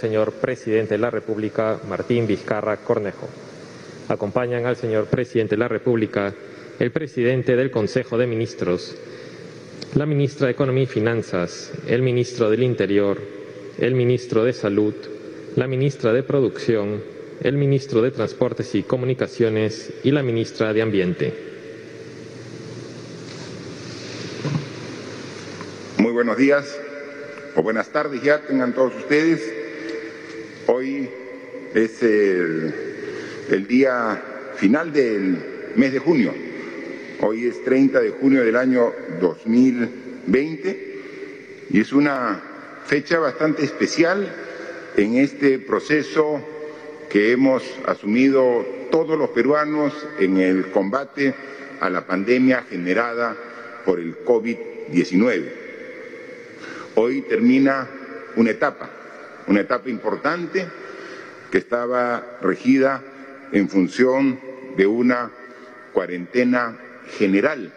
señor presidente de la República, Martín Vizcarra Cornejo. Acompañan al señor presidente de la República el presidente del Consejo de Ministros, la ministra de Economía y Finanzas, el ministro del Interior, el ministro de Salud, la ministra de Producción, el ministro de Transportes y Comunicaciones y la ministra de Ambiente. Muy buenos días o buenas tardes ya tengan todos ustedes. Hoy es el, día final del mes de junio. Hoy es 30 de junio del año 2020 y es una fecha bastante especial en este proceso que hemos asumido todos los peruanos en el combate a la pandemia generada por el COVID-19. Hoy termina una etapa una etapa importante que estaba regida en función de una cuarentena general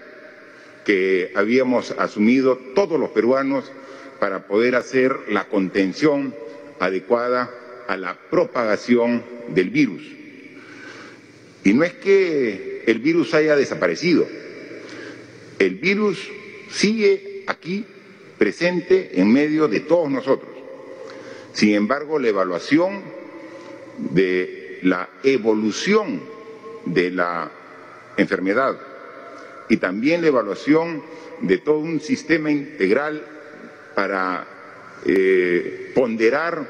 que habíamos asumido todos los peruanos para poder hacer la contención adecuada a la propagación del virus. Y no es que el virus haya desaparecido, el virus sigue aquí presente en medio de todos nosotros. Sin embargo, la evaluación de la evolución de la enfermedad y también la evaluación de todo un sistema integral para eh, ponderar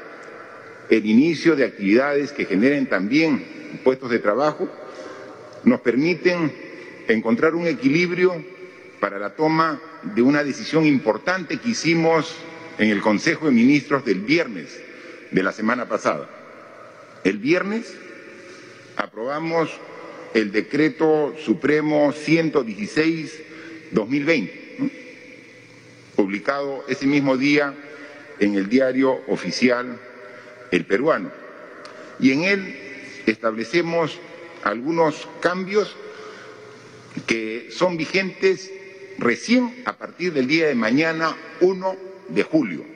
el inicio de actividades que generen también puestos de trabajo, nos permiten encontrar un equilibrio para la toma de una decisión importante que hicimos en el Consejo de Ministros del viernes de la semana pasada. El viernes aprobamos el decreto supremo 116-2020, publicado ese mismo día en el diario oficial El Peruano. Y en él establecemos algunos cambios que son vigentes recién a partir del día de mañana 1 de julio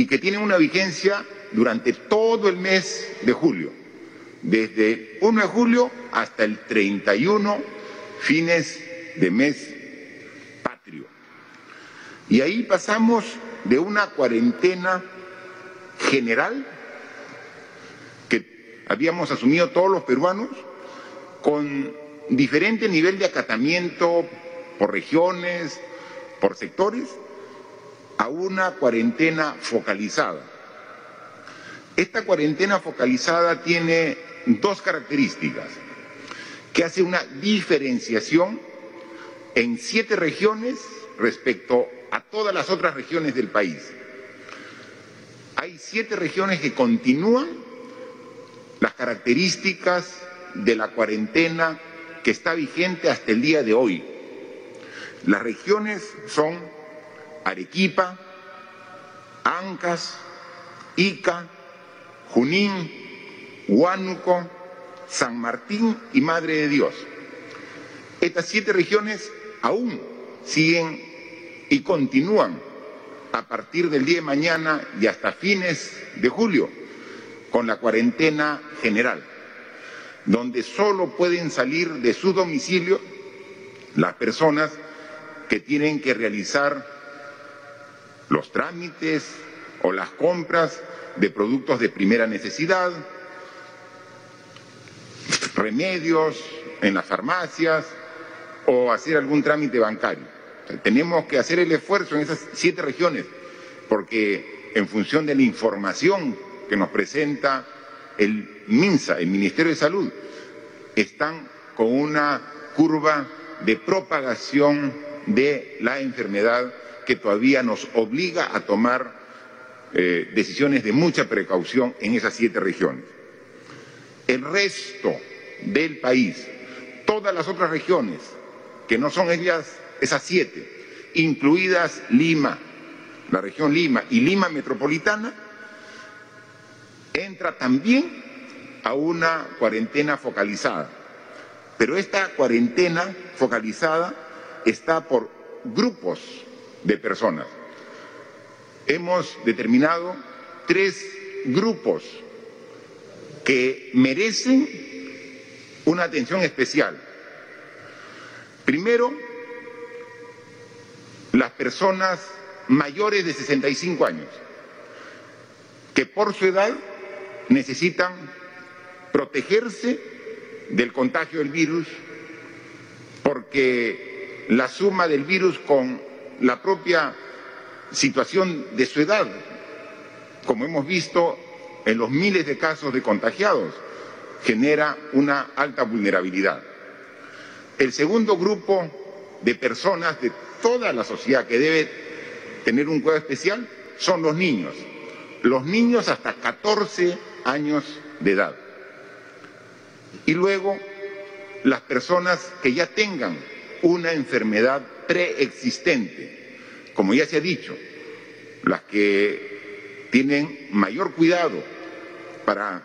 y que tienen una vigencia durante todo el mes de julio, desde el 1 de julio hasta el 31 fines de mes patrio. Y ahí pasamos de una cuarentena general que habíamos asumido todos los peruanos con diferente nivel de acatamiento por regiones, por sectores, a una cuarentena focalizada. Esta cuarentena focalizada tiene dos características, que hace una diferenciación en siete regiones respecto a todas las otras regiones del país. Hay siete regiones que continúan las características de la cuarentena que está vigente hasta el día de hoy. Las regiones son Arequipa, Ancas, Ica, Junín, Huánuco, San Martín y Madre de Dios. Estas siete regiones aún siguen y continúan a partir del día de mañana y hasta fines de julio con la cuarentena general, donde solo pueden salir de su domicilio las personas que tienen que realizar los trámites o las compras de productos de primera necesidad, remedios en las farmacias o hacer algún trámite bancario. tenemos que hacer el esfuerzo en esas siete regiones porque en función de la información que nos presenta el MINSA, el Ministerio de Salud, están con una curva de propagación de la enfermedad que todavía nos obliga a tomar eh, decisiones de mucha precaución en esas siete regiones. El resto del país, todas las otras regiones, que no son ellas, esas siete, incluidas Lima, la región Lima y Lima metropolitana, entra también a una cuarentena focalizada. Pero esta cuarentena focalizada está por grupos de personas. Hemos determinado tres grupos que merecen una atención especial. Primero, las personas mayores de 65 años, que por su edad necesitan protegerse del contagio del virus, porque la suma del virus con la propia situación de su edad, como hemos visto en los miles de casos de contagiados, genera una alta vulnerabilidad. El segundo grupo de personas de toda la sociedad que debe tener un cuidado especial son los niños, los niños hasta 14 años de edad. Y luego las personas que ya tengan una enfermedad preexistente, como ya se ha dicho, las que tienen mayor cuidado para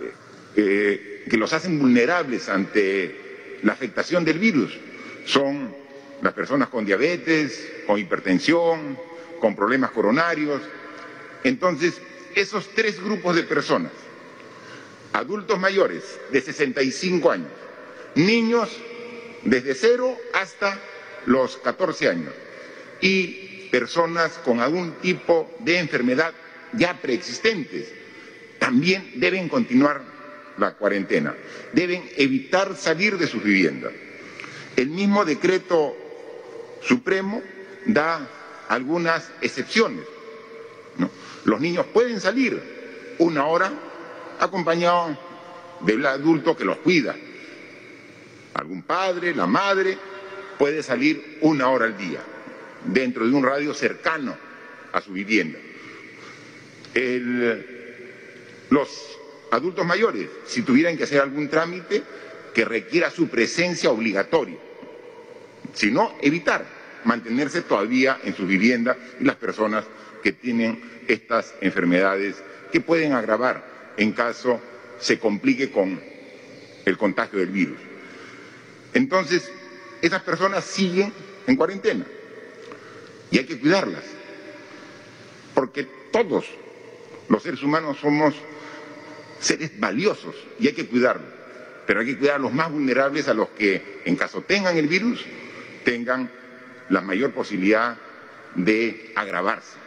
eh, eh, que los hacen vulnerables ante la afectación del virus son las personas con diabetes, con hipertensión, con problemas coronarios. Entonces, esos tres grupos de personas, adultos mayores de 65 años, niños desde cero hasta los 14 años y personas con algún tipo de enfermedad ya preexistentes, también deben continuar la cuarentena, deben evitar salir de sus viviendas. El mismo decreto supremo da algunas excepciones. Los niños pueden salir una hora acompañados del adulto que los cuida. Algún padre, la madre, puede salir una hora al día, dentro de un radio cercano a su vivienda. los adultos mayores, si tuvieran que hacer algún trámite que requiera su presencia obligatoria, sino evitar mantenerse todavía en su vivienda y las personas que tienen estas enfermedades que pueden agravar en caso se complique con el contagio del virus. Entonces, esas personas siguen en cuarentena y hay que cuidarlas, porque todos los seres humanos somos seres valiosos y hay que cuidarlos, pero hay que cuidar a los más vulnerables, a los que en caso tengan el virus, tengan la mayor posibilidad de agravarse.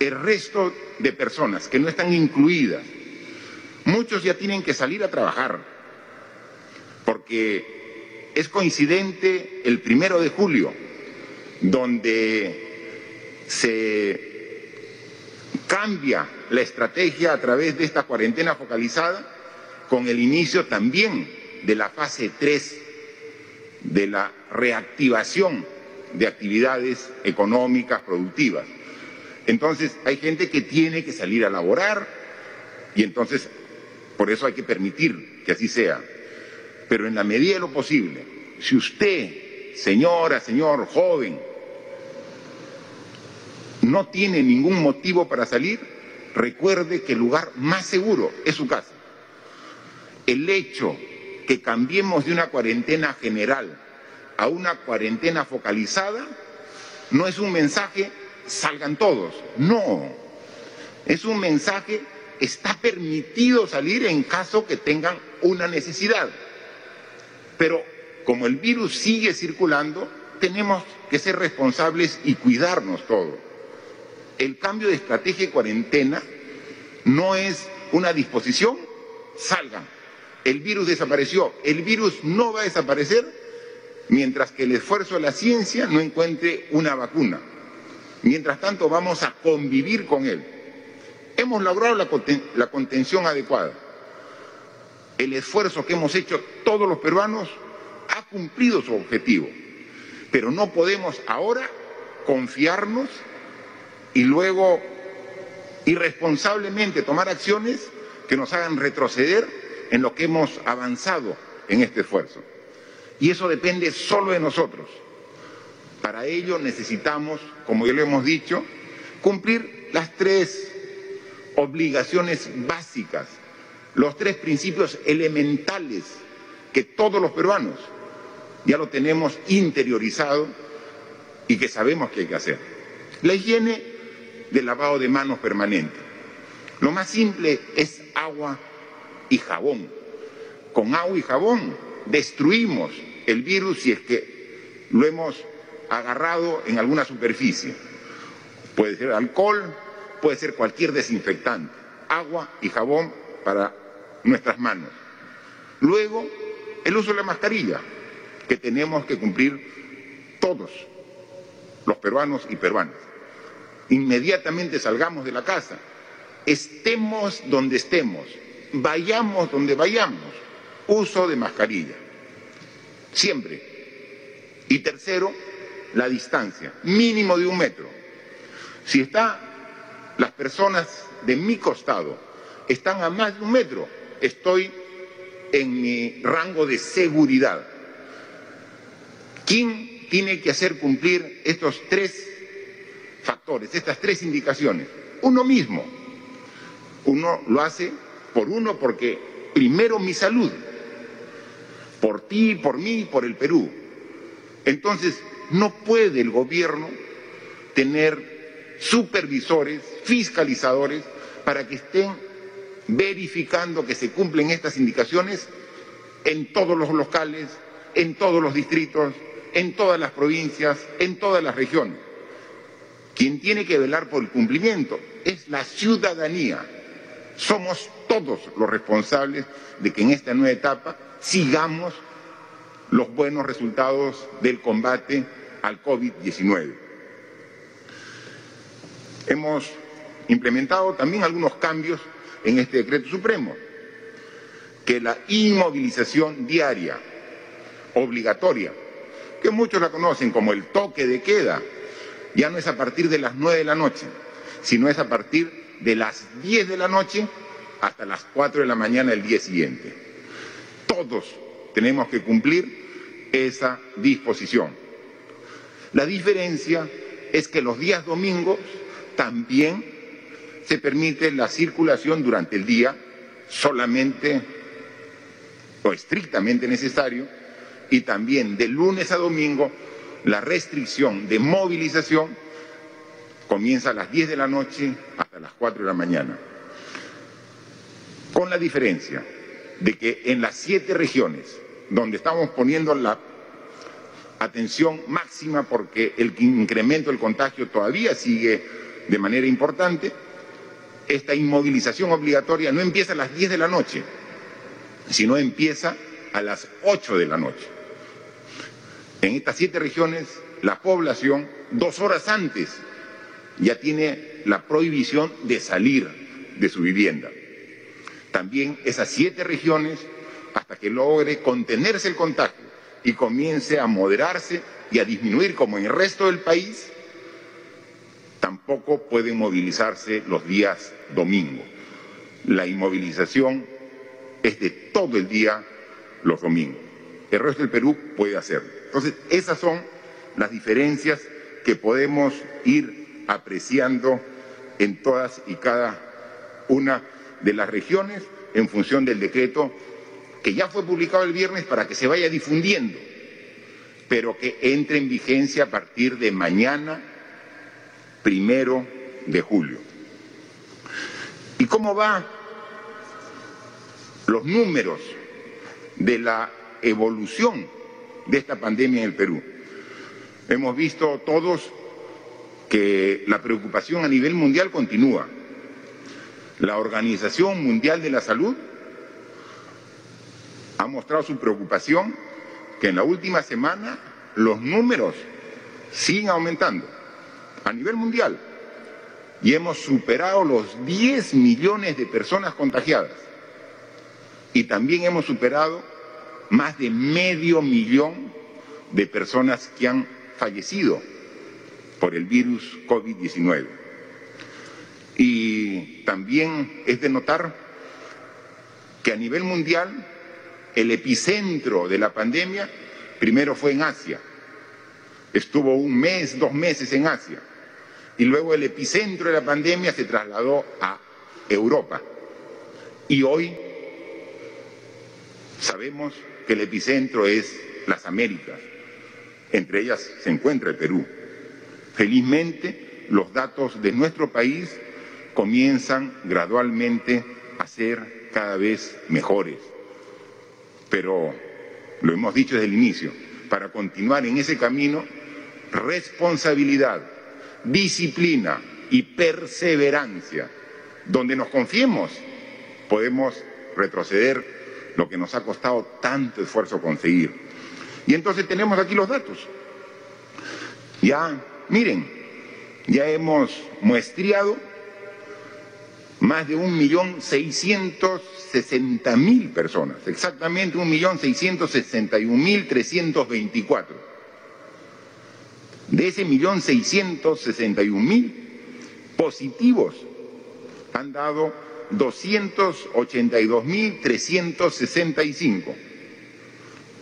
El resto de personas que no están incluidas, muchos ya tienen que salir a trabajar, porque es coincidente el primero de julio, donde se cambia la estrategia a través de esta cuarentena focalizada con el inicio también de la fase 3 de la reactivación de actividades económicas, productivas. Entonces hay gente que tiene que salir a laborar y entonces por eso hay que permitir que así sea. Pero en la medida de lo posible, si usted, señora, señor, joven, no tiene ningún motivo para salir, recuerde que el lugar más seguro es su casa. El hecho que cambiemos de una cuarentena general a una cuarentena focalizada no es un mensaje salgan todos, no, es un mensaje está permitido salir en caso que tengan una necesidad. Pero como el virus sigue circulando, tenemos que ser responsables y cuidarnos todos. El cambio de estrategia de cuarentena no es una disposición, salgan el virus desapareció. El virus no va a desaparecer mientras que el esfuerzo de la ciencia no encuentre una vacuna. Mientras tanto vamos a convivir con él. Hemos logrado la, contención adecuada. El esfuerzo que hemos hecho todos los peruanos ha cumplido su objetivo. Pero no podemos ahora confiarnos y luego irresponsablemente tomar acciones que nos hagan retroceder en lo que hemos avanzado en este esfuerzo. Y eso depende solo de nosotros. Para ello necesitamos, como ya lo hemos dicho, cumplir las tres obligaciones básicas, los tres principios elementales que todos los peruanos ya lo tenemos interiorizado y que sabemos que hay que hacer. La higiene del lavado de manos permanente. Lo más simple es agua y jabón. Con agua y jabón destruimos el virus si es que lo hemos agarrado en alguna superficie. Puede ser alcohol, puede ser cualquier desinfectante. Agua y jabón para nuestras manos. Luego, el uso de la mascarilla, que tenemos que cumplir todos los peruanos y peruanas. Inmediatamente salgamos de la casa, estemos donde estemos, vayamos donde vayamos, uso de mascarilla. Siempre. Y tercero, la distancia, mínimo de un metro. Si están las personas de mi costado, están a más de un metro, estoy en mi rango de seguridad. ¿Quién tiene que hacer cumplir estos tres factores, estas tres indicaciones? Uno mismo. Uno lo hace por uno porque primero mi salud, por ti, por mí, por el Perú. Entonces, no puede el gobierno tener supervisores, fiscalizadores, para que estén verificando que se cumplen estas indicaciones en todos los locales, en todos los distritos, en todas las provincias, en todas las regiones. Quien tiene que velar por el cumplimiento es la ciudadanía. Somos todos los responsables de que en esta nueva etapa sigamos los buenos resultados del combate al COVID-19. Hemos implementado también algunos cambios en este decreto supremo, que la inmovilización diaria, obligatoria, que muchos la conocen como el toque de queda, ya no es a partir de las nueve de la noche, sino es a partir de las diez de la noche hasta las cuatro de la mañana del día siguiente. Todos tenemos que cumplir esa disposición. La diferencia es que los días domingos también se permite la circulación durante el día solamente o estrictamente necesario y también de lunes a domingo la restricción de movilización comienza a las 10 de la noche hasta las 4 de la mañana. Con la diferencia de que en las siete regiones donde estamos poniendo la atención máxima porque el incremento del contagio todavía sigue de manera importante, esta inmovilización obligatoria no empieza a las 10 de la noche, sino empieza a las 8 de la noche. En estas siete regiones, la población, dos horas antes, ya tiene la prohibición de salir de su vivienda. También esas siete regiones, hasta que logre contenerse el contagio y comience a moderarse y a disminuir como en el resto del país, tampoco pueden movilizarse los días domingo. La inmovilización es de todo el día los domingos. El resto del Perú puede hacerlo. Entonces, esas son las diferencias que podemos ir apreciando en todas y cada una de las regiones en función del decreto que ya fue publicado el viernes para que se vaya difundiendo, pero que entre en vigencia a partir de mañana, primero de julio. ¿Y cómo van los números de la evolución de esta pandemia en el Perú? Hemos visto todos que la preocupación a nivel mundial continúa. La Organización Mundial de la Salud ha mostrado su preocupación que en la última semana los números siguen aumentando a nivel mundial y hemos superado los 10 millones de personas contagiadas y también hemos superado más de medio millón de personas que han fallecido por el virus COVID-19. Y también es de notar que a nivel mundial el epicentro de la pandemia primero fue en Asia. Estuvo un mes, dos meses en Asia. Y luego el epicentro de la pandemia se trasladó a Europa. Y hoy sabemos que el epicentro es las Américas. Entre ellas se encuentra el Perú. Felizmente, los datos de nuestro país comienzan gradualmente a ser cada vez mejores. Pero, lo hemos dicho desde el inicio, para continuar en ese camino, responsabilidad, disciplina y perseverancia. Donde nos confiemos, podemos retroceder lo que nos ha costado tanto esfuerzo conseguir. Y entonces tenemos aquí los datos. Ya, miren, ya hemos muestreado más de 1.660.000 personas, exactamente 1.661.324. De ese millón seiscientos sesenta y un mil positivos han dado doscientos ochenta y dos mil trescientos sesenta y cinco,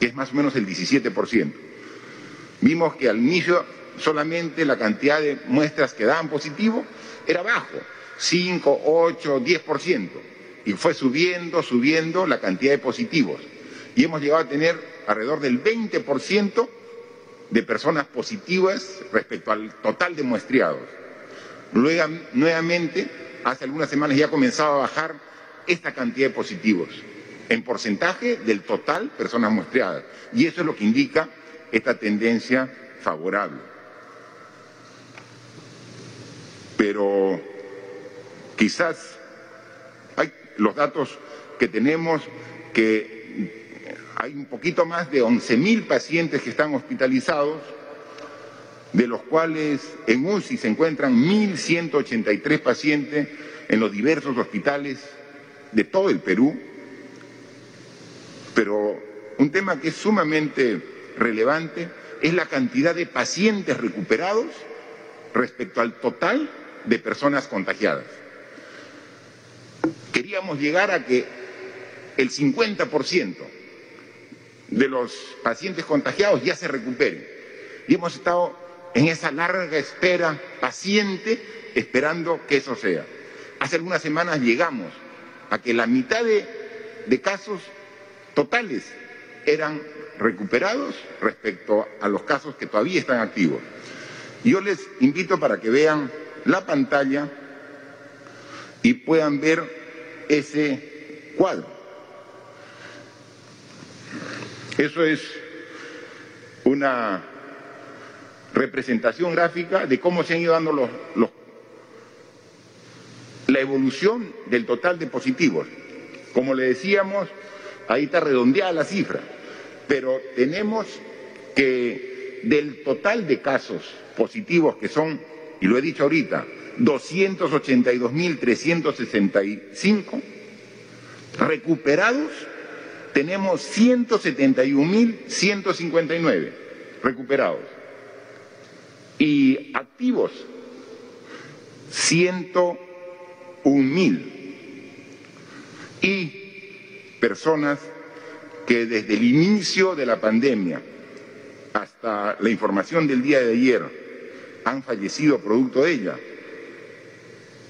que es más o menos el diecisiete por ciento. Vimos que al inicio solamente la cantidad de muestras que daban positivo era bajo, 5, 8, 10%. Y fue subiendo, subiendo la cantidad de positivos. Y hemos llegado a tener alrededor del 20% de personas positivas respecto al total de muestreados. Luego, nuevamente, hace algunas semanas ya ha comenzado a bajar esta cantidad de positivos en porcentaje del total personas muestreadas. Y eso es lo que indica esta tendencia favorable. Pero quizás hay los datos que tenemos que hay un poquito más de 11.000 pacientes que están hospitalizados, de los cuales en UCI se encuentran 1.183 pacientes en los diversos hospitales de todo el Perú. Pero un tema que es sumamente relevante es la cantidad de pacientes recuperados respecto al total de personas contagiadas. Queríamos llegar a que el 50% de los pacientes contagiados ya se recuperen. Y hemos estado en esa larga espera paciente esperando que eso sea. Hace algunas semanas llegamos a que la mitad de, de casos totales eran recuperados respecto a los casos que todavía están activos. Yo les invito para que vean la pantalla y puedan ver ese cuadro. Eso es una representación gráfica de cómo se han ido dando los, la evolución del total de positivos. Como le decíamos, ahí está redondeada la cifra, pero tenemos que del total de casos positivos que son y lo he dicho ahorita, 282.365 recuperados, tenemos 171.159 recuperados. Y activos, 101.000. Y personas que desde el inicio de la pandemia hasta la información del día de ayer han fallecido producto de ella.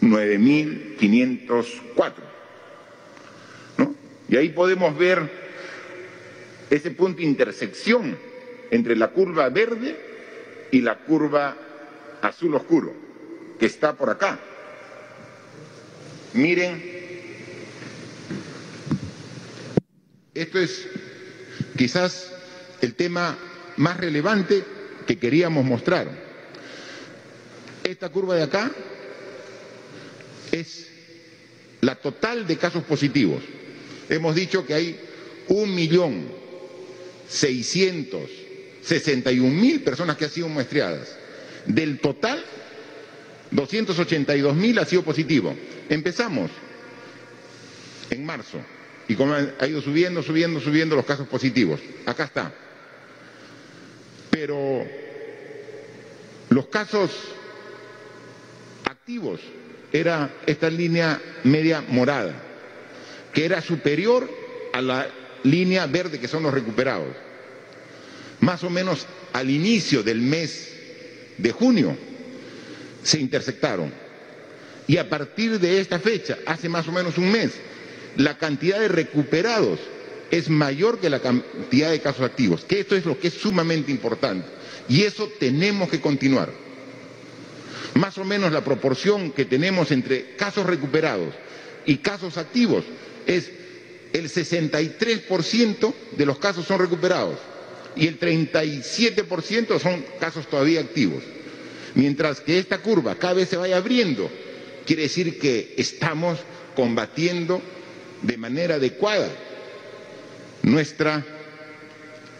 9.504. Y ahí podemos ver ese punto de intersección entre la curva verde y la curva azul oscuro, que está por acá. Miren, esto es quizás el tema más relevante que queríamos mostrar. Esta curva de acá es la total de casos positivos. Hemos dicho que hay un millón seiscientos sesenta y un mil personas que han sido muestreadas. Del total, 282 mil ha sido positivo. Empezamos en marzo y como ha ido subiendo, subiendo, subiendo los casos positivos. Acá está. Pero los casos era esta línea media morada, que era superior a la línea verde que son los recuperados. Más o menos al inicio del mes de junio se intersectaron. Y a partir de esta fecha, hace más o menos un mes, la cantidad de recuperados es mayor que la cantidad de casos activos, que esto es lo que es sumamente importante. Y eso tenemos que continuar. Más o menos la proporción que tenemos entre casos recuperados y casos activos es el 63% de los casos son recuperados y el 37% son casos todavía activos. Mientras que esta curva cada vez se vaya abriendo, quiere decir que estamos combatiendo de manera adecuada nuestra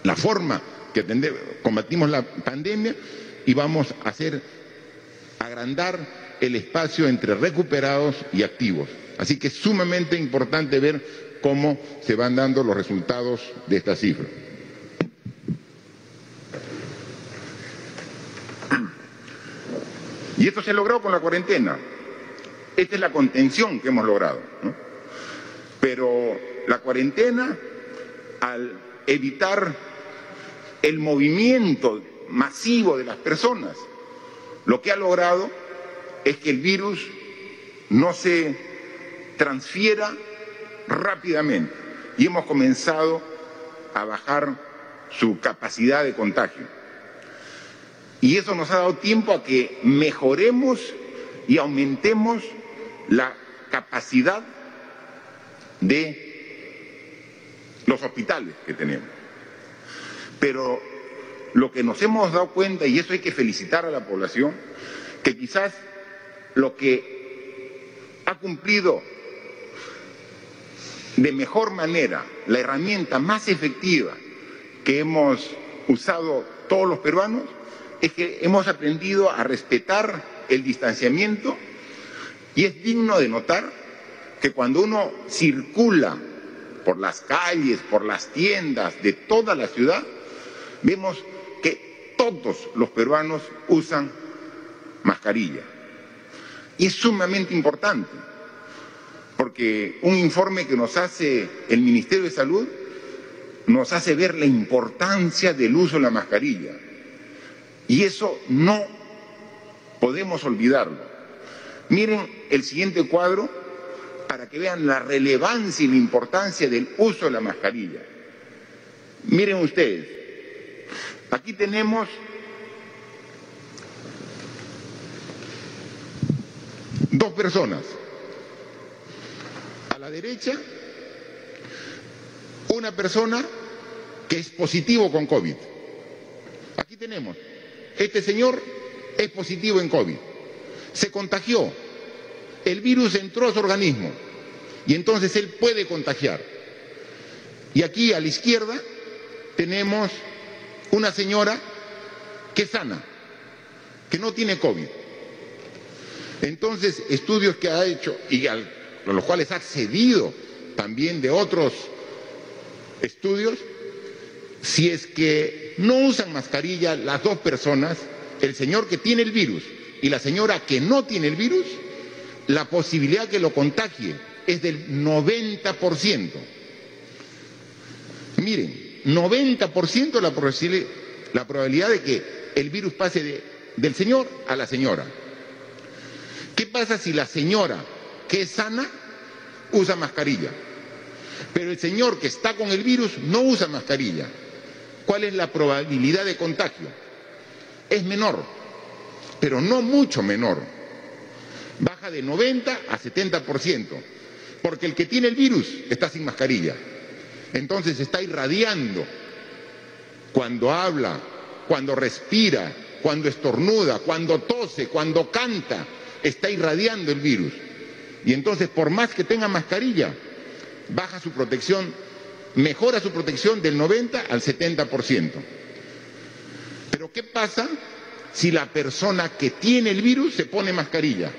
la forma que combatimos la pandemia y vamos a hacer agrandar el espacio entre recuperados y activos. Así que es sumamente importante ver cómo se van dando los resultados de esta cifra. Y esto se logró con la cuarentena. Esta es la contención que hemos logrado. Pero la cuarentena, al evitar el movimiento masivo de las personas, lo que ha logrado es que el virus no se transfiera rápidamente y hemos comenzado a bajar su capacidad de contagio. Y eso nos ha dado tiempo a que mejoremos y aumentemos la capacidad de los hospitales que tenemos. Pero lo que nos hemos dado cuenta, y eso hay que felicitar a la población, que quizás lo que ha cumplido de mejor manera la herramienta más efectiva que hemos usado todos los peruanos es que hemos aprendido a respetar el distanciamiento y es digno de notar que cuando uno circula por las calles, por las tiendas de toda la ciudad, vemos que todos los peruanos usan mascarilla. Y es sumamente importante, porque un informe que nos hace el Ministerio de Salud nos hace ver la importancia del uso de la mascarilla. Y eso no podemos olvidarlo. Miren el siguiente cuadro para que vean la relevancia y la importancia del uso de la mascarilla. Miren ustedes, Aquí tenemos dos personas. La derecha, una persona que es positivo con COVID. Aquí tenemos, este señor es positivo en COVID. Se contagió. El virus entró a su organismo y entonces él puede contagiar. Y aquí a la izquierda tenemos una señora que sana, que no tiene COVID. Entonces, estudios que ha hecho y a los cuales ha accedido también de otros estudios, si es que no usan mascarilla las dos personas, el señor que tiene el virus y la señora que no tiene el virus, la posibilidad que lo contagie es del 90%. Miren, 90% la probabilidad, la probabilidad de que el virus pase del señor a la señora. ¿Qué pasa si la señora que es sana usa mascarilla? Pero el señor que está con el virus no usa mascarilla. ¿Cuál es la probabilidad de contagio? Es menor, pero no mucho menor. Baja de 90 a 70%, porque el que tiene el virus está sin mascarilla. Entonces está irradiando cuando habla, cuando respira, cuando estornuda, cuando tose, cuando canta, está irradiando el virus. Y entonces, por más que tenga mascarilla, baja su protección, mejora su protección del 90 al 70%. Pero ¿qué pasa si la persona que tiene el virus se pone mascarilla?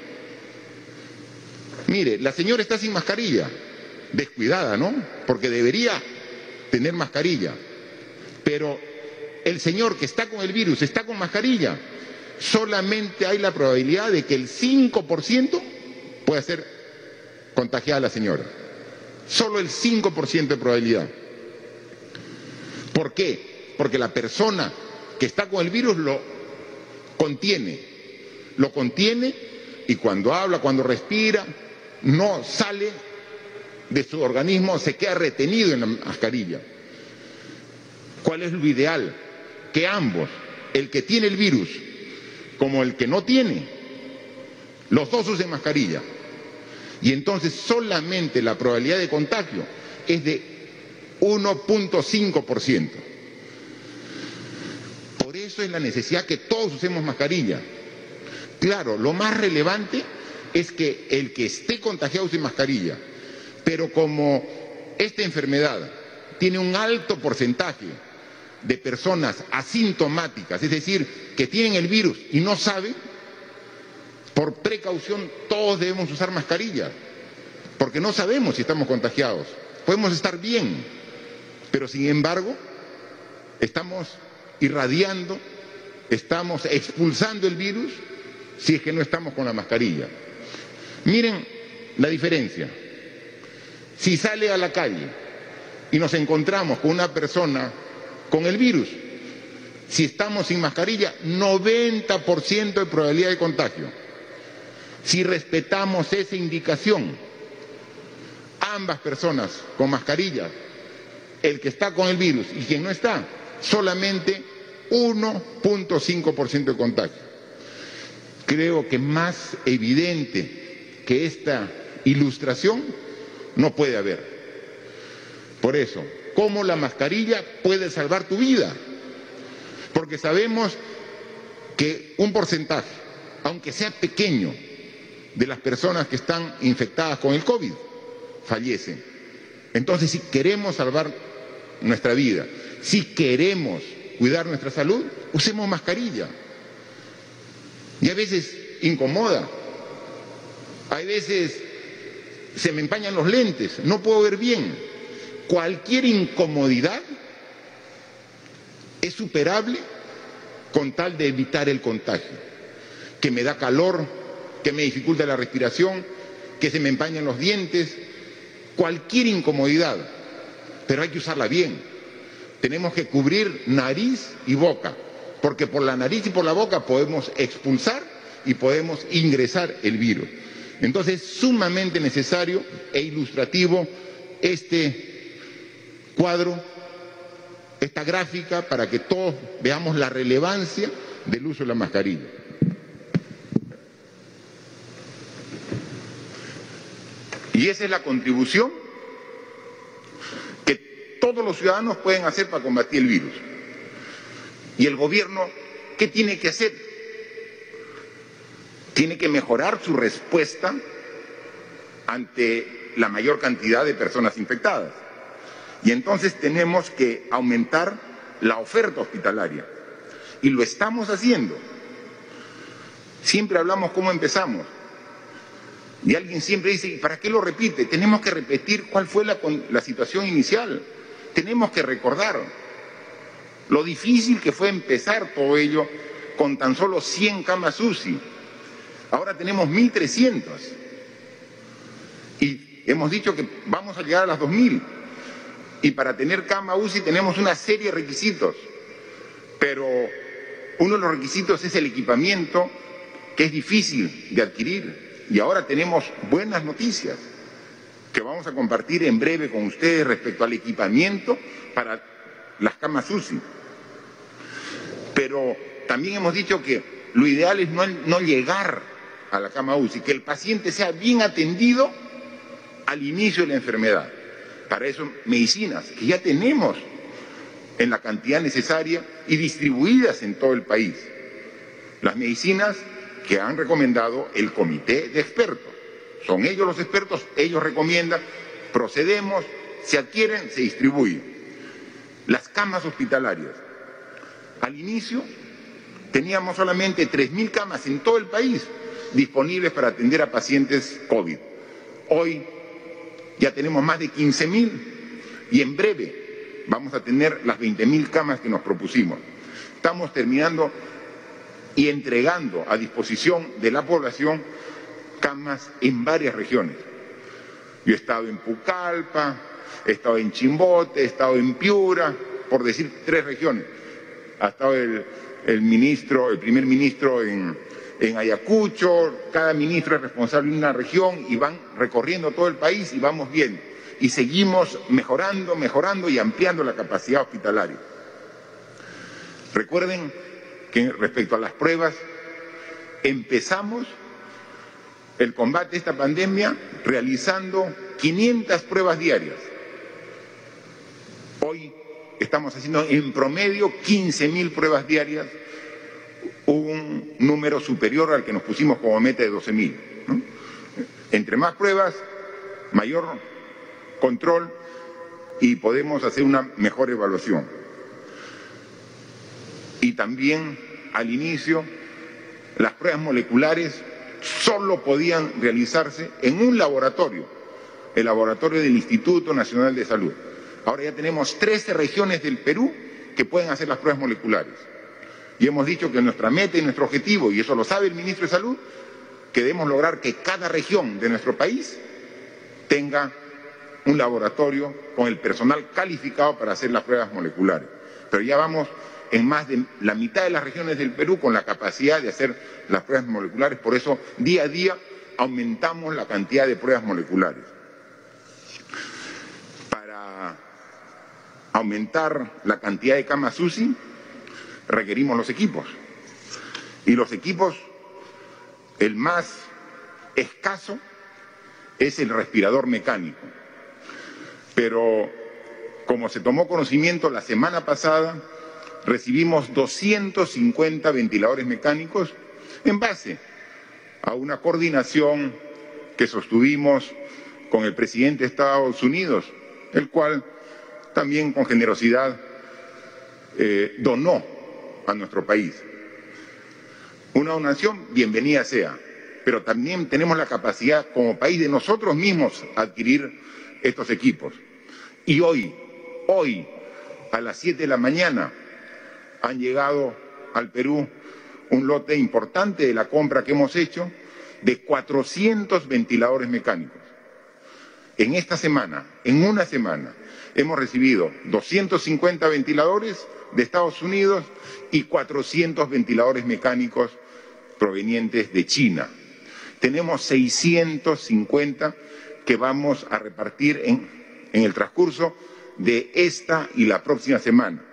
Mire, la señora está sin mascarilla, descuidada, ¿no? Porque debería tener mascarilla. Pero el señor que está con el virus está con mascarilla. Solamente hay la probabilidad de que el 5% pueda ser contagiada la señora. Solo el 5% de probabilidad. ¿Por qué? Porque la persona que está con el virus lo contiene. Lo contiene y cuando habla, cuando respira, no sale de su organismo se queda retenido en la mascarilla. ¿Cuál es lo ideal? Que ambos, el que tiene el virus como el que no tiene, Los dos usen mascarilla. Y entonces solamente la probabilidad de contagio es de 1.5%. Por eso es la necesidad que todos usemos mascarilla. Claro, lo más relevante es que el que esté contagiado use mascarilla, pero como esta enfermedad tiene un alto porcentaje de personas asintomáticas, es decir, que tienen el virus y no saben, por precaución todos debemos usar mascarilla, porque no sabemos si estamos contagiados. Podemos estar bien, pero sin embargo estamos irradiando, estamos expulsando el virus si es que no estamos con la mascarilla. Miren la diferencia. Si sale a la calle y nos encontramos con una persona con el virus, si estamos sin mascarilla, 90% de probabilidad de contagio. Si respetamos esa indicación, ambas personas con mascarilla, el que está con el virus y quien no está, solamente 1.5% de contagio. Creo que más evidente que esta ilustración no puede haber. Por eso, ¿cómo la mascarilla puede salvar tu vida? Porque sabemos que un porcentaje, aunque sea pequeño, de las personas que están infectadas con el COVID fallecen. Entonces, si queremos salvar nuestra vida, si queremos cuidar nuestra salud, usemos mascarilla. Y a veces incomoda, a veces se me empañan los lentes, no puedo ver bien. Cualquier incomodidad es superable con tal de evitar el contagio. Que me da calor, que me dificulta la respiración, que se me empañan los dientes, cualquier incomodidad, pero hay que usarla bien. Tenemos que cubrir nariz y boca, porque por la nariz y por la boca podemos expulsar y podemos ingresar el virus. Entonces es sumamente necesario e ilustrativo este cuadro, esta gráfica, para que todos veamos la relevancia del uso de la mascarilla. Y esa es la contribución que todos los ciudadanos pueden hacer para combatir el virus. Y el gobierno, ¿qué tiene que hacer? tiene que mejorar su respuesta ante la mayor cantidad de personas infectadas. Y entonces tenemos que aumentar la oferta hospitalaria. Y lo estamos haciendo. Siempre hablamos cómo empezamos. Y alguien siempre dice, ¿para qué lo repite? Tenemos que repetir cuál fue la, la situación inicial. Tenemos que recordar lo difícil que fue empezar todo ello con tan solo 100 camas UCI Ahora tenemos 1.300 y hemos dicho que vamos a llegar a las 2.000. Y para tener cama UCI tenemos una serie de requisitos, pero uno de los requisitos es el equipamiento, que es difícil de adquirir. Y ahora tenemos buenas noticias que vamos a compartir en breve con ustedes respecto al equipamiento para las camas UCI. Pero también hemos dicho que lo ideal es no, llegar a la cama UCI, que el paciente sea bien atendido al inicio de la enfermedad. Para eso, medicinas que ya tenemos en la cantidad necesaria y distribuidas en todo el país. Las medicinas que han recomendado el comité de expertos. Son ellos los expertos, ellos recomiendan, procedemos, se adquieren, se distribuyen. Las camas hospitalarias. Al inicio teníamos solamente 3.000 camas en todo el país disponibles para atender a pacientes COVID. Hoy ya tenemos más de 15.000 y en breve vamos a tener las 20.000 camas que nos propusimos. Estamos terminando y entregando a disposición de la población camas en varias regiones. Yo he estado en Pucallpa, he estado en Chimbote, he estado en Piura, por decir tres regiones. Ha estado el, el ministro, el primer ministro en, en Ayacucho, cada ministro es responsable de una región y van recorriendo todo el país y vamos bien. Y seguimos mejorando, mejorando y ampliando la capacidad hospitalaria. Recuerden que respecto a las pruebas, empezamos el combate a esta pandemia realizando 500 pruebas diarias. Hoy estamos haciendo en promedio 15.000 pruebas diarias, un número superior al que nos pusimos como meta de 12.000. Entre más pruebas, mayor control y podemos hacer una mejor evaluación. Y también al inicio, las pruebas moleculares solo podían realizarse en un laboratorio, el laboratorio del Instituto Nacional de Salud. Ahora ya tenemos 13 regiones del Perú que pueden hacer las pruebas moleculares. Y hemos dicho que nuestra meta y nuestro objetivo, y eso lo sabe el ministro de Salud, que debemos lograr que cada región de nuestro país tenga un laboratorio con el personal calificado para hacer las pruebas moleculares. Pero ya vamos en más de la mitad de las regiones del Perú con la capacidad de hacer las pruebas moleculares, por eso día a día aumentamos la cantidad de pruebas moleculares. Para aumentar la cantidad de camas UCI requerimos los equipos. Y los equipos, el más escaso es el respirador mecánico. Pero como se tomó conocimiento la semana pasada, recibimos 250 ventiladores mecánicos en base a una coordinación que sostuvimos con el presidente de Estados Unidos, el cual también con generosidad eh, donó a nuestro país. Una donación, bienvenida sea, pero también tenemos la capacidad como país de nosotros mismos adquirir estos equipos. Y hoy, hoy, a las 7 de la mañana, han llegado al Perú un lote importante de la compra que hemos hecho de 400 ventiladores mecánicos. En esta semana, en una semana, hemos recibido 250 ventiladores de Estados Unidos y 400 ventiladores mecánicos provenientes de China. Tenemos 650 que vamos a repartir en, en el transcurso de esta y la próxima semana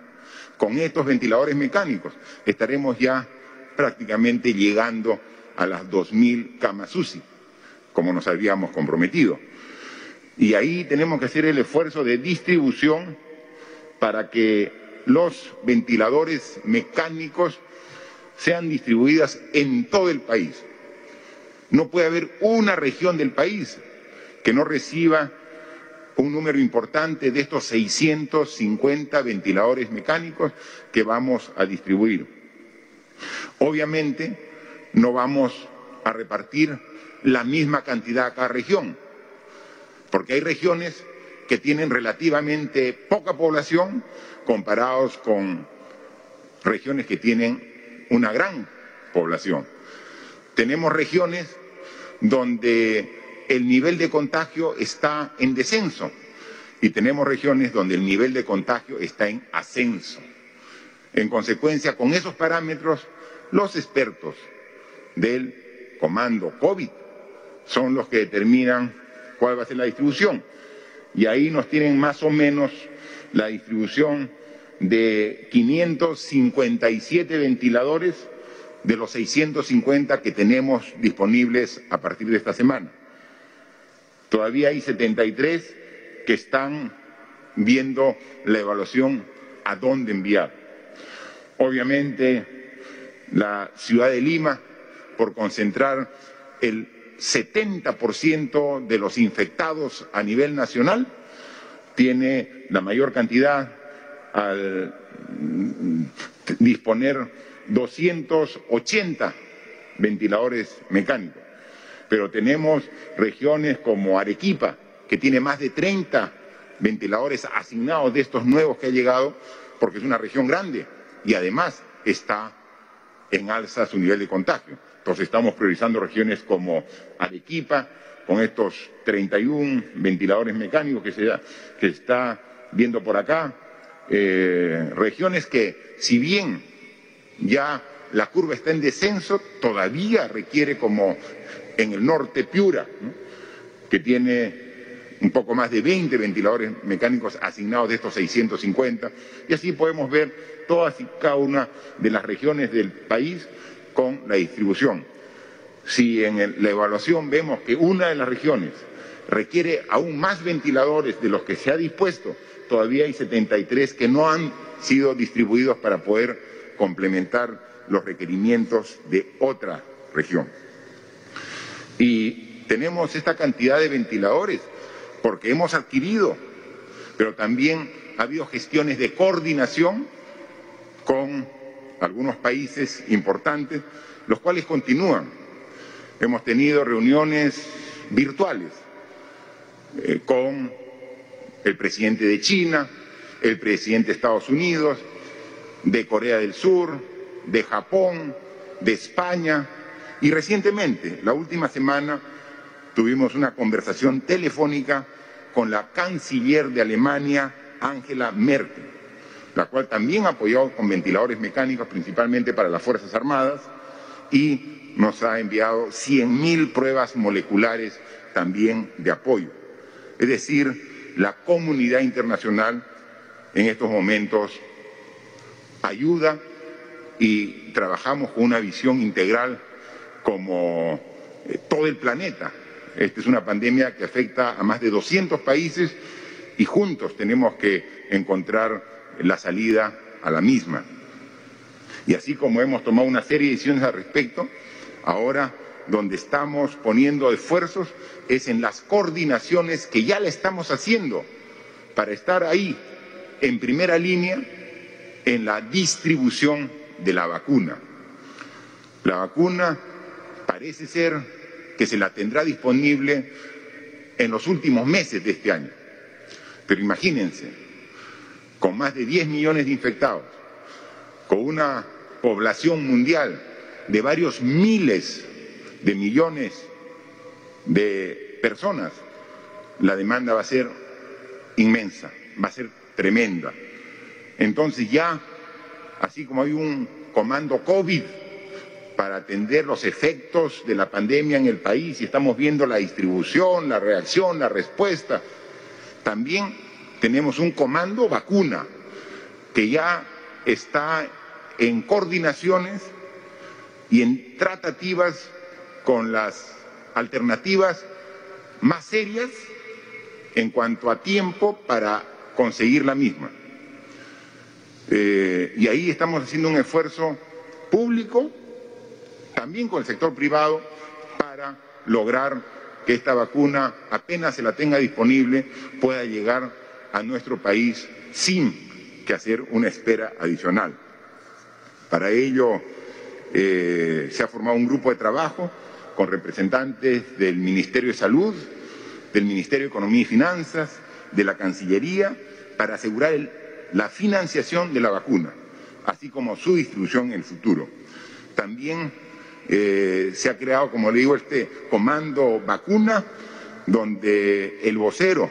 con estos ventiladores mecánicos estaremos ya prácticamente llegando a las 2.000 camas UCI, como nos habíamos comprometido. Y ahí tenemos que hacer el esfuerzo de distribución para que los ventiladores mecánicos sean distribuidas en todo el país. No puede haber una región del país que no reciba un número importante de estos 650 ventiladores mecánicos que vamos a distribuir. Obviamente no vamos a repartir la misma cantidad a cada región, porque hay regiones que tienen relativamente poca población comparados con regiones que tienen una gran población. Tenemos regiones donde el nivel de contagio está en descenso y tenemos regiones donde el nivel de contagio está en ascenso. En consecuencia, con esos parámetros, los expertos del comando COVID son los que determinan cuál va a ser la distribución. Y ahí nos tienen más o menos la distribución de 557 ventiladores de los 650 que tenemos disponibles a partir de esta semana. Todavía hay 73 que están viendo la evaluación a dónde enviar. Obviamente, la ciudad de Lima, por concentrar el 70% de los infectados a nivel nacional, tiene la mayor cantidad al disponer 280 ventiladores mecánicos pero tenemos regiones como Arequipa, que tiene más de 30 ventiladores asignados de estos nuevos que ha llegado, porque es una región grande y además está en alza su nivel de contagio. Entonces estamos priorizando regiones como Arequipa, con estos 31 ventiladores mecánicos que se, está viendo por acá, eh, regiones que, si bien ya la curva está en descenso, todavía requiere como en el norte Piura, que tiene un poco más de 20 ventiladores mecánicos asignados de estos 650, y así podemos ver todas y cada una de las regiones del país con la distribución. si en la evaluación vemos que una de las regiones requiere aún más ventiladores de los que se ha dispuesto, todavía hay 73 que no han sido distribuidos para poder complementar los requerimientos de otra región. Y tenemos esta cantidad de ventiladores porque hemos adquirido, pero también ha habido gestiones de coordinación con algunos países importantes, los cuales continúan. Hemos tenido reuniones virtuales eh, con el presidente de China, el presidente de Estados Unidos, de Corea del Sur, de Japón, de España y recientemente, la última semana, tuvimos una conversación telefónica con la canciller de Alemania, Angela Merkel, la cual también apoyó con ventiladores mecánicos, principalmente para las Fuerzas Armadas, y nos ha enviado 100.000 pruebas moleculares también de apoyo. Es decir, la comunidad internacional en estos momentos ayuda y trabajamos con una visión integral como eh, todo el planeta. Esta es una pandemia que afecta a más de 200 países y juntos tenemos que encontrar la salida a la misma. Y así como hemos tomado una serie de decisiones al respecto, ahora donde estamos poniendo esfuerzos es en las coordinaciones que ya le estamos haciendo para estar ahí en primera línea en la distribución de la vacuna. La vacuna parece ser que se la tendrá disponible en los últimos meses de este año. Pero imagínense, con más de 10 millones de infectados, con una población mundial de varios miles de millones de personas, la demanda va a ser inmensa, va a ser tremenda. Entonces ya, así como hay un comando COVID para atender los efectos de la pandemia en el país y estamos viendo la distribución, la reacción, la respuesta, también tenemos un comando vacuna que ya está en coordinaciones y en tratativas con las alternativas más serias en cuanto a tiempo para conseguir la misma. Eh, y ahí estamos haciendo un esfuerzo público, también con el sector privado, para lograr que esta vacuna, apenas se la tenga disponible, pueda llegar a nuestro país sin que hacer una espera adicional. Para ello eh, se ha formado un grupo de trabajo con representantes del Ministerio de Salud, del Ministerio de Economía y Finanzas, de la Cancillería, para asegurar la financiación de la vacuna, así como su distribución en el futuro. También eh, se ha creado, como le digo, este comando vacuna, donde el vocero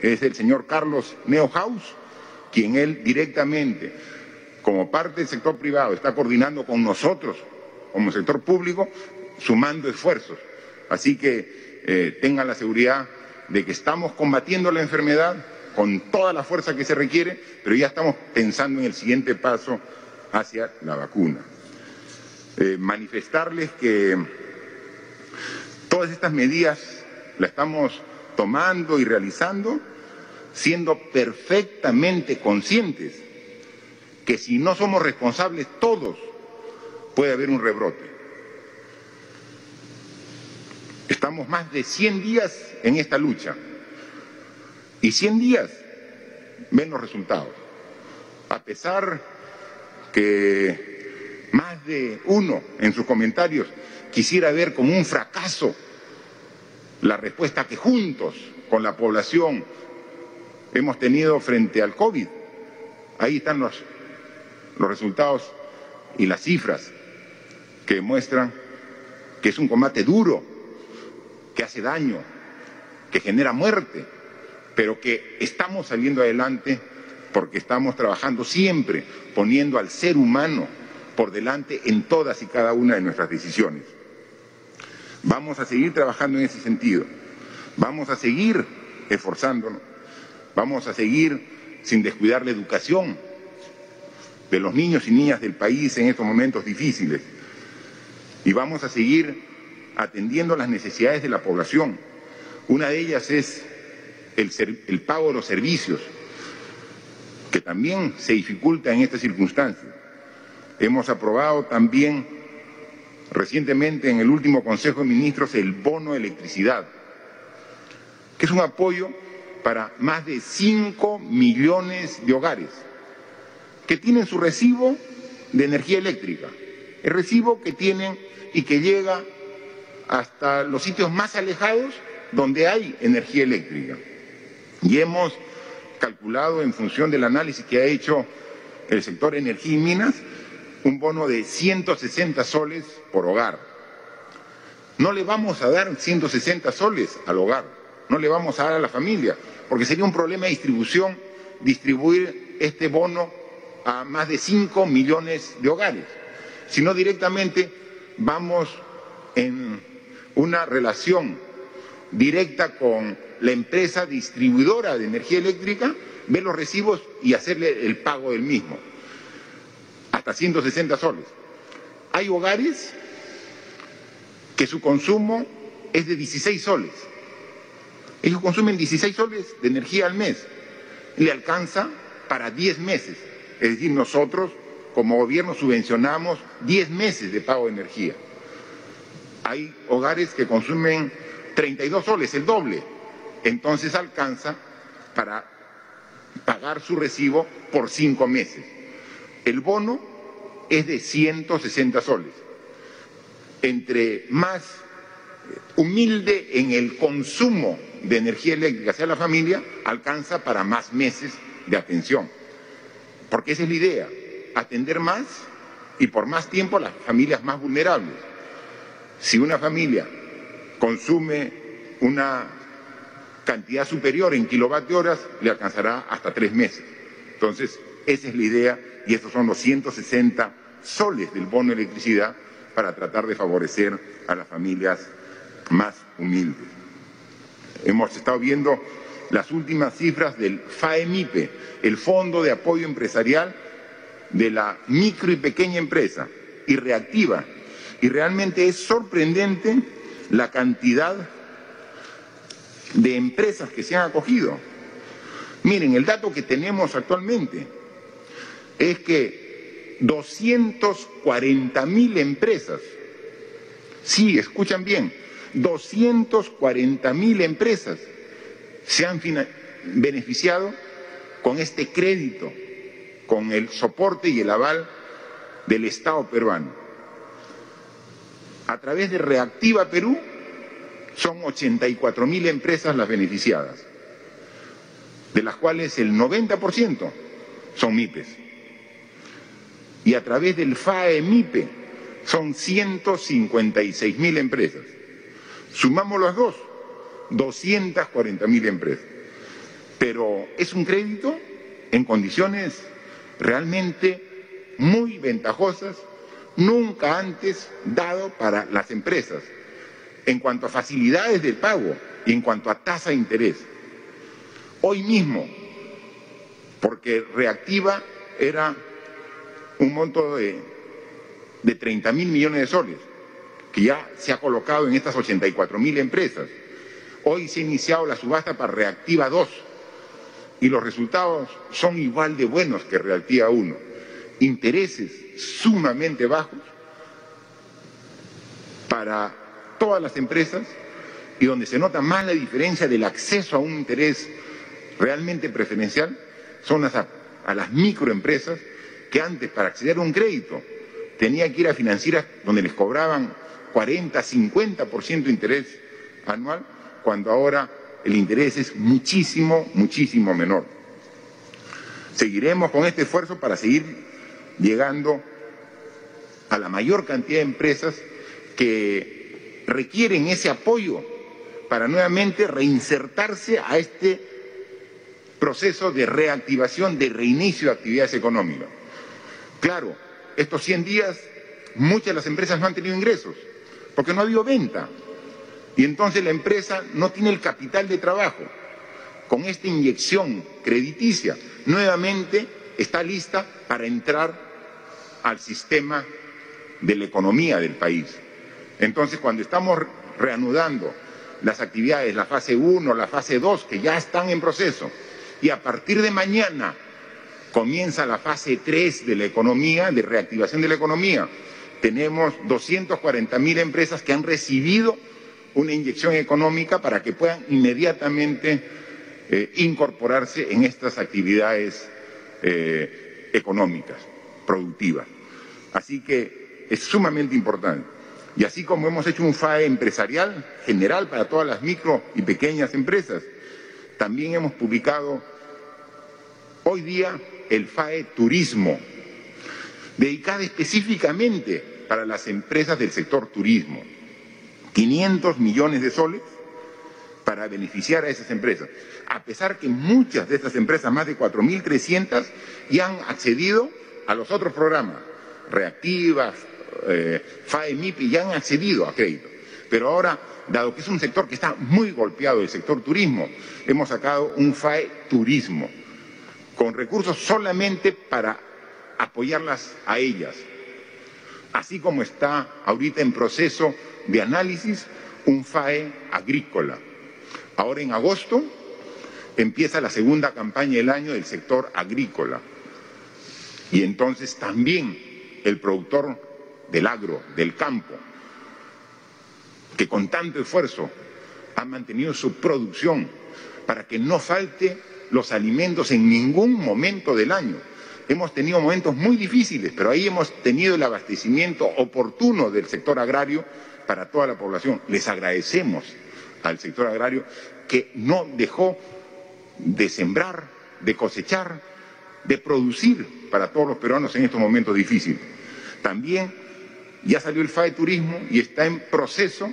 es el señor Carlos Neohaus, quien él directamente, como parte del sector privado, está coordinando con nosotros, como sector público, sumando esfuerzos. Así que eh, tengan la seguridad de que estamos combatiendo la enfermedad con toda la fuerza que se requiere, pero ya estamos pensando en el siguiente paso hacia la vacuna. Eh, manifestarles que todas estas medidas las estamos tomando y realizando siendo perfectamente conscientes que si no somos responsables todos puede haber un rebrote. Estamos más de 100 días en esta lucha y 100 días ven los resultados. A pesar que más de uno en sus comentarios quisiera ver como un fracaso la respuesta que juntos con la población hemos tenido frente al COVID. Ahí están los, los resultados y las cifras que muestran que es un combate duro, que hace daño, que genera muerte, pero que estamos saliendo adelante porque estamos trabajando siempre poniendo al ser humano por delante en todas y cada una de nuestras decisiones. Vamos a seguir trabajando en ese sentido, vamos a seguir esforzándonos, vamos a seguir sin descuidar la educación de los niños y niñas del país en estos momentos difíciles y vamos a seguir atendiendo las necesidades de la población. Una de ellas es el, pago de los servicios, que también se dificulta en estas circunstancias. Hemos aprobado también recientemente en el último Consejo de Ministros el bono electricidad, que es un apoyo para más de 5 millones de hogares que tienen su recibo de energía eléctrica, el recibo que tienen y que llega hasta los sitios más alejados donde hay energía eléctrica. Y hemos calculado en función del análisis que ha hecho el sector energía y minas un bono de 160 soles por hogar. No le vamos a dar 160 soles al hogar, no le vamos a dar a la familia, porque sería un problema de distribución distribuir este bono a más de 5 millones de hogares, sino directamente vamos en una relación directa con la empresa distribuidora de energía eléctrica, ver los recibos y hacerle el pago del mismo, hasta 160 soles. Hay hogares que su consumo es de 16 soles. Ellos consumen 16 soles de energía al mes. Le alcanza para 10 meses. Es decir, nosotros como gobierno subvencionamos 10 meses de pago de energía. Hay hogares que consumen 32 soles, el doble. Entonces alcanza para pagar su recibo por 5 meses. El bono es de 160 soles. Entre más humilde en el consumo de energía eléctrica sea la familia, alcanza para más meses de atención. Porque esa es la idea, atender más y por más tiempo a las familias más vulnerables. Si una familia consume una cantidad superior en kilovatio horas, le alcanzará hasta tres meses. Entonces, esa es la idea y estos son los 160 soles del bono de electricidad para tratar de favorecer a las familias más humildes. Hemos estado viendo las últimas cifras del FAEMIPE, el Fondo de Apoyo Empresarial de la Micro y Pequeña Empresa, y reactiva. Y realmente es sorprendente la cantidad de empresas que se han acogido. Miren, el dato que tenemos actualmente es que 240 mil empresas, sí, escuchan bien, 240 mil empresas se han beneficiado con este crédito, con el soporte y el aval del Estado peruano. A través de Reactiva Perú son 84 mil empresas las beneficiadas, de las cuales el 90% son MIPES. Y a través del FAE-MIPE son 156 mil empresas. Sumamos las dos, 240 mil empresas. Pero es un crédito en condiciones realmente muy ventajosas, nunca antes dado para las empresas, en cuanto a facilidades del pago y en cuanto a tasa de interés. Hoy mismo, porque reactiva era un monto de, de 30 mil millones de soles, que ya se ha colocado en estas 84 mil empresas. Hoy se ha iniciado la subasta para Reactiva 2 y los resultados son igual de buenos que Reactiva 1. Intereses sumamente bajos para todas las empresas y donde se nota más la diferencia del acceso a un interés realmente preferencial son a, a las microempresas que antes para acceder a un crédito tenía que ir a financieras donde les cobraban 40, 50% de interés anual cuando ahora el interés es muchísimo, muchísimo menor. Seguiremos con este esfuerzo para seguir llegando a la mayor cantidad de empresas que requieren ese apoyo para nuevamente reinsertarse a este proceso de reactivación, de reinicio de actividades económicas. Claro, estos 100 días muchas de las empresas no han tenido ingresos porque no ha habido venta, y entonces la empresa no tiene el capital de trabajo. Con esta inyección crediticia, nuevamente está lista para entrar al sistema de la economía del país. Entonces, cuando estamos reanudando las actividades, la fase 1, la fase 2, que ya están en proceso, y a partir de mañana comienza la fase 3 de la economía, de reactivación de la economía, tenemos 240 mil empresas que han recibido una inyección económica para que puedan inmediatamente eh, incorporarse en estas actividades eh, económicas, productivas. Así que es sumamente importante. Y así como hemos hecho un FAE empresarial general para todas las micro y pequeñas empresas, también hemos publicado hoy día el FAE Turismo, dedicado específicamente para las empresas del sector turismo. 500 millones de soles para beneficiar a esas empresas. A pesar que muchas de estas empresas, más de 4.300, ya han accedido a los otros programas, Reactivas, eh, FAEMIPI, ya han accedido a crédito. Pero ahora, dado que es un sector que está muy golpeado, el sector turismo, hemos sacado un FAE Turismo, con recursos solamente para apoyarlas a ellas, así como está ahorita en proceso de análisis un FAE agrícola. Ahora en agosto empieza la segunda campaña del año del sector agrícola. Y entonces también el productor del agro, del campo, que con tanto esfuerzo ha mantenido su producción para que no falte los alimentos en ningún momento del año Hemos tenido momentos muy difíciles, pero ahí hemos tenido el abastecimiento oportuno del sector agrario para toda la población. Les agradecemos al sector agrario que no dejó de sembrar, de cosechar, de producir para todos los peruanos en estos momentos difíciles. También ya salió el FAE Turismo y está en proceso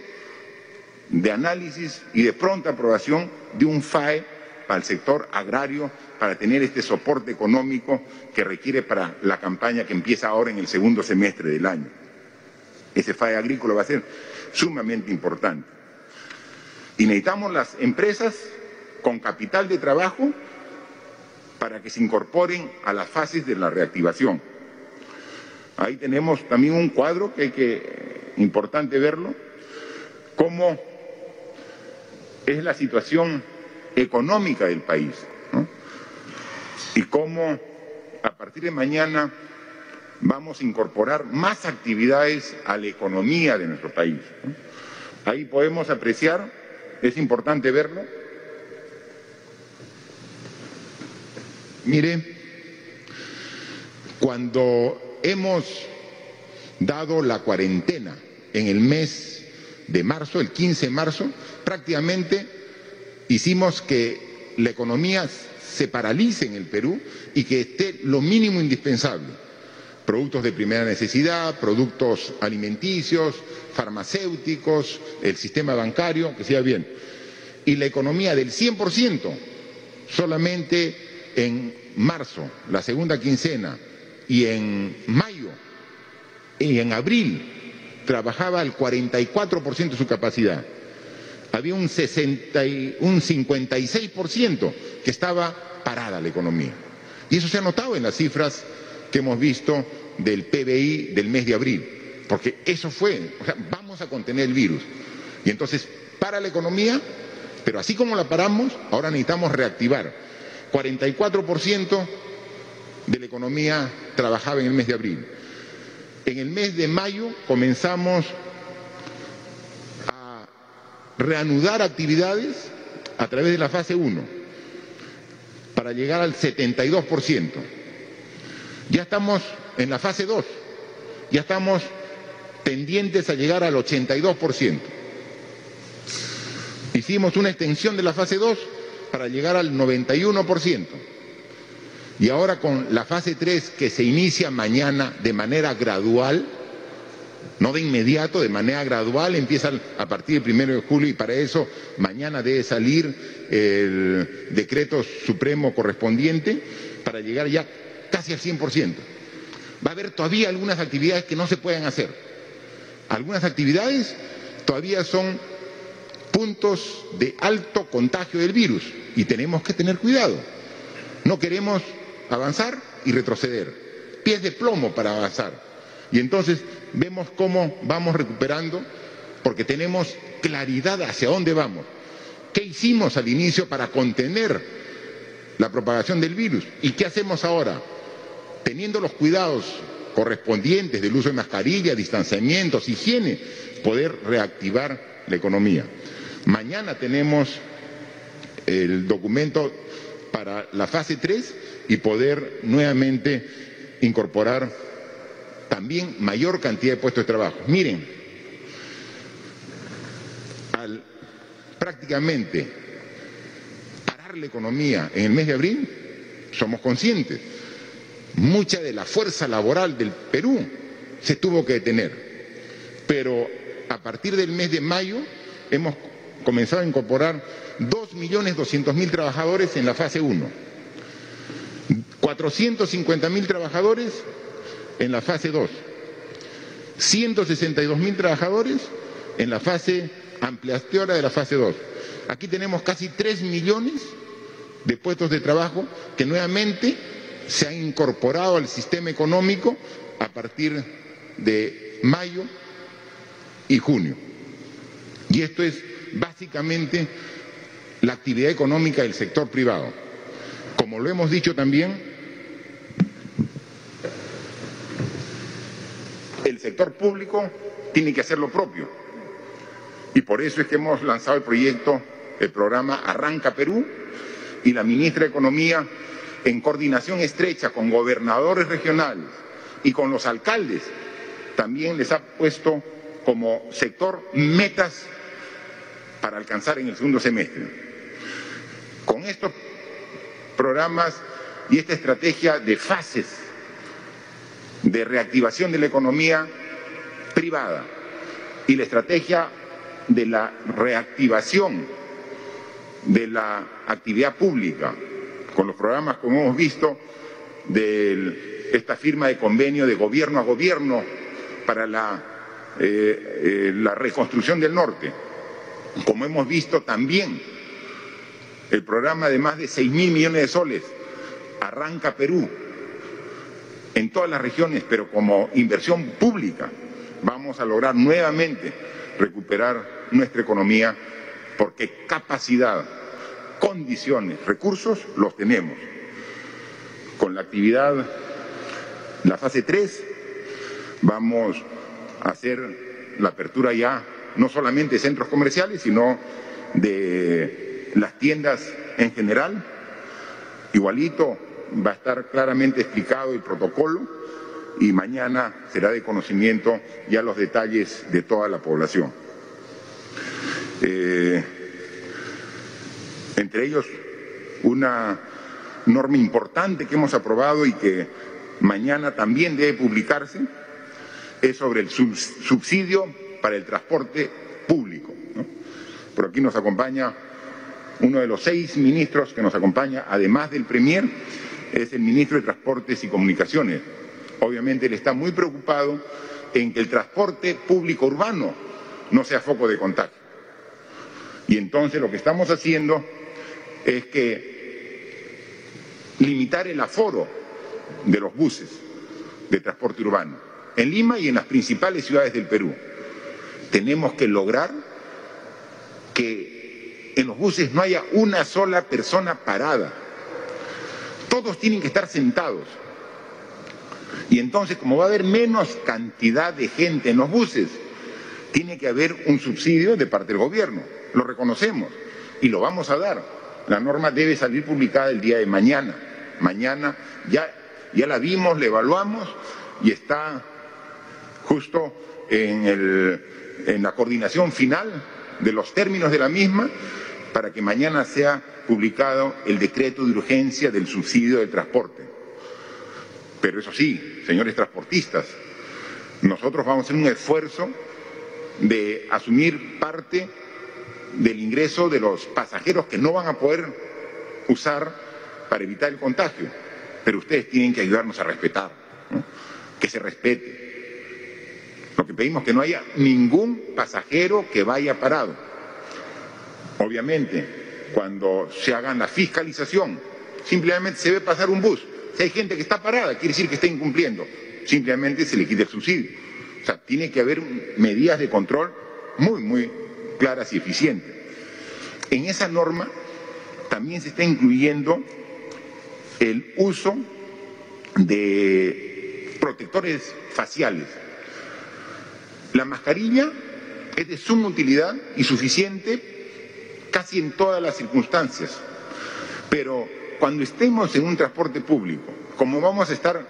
de análisis y de pronta aprobación de un FAE para el sector agrario para tener este soporte económico que requiere para la campaña que empieza ahora en el segundo semestre del año. Ese FAE agrícola va a ser sumamente importante. Y necesitamos las empresas con capital de trabajo para que se incorporen a las fases de la reactivación. Ahí tenemos también un cuadro que hay que, importante verlo, cómo es la situación económica del país y cómo a partir de mañana vamos a incorporar más actividades a la economía de nuestro país. Ahí podemos apreciar, es importante verlo. Mire, cuando hemos dado la cuarentena en el mes de marzo, el 15 de marzo, prácticamente hicimos que la economía se paralice en el Perú y que esté lo mínimo indispensable. Productos de primera necesidad, productos alimenticios, farmacéuticos, el sistema bancario, que sea bien. Y la economía del 100% solamente en marzo, la segunda quincena, y en mayo y en abril trabajaba al 44% de su capacidad había un, 60 un 56% que estaba parada la economía. Y eso se ha notado en las cifras que hemos visto del PBI del mes de abril, porque eso fue, o sea, vamos a contener el virus. Y entonces para la economía, pero así como la paramos, ahora necesitamos reactivar. 44% de la economía trabajaba en el mes de abril. En el mes de mayo comenzamos reanudar actividades a través de la fase 1 para llegar al 72%. Ya estamos en la fase 2, ya estamos pendientes a llegar al 82%. Hicimos una extensión de la fase 2 para llegar al 91%. Y ahora con la fase 3 que se inicia mañana de manera gradual, no de inmediato, de manera gradual, empieza a partir del primero de julio y para eso mañana debe salir el decreto supremo correspondiente para llegar ya casi al 100%. Va a haber todavía algunas actividades que no se pueden hacer. Algunas actividades todavía son puntos de alto contagio del virus y tenemos que tener cuidado. No queremos avanzar y retroceder. Pies de plomo para avanzar. Y entonces vemos cómo vamos recuperando porque tenemos claridad hacia dónde vamos. ¿Qué hicimos al inicio para contener la propagación del virus? ¿Y qué hacemos ahora? Teniendo los cuidados correspondientes del uso de mascarilla, distanciamientos, higiene, poder reactivar la economía. Mañana tenemos el documento para la fase 3 y poder nuevamente incorporar también mayor cantidad de puestos de trabajo. Miren, al prácticamente parar la economía en el mes de abril, somos conscientes, mucha de la fuerza laboral del Perú se tuvo que detener, pero a partir del mes de mayo hemos comenzado a incorporar 2.200.000 trabajadores en la fase 1, 450.000 trabajadores en la fase 2, 162.000 trabajadores en la fase ampliación de la fase 2. Aquí tenemos casi 3 millones de puestos de trabajo que nuevamente se han incorporado al sistema económico a partir de mayo y junio. Y esto es básicamente la actividad económica del sector privado. Como lo hemos dicho también, el sector público tiene que hacer lo propio. Y por eso es que hemos lanzado el proyecto, el programa Arranca Perú, y la ministra de Economía, en coordinación estrecha con gobernadores regionales y con los alcaldes, también les ha puesto como sector metas para alcanzar en el segundo semestre. Con estos programas y esta estrategia de fases de reactivación de la economía privada y la estrategia de la reactivación de la actividad pública, con los programas, como hemos visto, de esta firma de convenio de gobierno a gobierno para la, eh, eh, la reconstrucción del norte, como hemos visto también el programa de más de 6 mil millones de soles, arranca Perú, en todas las regiones, pero como inversión pública, vamos a lograr nuevamente recuperar nuestra economía porque capacidad, condiciones, recursos los tenemos. Con la actividad, la fase 3, vamos a hacer la apertura ya no solamente de centros comerciales, sino de las tiendas en general. Igualito va a estar claramente explicado el protocolo y mañana será de conocimiento ya los detalles de toda la población. Eh, entre ellos, una norma importante que hemos aprobado y que mañana también debe publicarse es sobre el subsidio para el transporte público. Por aquí nos acompaña uno de los seis ministros que nos acompaña, además del Premier, es el ministro de Transportes y Comunicaciones. Obviamente él está muy preocupado en que el transporte público urbano no sea foco de contagio. Y entonces lo que estamos haciendo es que limitar el aforo de los buses de transporte urbano en Lima y en las principales ciudades del Perú. Tenemos que lograr que en los buses no haya una sola persona parada. Todos tienen que estar sentados. Y entonces, como va a haber menos cantidad de gente en los buses, tiene que haber un subsidio de parte del gobierno. Lo reconocemos y lo vamos a dar. La norma debe salir publicada el día de mañana. Mañana ya, ya la vimos, la evaluamos y está justo en, el, en la coordinación final de los términos de la misma para que mañana sea publicado el decreto de urgencia del subsidio del transporte. Pero eso sí, señores transportistas, nosotros vamos a hacer un esfuerzo de asumir parte del ingreso de los pasajeros que no van a poder usar para evitar el contagio. Pero ustedes tienen que ayudarnos a respetar, que se respete. Lo que pedimos es que no haya ningún pasajero que vaya parado. Obviamente, cuando se hagan la fiscalización, simplemente se ve pasar un bus. Si hay gente que está parada, quiere decir que está incumpliendo. Simplemente se le quita el subsidio. O sea, tiene que haber medidas de control muy, muy claras y eficientes. En esa norma también se está incluyendo el uso de protectores faciales. La mascarilla es de suma utilidad y suficiente casi en todas las circunstancias, pero cuando estemos en un transporte público, como vamos a estar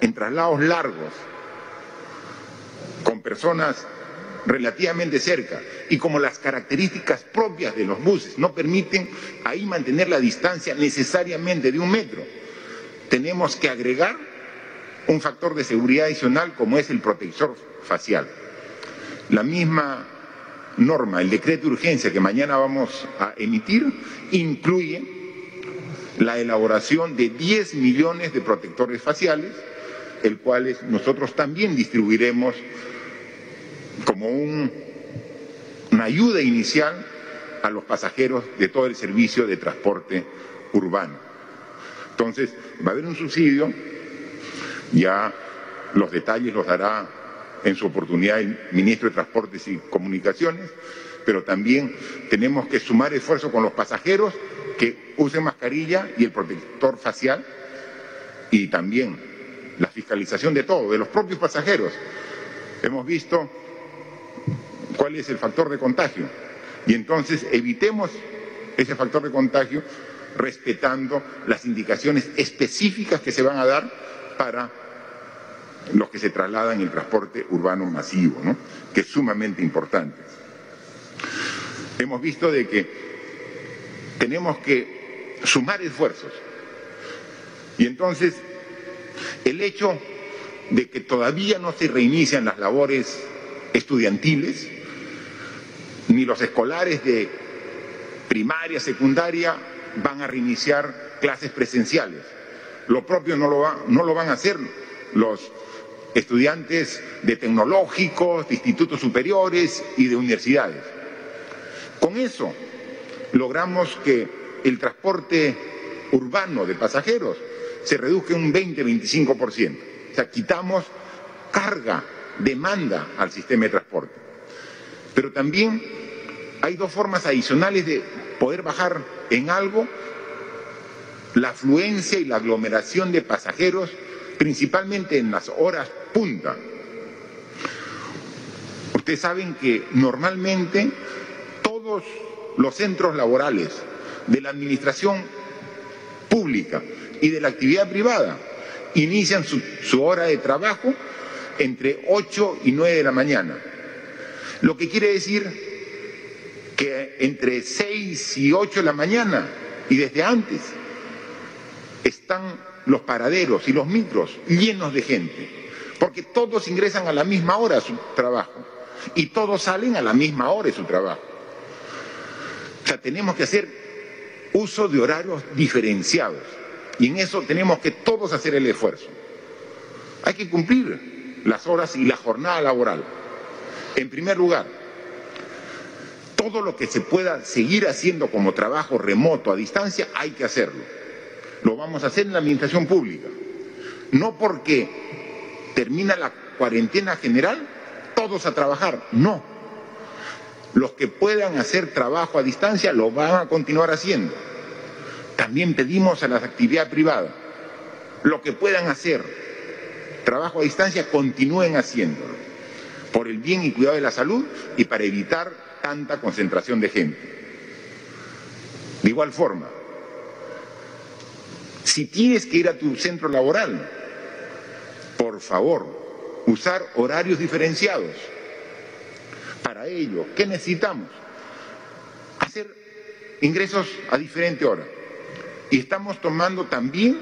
en traslados largos, con personas relativamente cerca y como las características propias de los buses no permiten ahí mantener la distancia necesariamente de un metro, tenemos que agregar un factor de seguridad adicional como es el protector facial. La misma norma, el decreto de urgencia que mañana vamos a emitir, incluye la elaboración de 10 millones de protectores faciales, el cuales nosotros también distribuiremos como una ayuda inicial a los pasajeros de todo el servicio de transporte urbano. Entonces, va a haber un subsidio, ya los detalles los dará en su oportunidad el ministro de Transportes y Comunicaciones, pero también tenemos que sumar esfuerzo con los pasajeros que usen mascarilla y el protector facial y también la fiscalización de todo, de los propios pasajeros. Hemos visto cuál es el factor de contagio y entonces evitemos ese factor de contagio respetando las indicaciones específicas que se van a dar para los que se trasladan en el transporte urbano masivo, ¿no? que es sumamente importante. Hemos visto de que tenemos que sumar esfuerzos y entonces el hecho de que todavía no se reinician las labores estudiantiles, ni los escolares de primaria, secundaria van a reiniciar clases presenciales. Lo propio no lo, no lo van a hacer los estudiantes de tecnológicos, de institutos superiores y de universidades. Con eso logramos que el transporte urbano de pasajeros se reduzca un 20-25%. O sea, quitamos carga, demanda al sistema de transporte. Pero también hay dos formas adicionales de poder bajar en algo la afluencia y la aglomeración de pasajeros, principalmente en las horas punta. Ustedes saben que normalmente todos los centros laborales de la administración pública y de la actividad privada inician su, hora de trabajo entre 8 y 9 de la mañana. Lo que quiere decir que entre 6 y 8 de la mañana y desde antes están los paraderos y los micros llenos de gente, porque todos ingresan a la misma hora a su trabajo y todos salen a la misma hora de su trabajo. O sea, tenemos que hacer uso de horarios diferenciados y en eso tenemos que todos hacer el esfuerzo. Hay que cumplir las horas y la jornada laboral. En primer lugar, todo lo que se pueda seguir haciendo como trabajo remoto a distancia, hay que hacerlo. Lo vamos a hacer en la administración pública. No porque termina la cuarentena general, todos a trabajar. No. Los que puedan hacer trabajo a distancia lo van a continuar haciendo. También pedimos a la actividad privada, lo que puedan hacer trabajo a distancia, continúen haciéndolo, por el bien y cuidado de la salud y para evitar tanta concentración de gente. De igual forma, si tienes que ir a tu centro laboral, por favor, usar horarios diferenciados. Para ello, ¿qué necesitamos? Hacer ingresos a diferente hora. Y estamos tomando también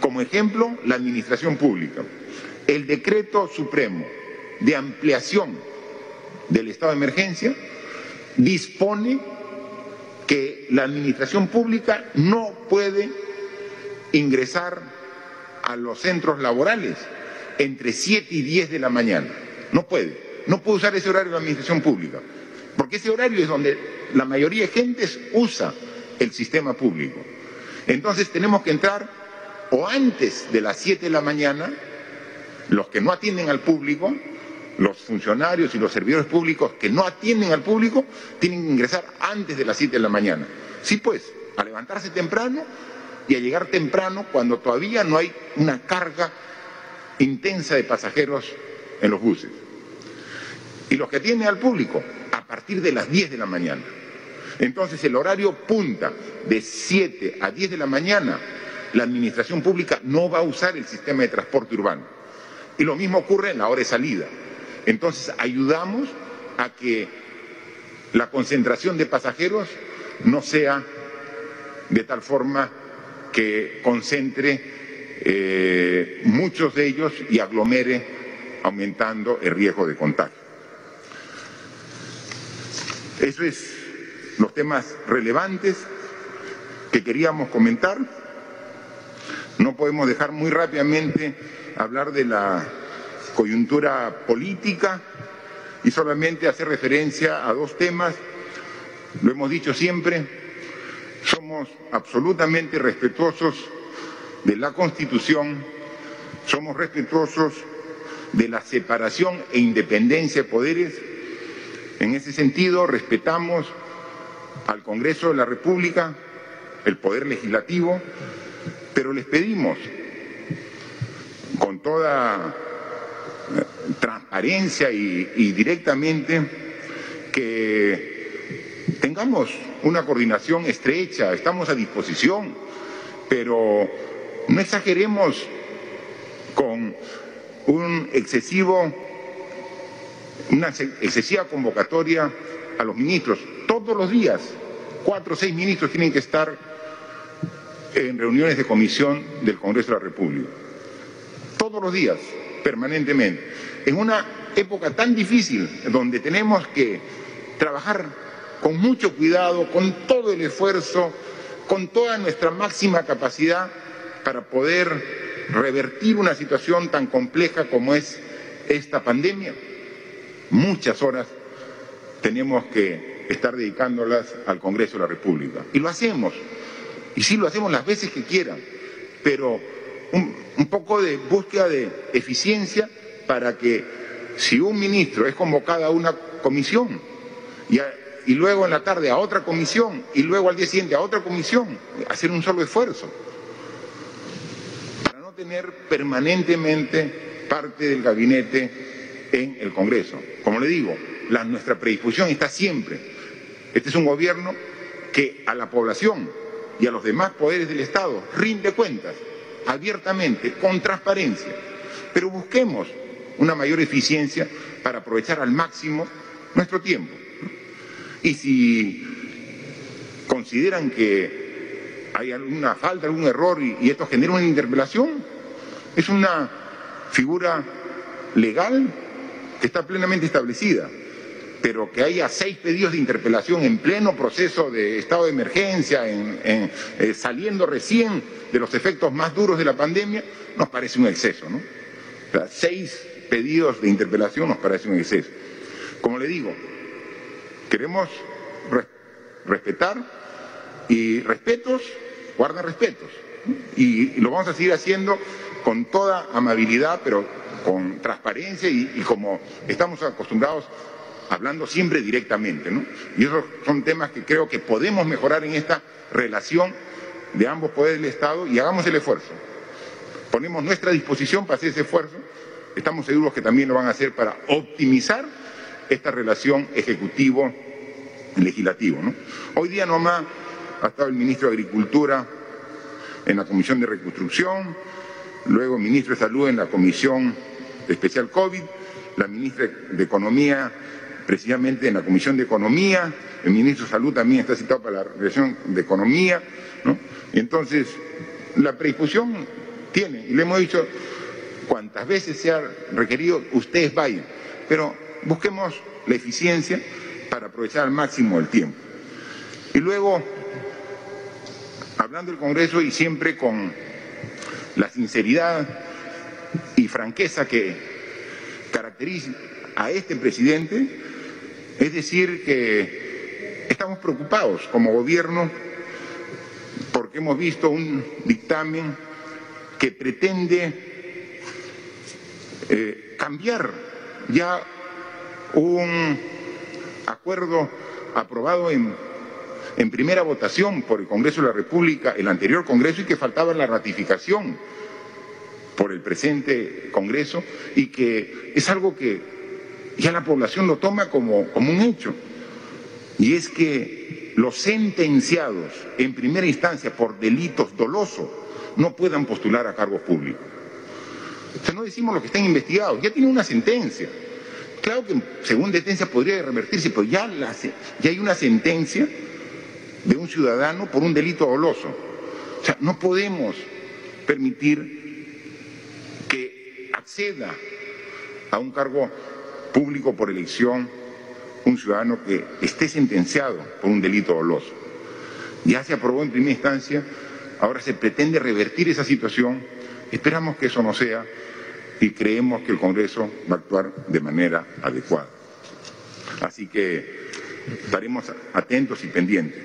como ejemplo la administración pública. El decreto supremo de ampliación del estado de emergencia dispone que la administración pública no puede ingresar a los centros laborales entre 7 y 10 de la mañana. No puede. No puede usar ese horario de la administración pública. Porque ese horario es donde la mayoría de gentes usa el sistema público. Entonces tenemos que entrar o antes de las 7 de la mañana, los que no atienden al público, los funcionarios y los servidores públicos que no atienden al público tienen que ingresar antes de las 7 de la mañana. Sí, pues, a levantarse temprano y a llegar temprano cuando todavía no hay una carga intensa de pasajeros en los buses. Y los que atienden al público a partir de las 10 de la mañana. Entonces el horario punta de 7 a 10 de la mañana, la administración pública no va a usar el sistema de transporte urbano. Y lo mismo ocurre en la hora de salida. Entonces ayudamos a que la concentración de pasajeros no sea de tal forma que concentre eh, muchos de ellos y aglomere aumentando el riesgo de contagio. Eso es los temas relevantes que queríamos comentar. No podemos dejar muy rápidamente hablar de la coyuntura política y solamente hacer referencia a dos temas. Lo hemos dicho siempre, somos absolutamente respetuosos de la Constitución, somos respetuosos de la separación e independencia de poderes. En ese sentido, respetamos al Congreso de la República, el Poder Legislativo, pero les pedimos con toda eh, transparencia y, directamente que tengamos una coordinación estrecha, estamos a disposición, pero no exageremos con un excesivo, una excesiva convocatoria a los ministros. Todos los días, cuatro o seis ministros tienen que estar en reuniones de comisión del Congreso de la República. Todos los días, permanentemente. En una época tan difícil donde tenemos que trabajar con mucho cuidado, con todo el esfuerzo, con toda nuestra máxima capacidad para poder revertir una situación tan compleja como es esta pandemia. Muchas horas tenemos que estar dedicándolas al Congreso de la República. Y lo hacemos. Y sí lo hacemos las veces que quieran. Pero un, poco de búsqueda de eficiencia para que si un ministro es convocado a una comisión y, y luego en la tarde a otra comisión y luego al día siguiente a otra comisión, hacer un solo esfuerzo para no tener permanentemente parte del gabinete en el Congreso. Como le digo, nuestra predisposición está siempre. Este es un gobierno que a la población y a los demás poderes del Estado rinde cuentas abiertamente, con transparencia, pero busquemos una mayor eficiencia para aprovechar al máximo nuestro tiempo. Y si consideran que hay alguna falta, algún error y, esto genera una interpelación, es una figura legal que está plenamente establecida pero que haya seis pedidos de interpelación en pleno proceso de estado de emergencia, en, eh, saliendo recién de los efectos más duros de la pandemia, nos parece un exceso. ¿no? seis pedidos de interpelación nos parece un exceso. Como le digo, queremos respetar y respetos, guarda respetos. Y, lo vamos a seguir haciendo con toda amabilidad, pero con transparencia y como estamos acostumbrados hablando siempre directamente, ¿no? Y esos son temas que creo que podemos mejorar en esta relación de ambos poderes del Estado y hagamos el esfuerzo. Ponemos nuestra disposición para hacer ese esfuerzo. Estamos seguros que también lo van a hacer para optimizar esta relación ejecutivo-legislativo. ¿no? Hoy día nomás ha estado el ministro de Agricultura en la Comisión de Reconstrucción, luego el ministro de Salud en la Comisión Especial COVID, la ministra de Economía precisamente en la Comisión de Economía, el ministro de Salud también está citado para la Relación de Economía, ¿no? Entonces, la predisposición tiene, y le hemos dicho, cuantas veces sea requerido, ustedes vayan, pero busquemos la eficiencia para aprovechar al máximo el tiempo. Y luego, hablando del Congreso y siempre con la sinceridad y franqueza que caracteriza a este presidente, es decir, que estamos preocupados como gobierno porque hemos visto un dictamen que pretende eh, cambiar ya un acuerdo aprobado en, primera votación por el Congreso de la República, el anterior Congreso, y que faltaba la ratificación por el presente Congreso, y que es algo que ya la población lo toma como, como un hecho. Y es que los sentenciados en primera instancia por delitos dolosos no puedan postular a cargos públicos. O no decimos los que están investigados, ya tienen una sentencia. Claro que según sentencia podría revertirse, pero ya, ya hay una sentencia de un ciudadano por un delito doloso. O sea, no podemos permitir que acceda a un cargo público por elección un ciudadano que esté sentenciado por un delito doloso. Ya se aprobó en primera instancia, ahora se pretende revertir esa situación. Esperamos que eso no sea y creemos que el Congreso va a actuar de manera adecuada. Así que estaremos atentos y pendientes.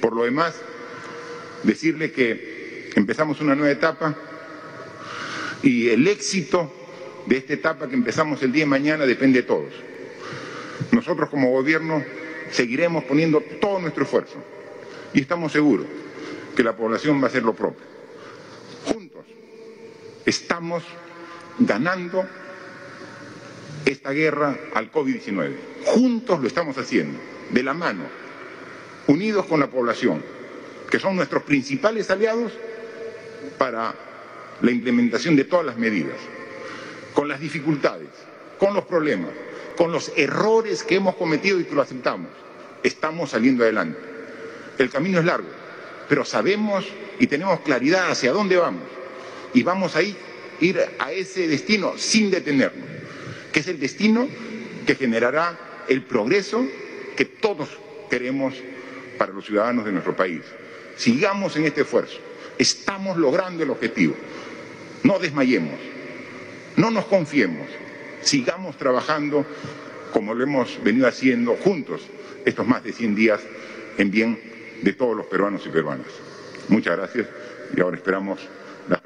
Por lo demás, decirle que empezamos una nueva etapa y el éxito de esta etapa que empezamos el día de mañana depende de todos. Nosotros como gobierno seguiremos poniendo todo nuestro esfuerzo y estamos seguros que la población va a hacer lo propio. Juntos estamos ganando esta guerra al COVID-19. Juntos lo estamos haciendo, de la mano, unidos con la población, que son nuestros principales aliados para la implementación de todas las medidas, con las dificultades, con los problemas, con los errores que hemos cometido y que lo aceptamos. Estamos saliendo adelante. El camino es largo, pero sabemos y tenemos claridad hacia dónde vamos. Y vamos a ir ir a ese destino sin detenernos, que es el destino que generará el progreso que todos queremos para los ciudadanos de nuestro país. Sigamos en este esfuerzo. Estamos logrando el objetivo. No desmayemos. No nos confiemos. Sigamos trabajando como lo hemos venido haciendo juntos estos más de 100 días en bien de todos los peruanos y peruanas. Muchas gracias y ahora esperamos las.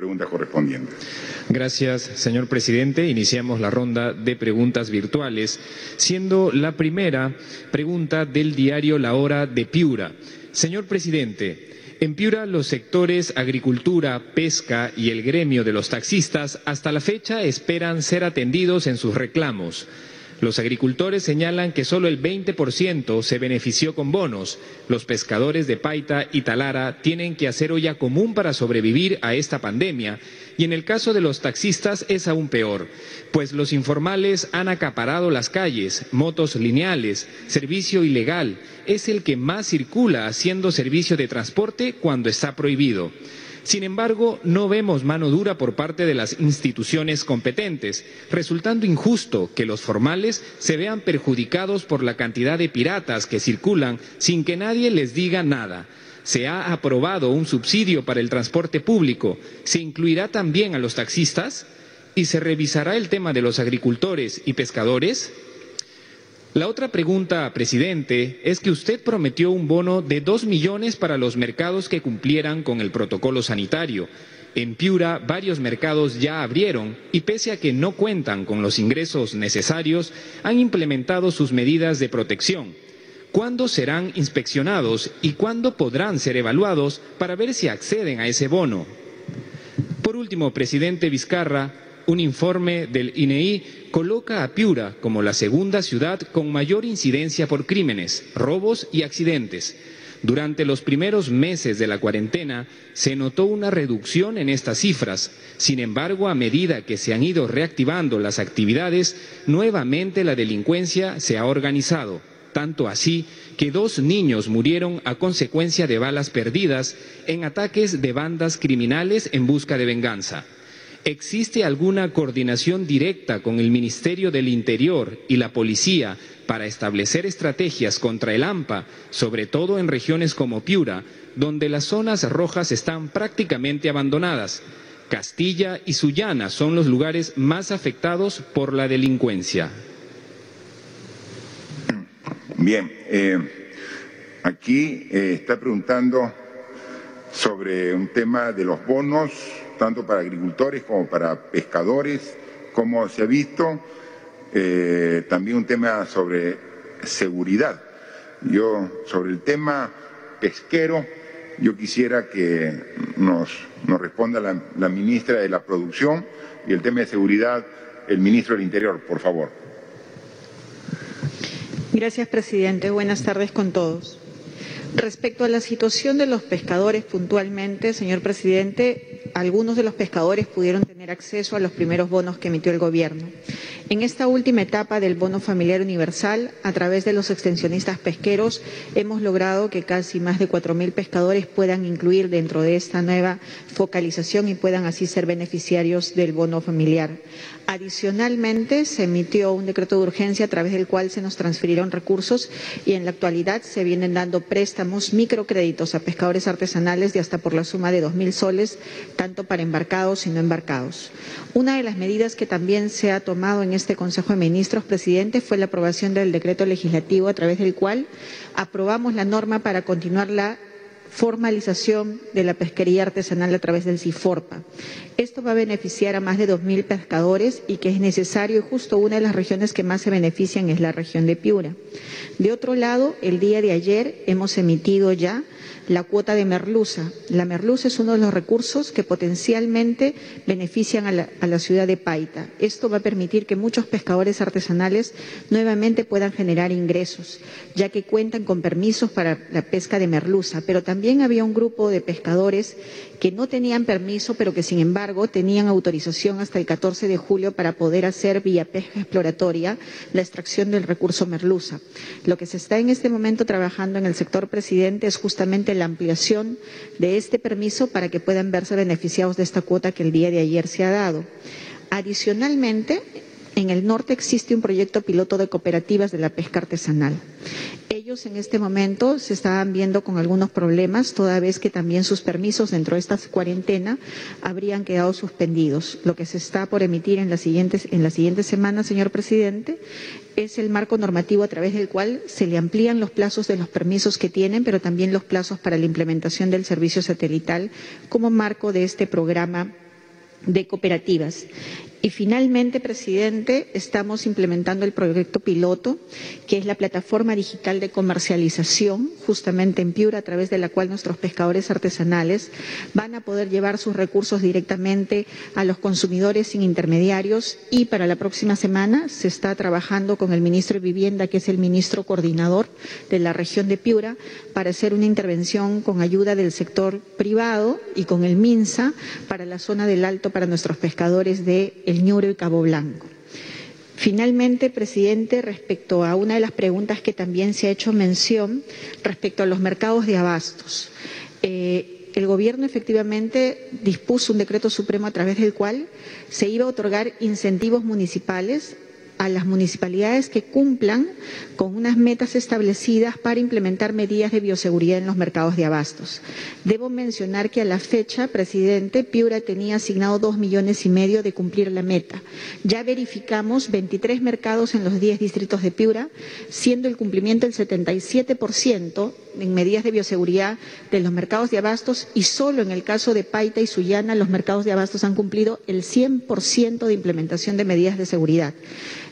Gracias, señor presidente. Iniciamos la ronda de preguntas virtuales, siendo la primera pregunta del diario La Hora de Piura. Señor presidente, en Piura los sectores agricultura, pesca y el gremio de los taxistas hasta la fecha esperan ser atendidos en sus reclamos. Los agricultores señalan que solo el 20% se benefició con bonos. Los pescadores de Paita y Talara tienen que hacer olla común para sobrevivir a esta pandemia. Y en el caso de los taxistas es aún peor, pues los informales han acaparado las calles, motos lineales, servicio ilegal. Es el que más circula haciendo servicio de transporte cuando está prohibido. Sin embargo, no vemos mano dura por parte de las instituciones competentes, resultando injusto que los formales se vean perjudicados por la cantidad de piratas que circulan sin que nadie les diga nada. Se ha aprobado un subsidio para el transporte público. ¿Se incluirá también a los taxistas? ¿Y se revisará el tema de los agricultores y pescadores? La otra pregunta, presidente, es que usted prometió un bono de dos millones para los mercados que cumplieran con el protocolo sanitario. En Piura varios mercados ya abrieron y pese a que no cuentan con los ingresos necesarios, han implementado sus medidas de protección. ¿Cuándo serán inspeccionados y cuándo podrán ser evaluados para ver si acceden a ese bono? Por último, presidente Vizcarra, un informe del INEI coloca a Piura como la segunda ciudad con mayor incidencia por crímenes, robos y accidentes. Durante los primeros meses de la cuarentena se notó una reducción en estas cifras. Sin embargo, a medida que se han ido reactivando las actividades, nuevamente la delincuencia se ha organizado. Tanto así que dos niños murieron a consecuencia de balas perdidas en ataques de bandas criminales en busca de venganza. ¿Existe alguna coordinación directa con el Ministerio del Interior y la Policía para establecer estrategias contra el AMPA, sobre todo en regiones como Piura, donde las zonas rojas están prácticamente abandonadas? Castilla y Sullana son los lugares más afectados por la delincuencia. Bien, eh, aquí eh, está preguntando sobre un tema de los bonos tanto para agricultores como para pescadores, como se ha visto, eh, también un tema sobre seguridad. Yo, sobre el tema pesquero, yo quisiera que nos, nos responda la, la ministra de la Producción y el tema de seguridad, el ministro del Interior, por favor. Gracias, presidente. Buenas tardes con todos. Respecto a la situación de los pescadores puntualmente, señor presidente, algunos de los pescadores pudieron tener acceso a los primeros bonos que emitió el Gobierno. En esta última etapa del bono familiar universal, a través de los extensionistas pesqueros, hemos logrado que casi más de 4.000 pescadores puedan incluir dentro de esta nueva focalización y puedan así ser beneficiarios del bono familiar. Adicionalmente, se emitió un decreto de urgencia a través del cual se nos transfirieron recursos y en la actualidad se vienen dando préstamos, microcréditos a pescadores artesanales de hasta por la suma de 2.000 soles, tanto para embarcados y no embarcados. Una de las medidas que también se ha tomado en este Consejo de Ministros, presidente, fue la aprobación del decreto legislativo a través del cual aprobamos la norma para continuar la formalización de la pesquería artesanal a través del CIFORPA. Esto va a beneficiar a más de 2.000 pescadores y que es necesario y justo una de las regiones que más se benefician es la región de Piura. De otro lado, el día de ayer hemos emitido ya la cuota de merluza. La merluza es uno de los recursos que potencialmente benefician a la, ciudad de Paita. Esto va a permitir que muchos pescadores artesanales nuevamente puedan generar ingresos, ya que cuentan con permisos para la pesca de merluza. Pero también había un grupo de pescadores que no tenían permiso, pero que sin embargo tenían autorización hasta el 14 de julio para poder hacer vía pesca exploratoria la extracción del recurso merluza. Lo que se está en este momento trabajando en el sector presidente es justamente la ampliación de este permiso para que puedan verse beneficiados de esta cuota que el día de ayer se ha dado. Adicionalmente, en el norte existe un proyecto piloto de cooperativas de la pesca artesanal. Ellos en este momento se estaban viendo con algunos problemas, toda vez que también sus permisos dentro de esta cuarentena habrían quedado suspendidos. Lo que se está por emitir en las siguientes, en la siguiente semana, señor presidente, es el marco normativo a través del cual se le amplían los plazos de los permisos que tienen, pero también los plazos para la implementación del servicio satelital como marco de este programa de cooperativas. Y finalmente, presidente, estamos implementando el proyecto piloto, que es la plataforma digital de comercialización, justamente en Piura, a través de la cual nuestros pescadores artesanales van a poder llevar sus recursos directamente a los consumidores sin intermediarios. Y para la próxima semana se está trabajando con el ministro de Vivienda, que es el ministro coordinador de la región de Piura, para hacer una intervención con ayuda del sector privado y con el MINSA para la zona del Alto para nuestros pescadores de El Ñuro y Cabo Blanco. Finalmente, presidente, respecto a una de las preguntas que también se ha hecho mención respecto a los mercados de abastos. Eh, el Gobierno efectivamente dispuso un decreto supremo a través del cual se iba a otorgar incentivos municipales a las municipalidades que cumplan con unas metas establecidas para implementar medidas de bioseguridad en los mercados de abastos. Debo mencionar que a la fecha, presidente, Piura tenía asignado dos millones y medio de cumplir la meta. Ya verificamos 23 mercados en los 10 distritos de Piura, siendo el cumplimiento el 77% en medidas de bioseguridad de los mercados de abastos y solo en el caso de Paita y Sullana los mercados de abastos han cumplido el 100% de implementación de medidas de seguridad.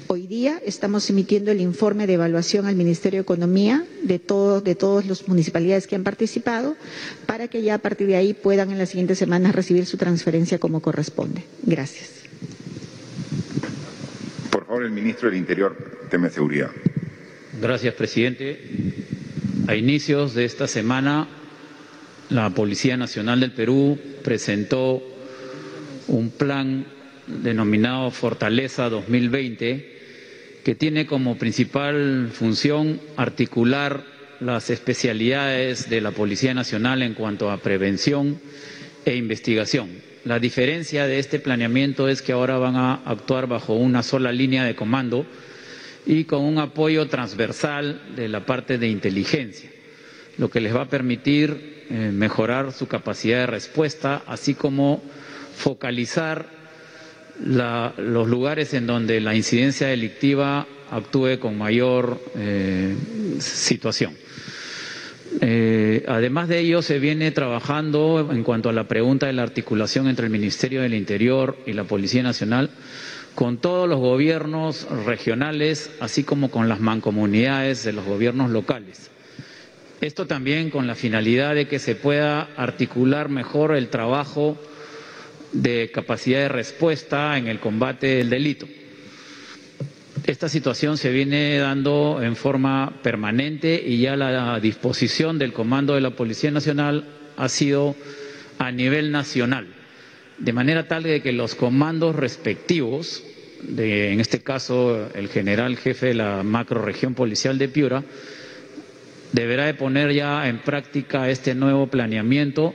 Hoy día estamos emitiendo el informe de evaluación al Ministerio de Economía de, todo, de todas las municipalidades que han participado para que ya a partir de ahí puedan en las siguientes semanas recibir su transferencia como corresponde. Gracias. Por favor, el ministro del Interior, tema de seguridad. Gracias, presidente. A inicios de esta semana, la Policía Nacional del Perú presentó un plan denominado Fortaleza 2020 que tiene como principal función articular las especialidades de la Policía Nacional en cuanto a prevención e investigación. La diferencia de este planeamiento es que ahora van a actuar bajo una sola línea de comando y con un apoyo transversal de la parte de inteligencia, lo que les va a permitir eh, mejorar su capacidad de respuesta, así como focalizar los lugares en donde la incidencia delictiva actúe con mayor eh, situación. Eh, además de ello, se viene trabajando en cuanto a la pregunta de la articulación entre el Ministerio del Interior y la Policía Nacional con todos los gobiernos regionales, así como con las mancomunidades de los gobiernos locales. Esto también con la finalidad de que se pueda articular mejor el trabajo de capacidad de respuesta en el combate del delito. Esta situación se viene dando en forma permanente y ya la disposición del Comando de la Policía Nacional ha sido a nivel nacional, de manera tal de que los comandos respectivos, de, en este caso el general jefe de la macroregión policial de Piura, deberá de poner ya en práctica este nuevo planeamiento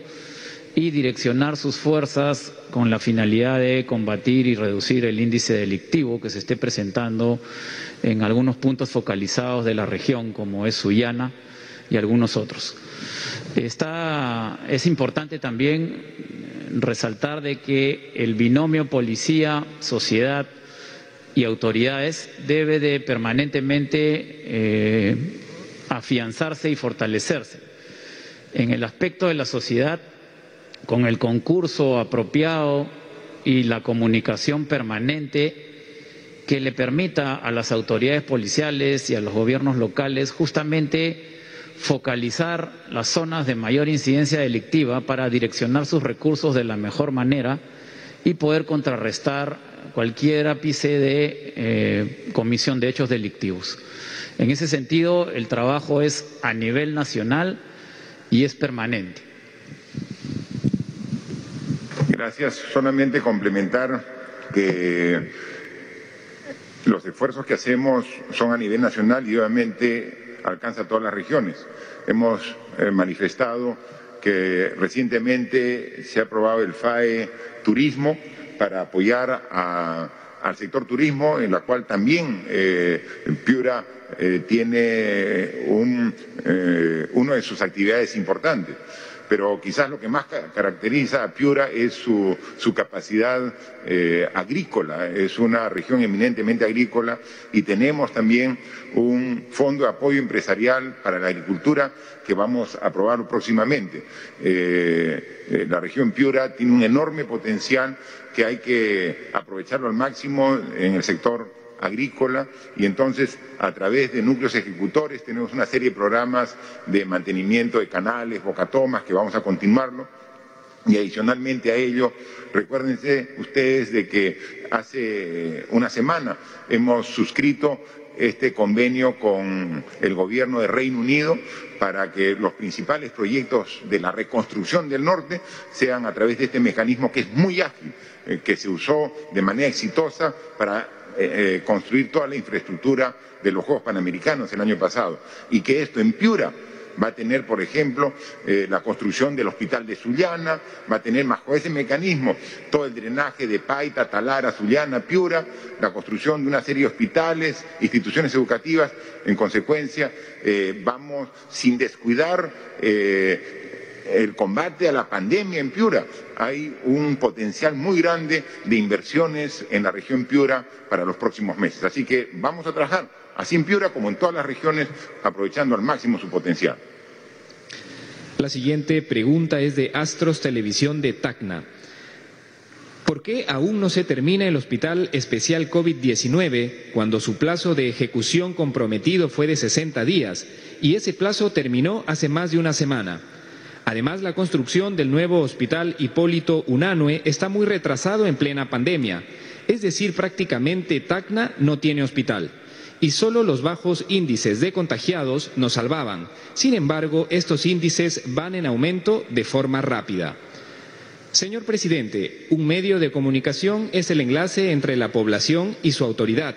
y direccionar sus fuerzas con la finalidad de combatir y reducir el índice delictivo que se esté presentando en algunos puntos focalizados de la región, como es Sullana y algunos otros. es importante también resaltar de que el binomio policía-sociedad y autoridades debe de permanentemente eh, afianzarse y fortalecerse. En el aspecto de la sociedad, con el concurso apropiado y la comunicación permanente que le permita a las autoridades policiales y a los gobiernos locales justamente focalizar las zonas de mayor incidencia delictiva para direccionar sus recursos de la mejor manera y poder contrarrestar cualquier ápice de eh, comisión de hechos delictivos. En ese sentido, el trabajo es a nivel nacional y es permanente. Gracias. Solamente complementar que los esfuerzos que hacemos son a nivel nacional y obviamente alcanza todas las regiones. Hemos eh, manifestado que recientemente se ha aprobado el FAE Turismo para apoyar al sector turismo, en la cual también eh, Piura eh, tiene un, una de sus actividades importantes pero quizás lo que más caracteriza a Piura es su, capacidad eh, agrícola. Es una región eminentemente agrícola y tenemos también un fondo de apoyo empresarial para la agricultura que vamos a aprobar próximamente. la región Piura tiene un enorme potencial que hay que aprovecharlo al máximo en el sector agrícola y entonces a través de núcleos ejecutores tenemos una serie de programas de mantenimiento de canales, bocatomas que vamos a continuarlo. Y adicionalmente a ello, recuérdense ustedes de que hace una semana hemos suscrito este convenio con el gobierno de Reino Unido para que los principales proyectos de la reconstrucción del norte sean a través de este mecanismo que es muy ágil, eh, que se usó de manera exitosa para eh, eh, construir toda la infraestructura de los Juegos Panamericanos el año pasado y que esto en Piura va a tener, por ejemplo, eh, la construcción del hospital de Sullana, va a tener bajo ese mecanismo todo el drenaje de Paita, Talara, Sullana, Piura, la construcción de una serie de hospitales, instituciones educativas. En consecuencia, vamos sin descuidar el combate a la pandemia en Piura. Hay un potencial muy grande de inversiones en la región Piura para los próximos meses. Así que vamos a trabajar, así en Piura como en todas las regiones, aprovechando al máximo su potencial. La siguiente pregunta es de Astros Televisión de Tacna. ¿Por qué aún no se termina el Hospital Especial COVID-19 cuando su plazo de ejecución comprometido fue de 60 días y ese plazo terminó hace más de una semana? Además, la construcción del nuevo hospital Hipólito Unanue está muy retrasado en plena pandemia. Es decir, prácticamente Tacna no tiene hospital. Y solo los bajos índices de contagiados nos salvaban. Sin embargo, estos índices van en aumento de forma rápida. Señor presidente, un medio de comunicación es el enlace entre la población y su autoridad.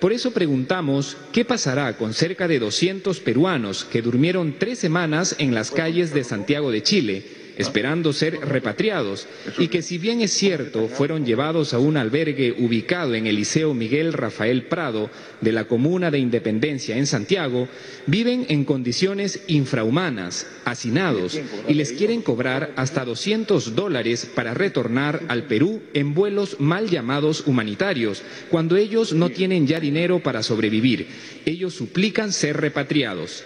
Por eso preguntamos qué pasará con cerca de 200 peruanos que durmieron tres semanas en las calles de Santiago de Chile esperando ser repatriados y que si bien es cierto fueron llevados a un albergue ubicado en el Liceo Miguel Rafael Prado de la Comuna de Independencia en Santiago, viven en condiciones infrahumanas, hacinados y les quieren cobrar hasta 200 dólares para retornar al Perú en vuelos mal llamados humanitarios, cuando ellos no tienen ya dinero para sobrevivir. Ellos suplican ser repatriados.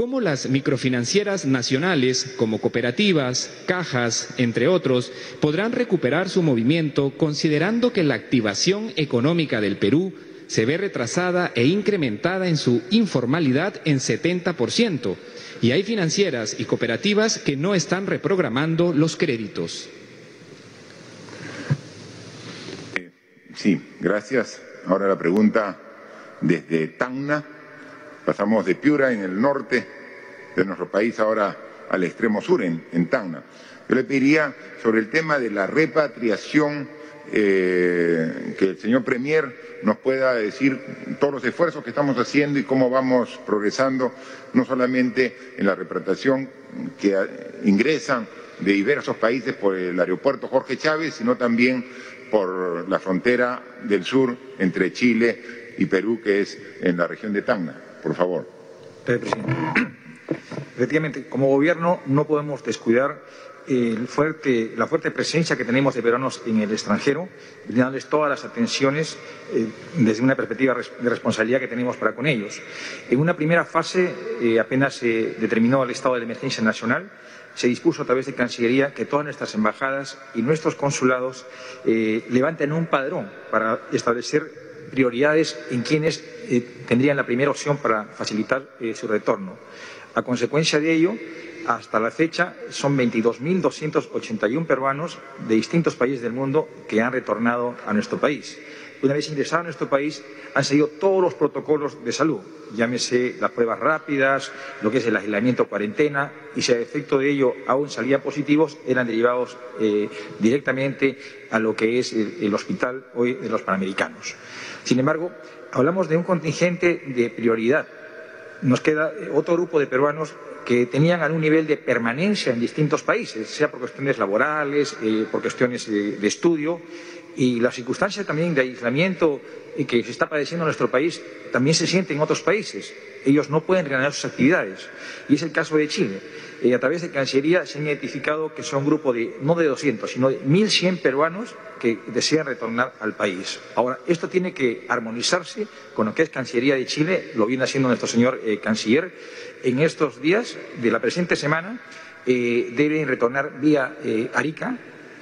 Cómo las microfinancieras nacionales, como cooperativas, cajas, entre otros, podrán recuperar su movimiento considerando que la activación económica del Perú se ve retrasada e incrementada en su informalidad en 70%, y hay financieras y cooperativas que no están reprogramando los créditos. Sí, gracias. Ahora la pregunta desde Tacna. Pasamos de Piura, en el norte de nuestro país, ahora al extremo sur, en, en Tacna. Yo le pediría sobre el tema de la repatriación eh, que el señor Premier nos pueda decir todos los esfuerzos que estamos haciendo y cómo vamos progresando, no solamente en la repatriación que ingresan de diversos países por el aeropuerto Jorge Chávez, sino también por la frontera del sur entre Chile y Perú, que es en la región de Tacna. Por favor. Efectivamente, como gobierno no podemos descuidar la fuerte presencia que tenemos de peruanos en el extranjero, dándoles todas las atenciones eh, desde una perspectiva de responsabilidad que tenemos para con ellos. En una primera fase, eh, apenas se determinó el estado de emergencia nacional, se dispuso a través de Cancillería que todas nuestras embajadas y nuestros consulados eh, levanten un padrón para establecer prioridades en quienes tendrían la primera opción para facilitar su retorno. A consecuencia de ello, hasta la fecha son 22.281 peruanos de distintos países del mundo que han retornado a nuestro país. Una vez ingresados a nuestro país, han seguido todos los protocolos de salud, llámese las pruebas rápidas, lo que es el aislamiento cuarentena, y si a efecto de ello aún salían positivos, eran derivados eh, directamente a lo que es el hospital hoy de los Panamericanos. Sin embargo, hablamos de un contingente de prioridad. Nos queda otro grupo de peruanos que tenían algún nivel de permanencia en distintos países, sea por cuestiones laborales, eh, por cuestiones de, estudio, y la circunstancia también de aislamiento que se está padeciendo en nuestro país también se siente en otros países. Ellos no pueden reanudar sus actividades. Y es el caso de Chile. Eh, a través de Cancillería se han identificado que son un grupo de, no de 200, sino de 1.100 peruanos que desean retornar al país. Ahora, esto tiene que armonizarse con lo que es Cancillería de Chile, lo viene haciendo nuestro señor eh, canciller. En estos días de la presente semana eh, deben retornar vía Arica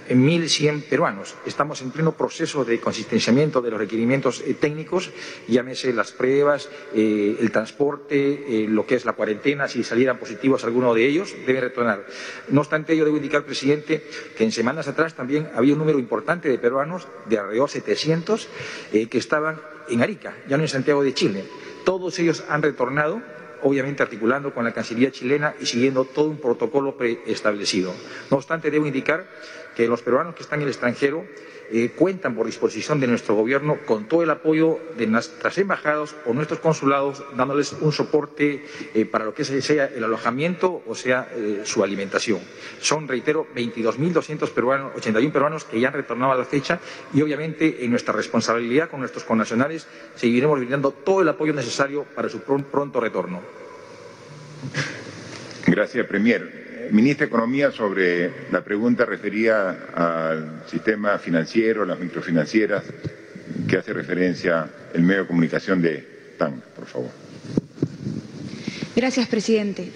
1.100 peruanos. Estamos en pleno proceso de consistenciamiento de los requerimientos eh, técnicos, llámese las pruebas, eh, el transporte, eh, lo que es la cuarentena, si salieran positivos alguno de ellos, deben retornar. No obstante, yo debo indicar, presidente, que en semanas atrás también había un número importante de peruanos, de alrededor 700, que estaban en Arica, ya no en Santiago de Chile. Todos ellos han retornado obviamente articulando con la Cancillería chilena y siguiendo todo un protocolo preestablecido. No obstante, debo indicar que los peruanos que están en el extranjero eh, cuentan por disposición de nuestro gobierno con todo el apoyo de nuestras embajadas o nuestros consulados, dándoles un soporte eh, para lo que sea el alojamiento o sea eh, su alimentación. Son, reitero, 22.200 peruanos, 81 peruanos que ya han retornado a la fecha y obviamente en nuestra responsabilidad con nuestros connacionales seguiremos brindando todo el apoyo necesario para su pronto retorno. Gracias, Premier. Ministra de Economía, sobre la pregunta referida al sistema financiero, las microfinancieras, que hace referencia el medio de comunicación de TAN, por favor. Gracias, presidente.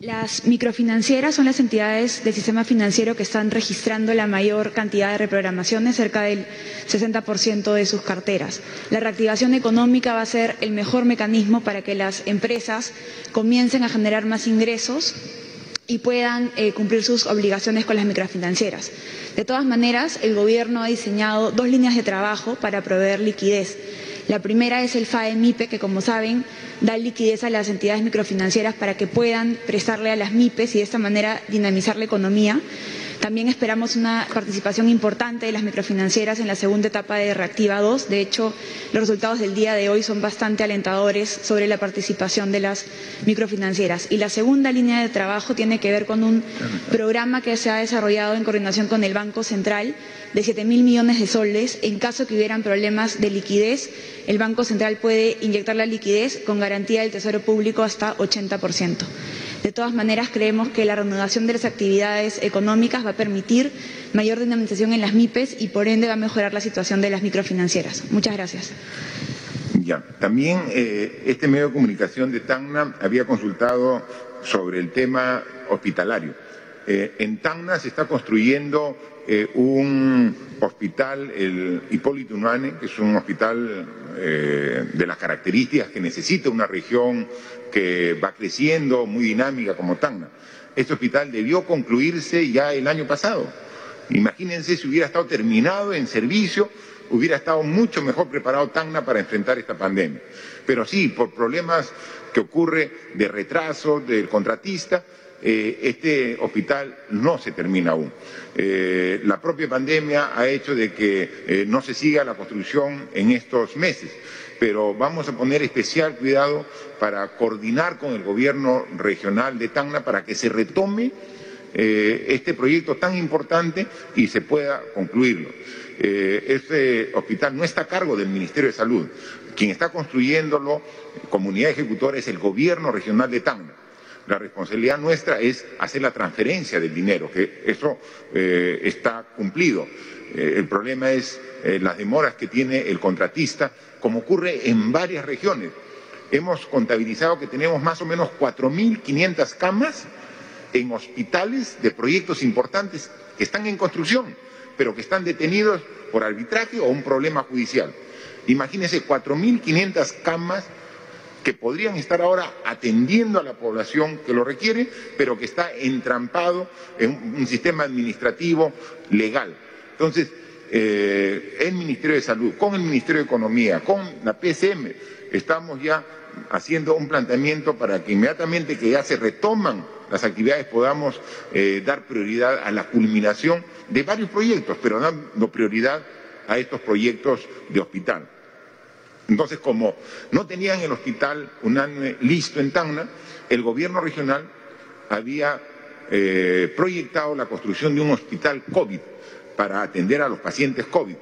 Las microfinancieras son las entidades del sistema financiero que están registrando la mayor cantidad de reprogramaciones, cerca del 60% de sus carteras. La reactivación económica va a ser el mejor mecanismo para que las empresas comiencen a generar más ingresos y puedan eh, cumplir sus obligaciones con las microfinancieras. De todas maneras, el Gobierno ha diseñado dos líneas de trabajo para proveer liquidez. La primera es el FAE-MIPE, que como saben da liquidez a las entidades microfinancieras para que puedan prestarle a las MIPES y de esta manera dinamizar la economía. También esperamos una participación importante de las microfinancieras en la segunda etapa de Reactiva 2. De hecho, los resultados del día de hoy son bastante alentadores sobre la participación de las microfinancieras. Y la segunda línea de trabajo tiene que ver con un programa que se ha desarrollado en coordinación con el Banco Central de 7 mil millones de soles. En caso que hubieran problemas de liquidez, el Banco Central puede inyectar la liquidez con garantía del Tesoro Público hasta 80%. De todas maneras, creemos que la reanudación de las actividades económicas va a permitir mayor dinamización en las MIPES y por ende va a mejorar la situación de las microfinancieras. Muchas gracias. Ya, también eh, este medio de comunicación de Tacna había consultado sobre el tema hospitalario. Eh, en Tacna se está construyendo eh, un hospital, el Hipólito Unane, que es un hospital de las características que necesita una región que va creciendo, muy dinámica como Tacna. Este hospital debió concluirse ya el año pasado. Imagínense si hubiera estado terminado en servicio hubiera estado mucho mejor preparado Tacna para enfrentar esta pandemia. Pero sí, por problemas que ocurre de retraso del contratista, eh, este hospital no se termina aún. Eh, la propia pandemia ha hecho de que eh, no se siga la construcción en estos meses, pero vamos a poner especial cuidado para coordinar con el gobierno regional de Tacna para que se retome este proyecto tan importante y se pueda concluirlo. Este hospital no está a cargo del Ministerio de Salud. Quien está construyéndolo, comunidad ejecutora, es el gobierno regional de Tacna. La responsabilidad nuestra es hacer la transferencia del dinero, que eso eh, está cumplido. Eh, el problema es las demoras que tiene el contratista, como ocurre en varias regiones. Hemos contabilizado que tenemos más o menos 4.500 camas en hospitales de proyectos importantes que están en construcción pero que están detenidos por arbitraje o un problema judicial. Imagínense 4.500 camas que podrían estar ahora atendiendo a la población que lo requiere, pero que está entrampado en un sistema administrativo legal. Entonces, eh, el Ministerio de Salud, con el Ministerio de Economía, con la PSM, estamos ya haciendo un planteamiento para que inmediatamente que ya se retoman las actividades podamos eh, dar prioridad a la culminación de varios proyectos, pero dando prioridad a estos proyectos de hospital. Entonces, como no tenían el hospital unánime listo en Tacna, el gobierno regional había eh, proyectado la construcción de un hospital COVID para atender a los pacientes COVID.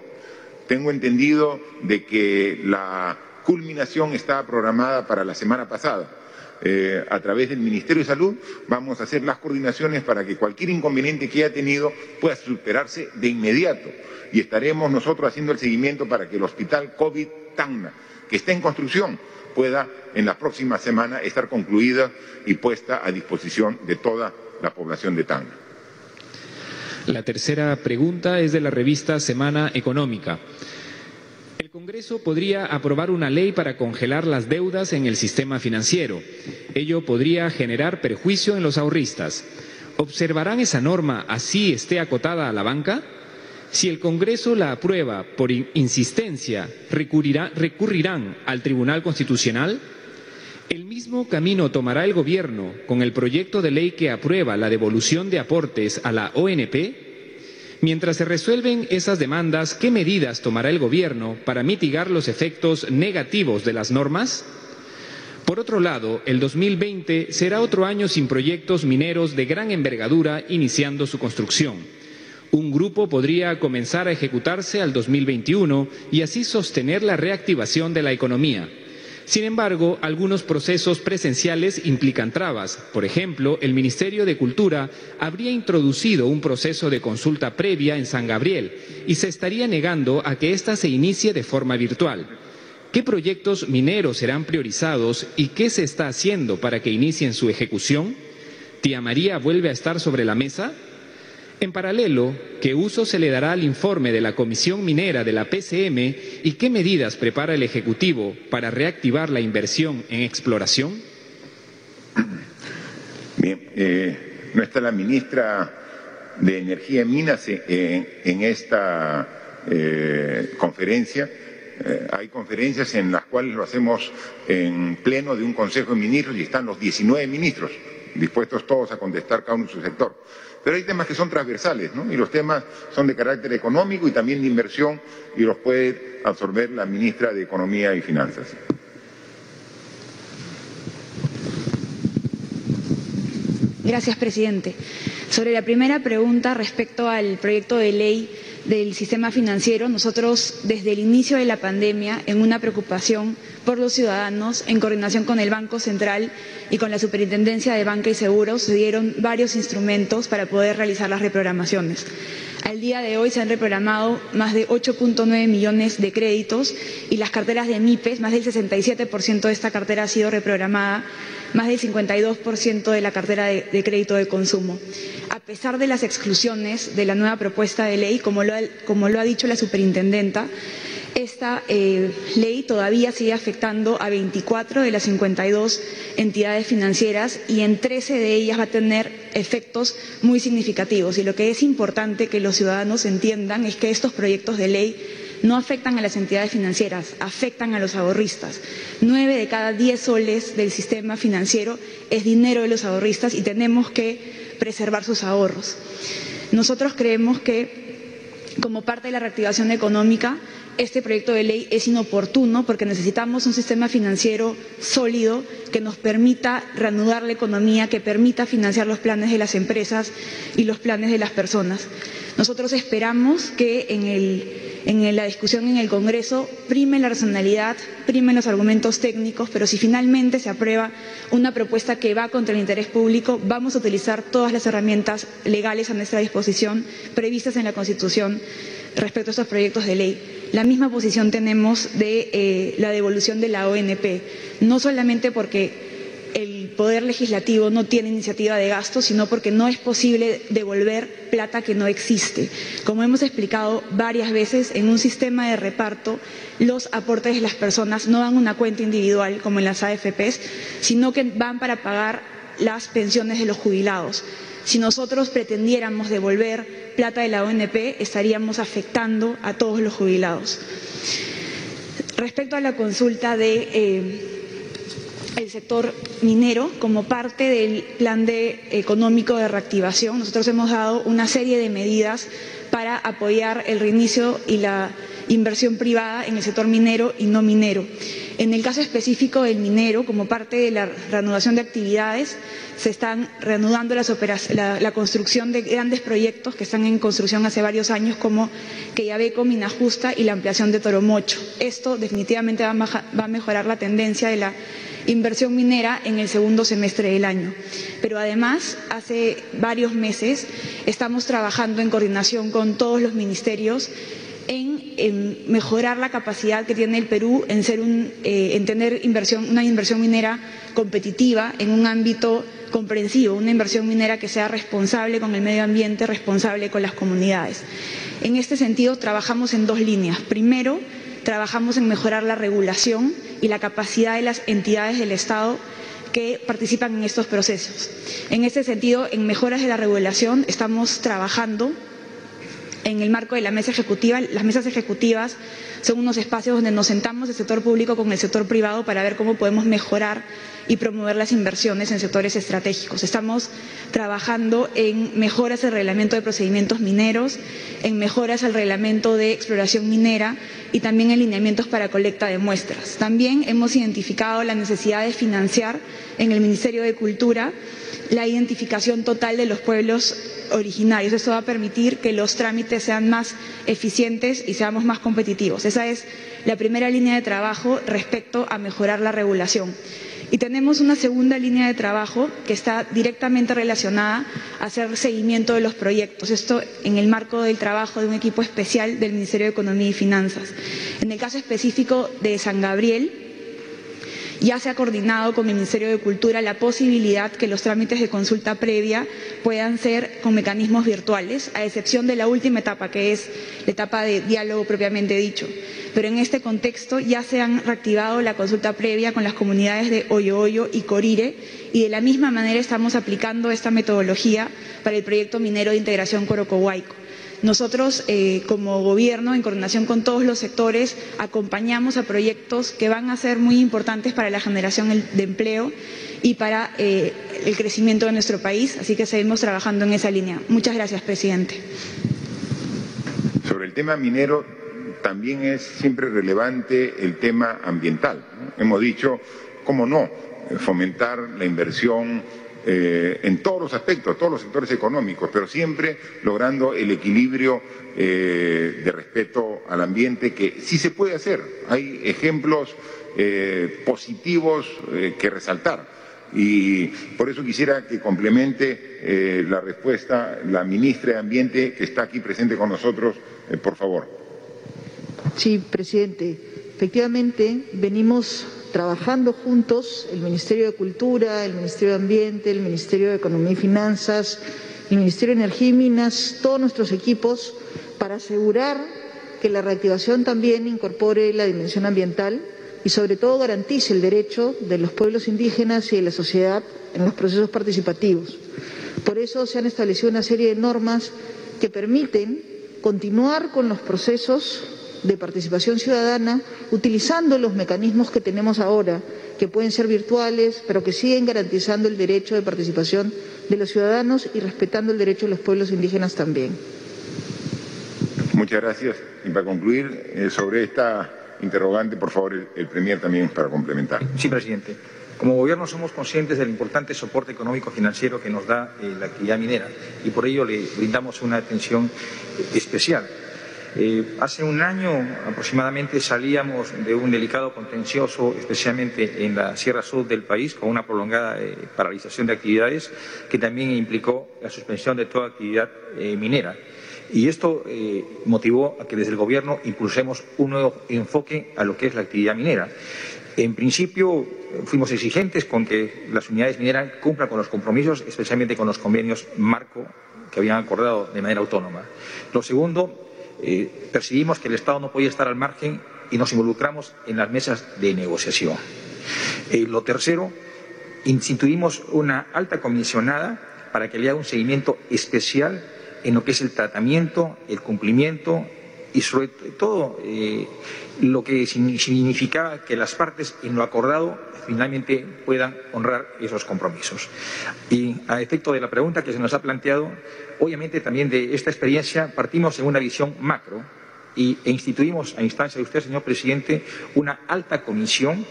Tengo entendido de que la culminación estaba programada para la semana pasada. Eh, a través del Ministerio de Salud vamos a hacer las coordinaciones para que cualquier inconveniente que haya tenido pueda superarse de inmediato y estaremos nosotros haciendo el seguimiento para que el hospital COVID Tacna, que está en construcción, pueda en la próxima semana estar concluida y puesta a disposición de toda la población de Tacna. La tercera pregunta es de la revista Semana Económica. Congreso podría aprobar una ley para congelar las deudas en el sistema financiero. Ello podría generar perjuicio en los ahorristas. ¿Observarán esa norma así esté acotada a la banca? Si el Congreso la aprueba por insistencia, ¿recurrirán al Tribunal Constitucional? El mismo camino tomará el Gobierno con el proyecto de ley que aprueba la devolución de aportes a la ONP. Mientras se resuelven esas demandas, ¿qué medidas tomará el Gobierno para mitigar los efectos negativos de las normas? Por otro lado, el 2020 será otro año sin proyectos mineros de gran envergadura iniciando su construcción. Un grupo podría comenzar a ejecutarse al 2021 y así sostener la reactivación de la economía. Sin embargo, algunos procesos presenciales implican trabas. Por ejemplo, el Ministerio de Cultura habría introducido un proceso de consulta previa en San Gabriel y se estaría negando a que ésta se inicie de forma virtual. ¿Qué proyectos mineros serán priorizados y qué se está haciendo para que inicien su ejecución? ¿Tía María vuelve a estar sobre la mesa? En paralelo, ¿qué uso se le dará al informe de la Comisión Minera de la PCM y qué medidas prepara el Ejecutivo para reactivar la inversión en exploración? Bien, eh, no está la ministra de Energía y Minas en, esta eh, conferencia. Eh, hay conferencias en las cuales lo hacemos en pleno de un Consejo de Ministros y están los 19 ministros dispuestos todos a contestar cada uno en su sector. Pero hay temas que son transversales, ¿no? Y los temas son de carácter económico y también de inversión y los puede absorber la ministra de Economía y Finanzas. Gracias, presidente. Sobre la primera pregunta respecto al proyecto de ley del sistema financiero, nosotros desde el inicio de la pandemia, en una preocupación por los ciudadanos, en coordinación con el Banco Central y con la Superintendencia de Banca y Seguros, se dieron varios instrumentos para poder realizar las reprogramaciones. Al día de hoy se han reprogramado más de 8.9 millones de créditos y las carteras de MIPES, más del 67% de esta cartera ha sido reprogramada, más del 52% de la cartera de, crédito de consumo. A pesar de las exclusiones de la nueva propuesta de ley, como lo ha, como lo ha dicho la superintendenta, esta eh, ley todavía sigue afectando a 24 de las 52 entidades financieras y en 13 de ellas va a tener efectos muy significativos. Y lo que es importante que los ciudadanos entiendan es que estos proyectos de ley no afectan a las entidades financieras, afectan a los ahorristas. Nueve de cada diez soles del sistema financiero es dinero de los ahorristas y tenemos que preservar sus ahorros. Nosotros creemos que como parte de la reactivación económica, este proyecto de ley es inoportuno porque necesitamos un sistema financiero sólido que nos permita reanudar la economía, que permita financiar los planes de las empresas y los planes de las personas. Nosotros esperamos que en, la discusión en el Congreso prime la racionalidad, primen los argumentos técnicos, pero si finalmente se aprueba una propuesta que va contra el interés público, vamos a utilizar todas las herramientas legales a nuestra disposición previstas en la Constitución respecto a estos proyectos de ley. La misma posición tenemos de eh, la devolución de la ONP, no solamente porque el Poder Legislativo no tiene iniciativa de gasto, sino porque no es posible devolver plata que no existe. Como hemos explicado varias veces, en un sistema de reparto, los aportes de las personas no van a una cuenta individual como en las AFPs, sino que van para pagar las pensiones de los jubilados. Si nosotros pretendiéramos devolver plata de la ONP, estaríamos afectando a todos los jubilados. Respecto a la consulta de eh, el sector minero como parte del plan de, económico de reactivación. Nosotros hemos dado una serie de medidas para apoyar el reinicio y la inversión privada en el sector minero y no minero. En el caso específico del minero, como parte de la reanudación de actividades, se están reanudando las la, la, construcción de grandes proyectos que están en construcción hace varios años, como Queyabeco, Mina Justa y la ampliación de Toromocho. Esto definitivamente va a, va a mejorar la tendencia de la inversión minera en el segundo semestre del año. Pero además, hace varios meses estamos trabajando en coordinación con todos los ministerios en, mejorar la capacidad que tiene el Perú en, ser eh, en tener inversión, una inversión minera competitiva en un ámbito comprensivo, una inversión minera que sea responsable con el medio ambiente, responsable con las comunidades. En este sentido, trabajamos en dos líneas. Primero, trabajamos en mejorar la regulación y la capacidad de las entidades del Estado que participan en estos procesos. En este sentido, en mejoras de la regulación estamos trabajando en el marco de la mesa ejecutiva. Las mesas ejecutivas son unos espacios donde nos sentamos el sector público con el sector privado para ver cómo podemos mejorar y promover las inversiones en sectores estratégicos. Estamos trabajando en mejoras del reglamento de procedimientos mineros, en mejoras al reglamento de exploración minera y también en lineamientos para colecta de muestras. También hemos identificado la necesidad de financiar en el Ministerio de Cultura la identificación total de los pueblos originarios. Esto va a permitir que los trámites sean más eficientes y seamos más competitivos. Esa es la primera línea de trabajo respecto a mejorar la regulación. Y tenemos una segunda línea de trabajo que está directamente relacionada a hacer seguimiento de los proyectos. Esto en el marco del trabajo de un equipo especial del Ministerio de Economía y Finanzas. En el caso específico de San Gabriel, ya se ha coordinado con el Ministerio de Cultura la posibilidad que los trámites de consulta previa puedan ser con mecanismos virtuales, a excepción de la última etapa, que es la etapa de diálogo propiamente dicho pero en este contexto ya se han reactivado la consulta previa con las comunidades de Hoyo Hoyo y Corire y de la misma manera estamos aplicando esta metodología para el proyecto minero de integración Corocohuayco. Nosotros, eh, como gobierno, en coordinación con todos los sectores, acompañamos a proyectos que van a ser muy importantes para la generación de empleo y para eh, el crecimiento de nuestro país, así que seguimos trabajando en esa línea. Muchas gracias, presidente. Sobre el tema minero, también es siempre relevante el tema ambiental. Hemos dicho, cómo no, fomentar la inversión eh, en todos los aspectos, todos los sectores económicos, pero siempre logrando el equilibrio eh, de respeto al ambiente que sí se puede hacer. Hay ejemplos eh, positivos que resaltar. Y por eso quisiera que complemente eh, la respuesta la ministra de Ambiente, que está aquí presente con nosotros, eh, por favor. Sí, presidente. Efectivamente, venimos trabajando juntos el Ministerio de Cultura, el Ministerio de Ambiente, el Ministerio de Economía y Finanzas, el Ministerio de Energía y Minas, todos nuestros equipos, para asegurar que la reactivación también incorpore la dimensión ambiental y sobre todo garantice el derecho de los pueblos indígenas y de la sociedad en los procesos participativos. Por eso se han establecido una serie de normas que permiten continuar con los procesos de participación ciudadana utilizando los mecanismos que tenemos ahora, que pueden ser virtuales, pero que siguen garantizando el derecho de participación de los ciudadanos y respetando el derecho de los pueblos indígenas también. Muchas gracias. Y para concluir, eh, sobre esta interrogante, por favor, el, el Premier también para complementar. Sí, presidente. Como gobierno somos conscientes del importante soporte económico financiero que nos da eh, la actividad minera y por ello le brindamos una atención eh, especial. Eh, hace un año aproximadamente salíamos de un delicado contencioso, especialmente en la Sierra Sur del país, con una prolongada eh, paralización de actividades que también implicó la suspensión de toda actividad eh, minera. Y esto eh, motivó a que desde el Gobierno impulsemos un nuevo enfoque a lo que es la actividad minera. En principio, fuimos exigentes con que las unidades mineras cumplan con los compromisos, especialmente con los convenios marco que habían acordado de manera autónoma. Lo segundo, eh, percibimos que el Estado no podía estar al margen y nos involucramos en las mesas de negociación. Eh, lo tercero, instituimos una alta comisionada para que le haga un seguimiento especial en lo que es el tratamiento, el cumplimiento y sobre todo eh, lo que significaba que las partes en lo acordado finalmente puedan honrar esos compromisos. Y a efecto de la pregunta que se nos ha planteado, obviamente también de esta experiencia partimos en una visión macro y, e instituimos a instancia de usted, señor presidente, una alta comisión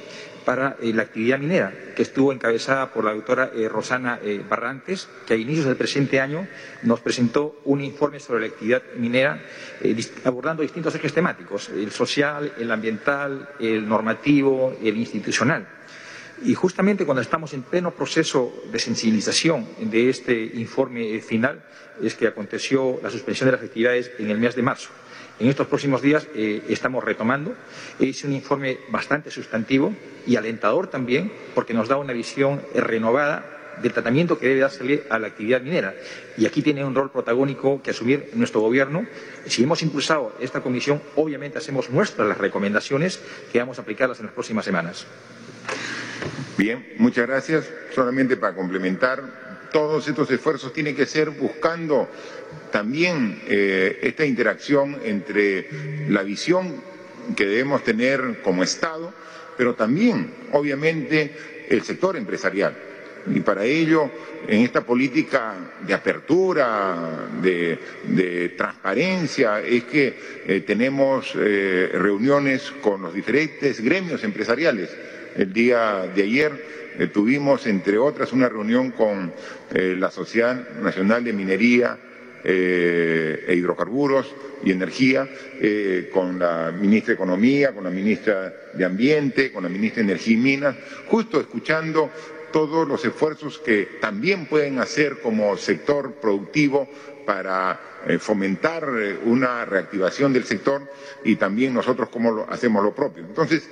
para eh, la actividad minera, que estuvo encabezada por la doctora eh, Rosana eh, Barrantes, que a inicios del presente año nos presentó un informe sobre la actividad minera abordando distintos ejes temáticos, el social, el ambiental, el normativo, el institucional. Y justamente cuando estamos en pleno proceso de sensibilización de este informe final es que aconteció la suspensión de las actividades en el mes de marzo. En estos próximos días eh, estamos retomando. Es un informe bastante sustantivo y alentador también porque nos da una visión renovada del tratamiento que debe darse a la actividad minera. Y aquí tiene un rol protagónico que asumir nuestro Gobierno. Si hemos impulsado esta comisión, obviamente hacemos nuestras las recomendaciones que vamos a aplicarlas en las próximas semanas. Bien, muchas gracias. Solamente para complementar, todos estos esfuerzos tienen que ser buscando también eh, esta interacción entre la visión que debemos tener como Estado, pero también, obviamente, el sector empresarial. Y para ello, en esta política de apertura, de, transparencia, es que eh, tenemos eh, reuniones con los diferentes gremios empresariales el día de ayer tuvimos, entre otras, una reunión con la Sociedad Nacional de Minería eh, e Hidrocarburos y Energía, con la ministra de Economía, con la ministra de Ambiente, con la ministra de Energía y Minas, justo escuchando todos los esfuerzos que también pueden hacer como sector productivo para fomentar una reactivación del sector y también nosotros cómo hacemos lo propio. Entonces,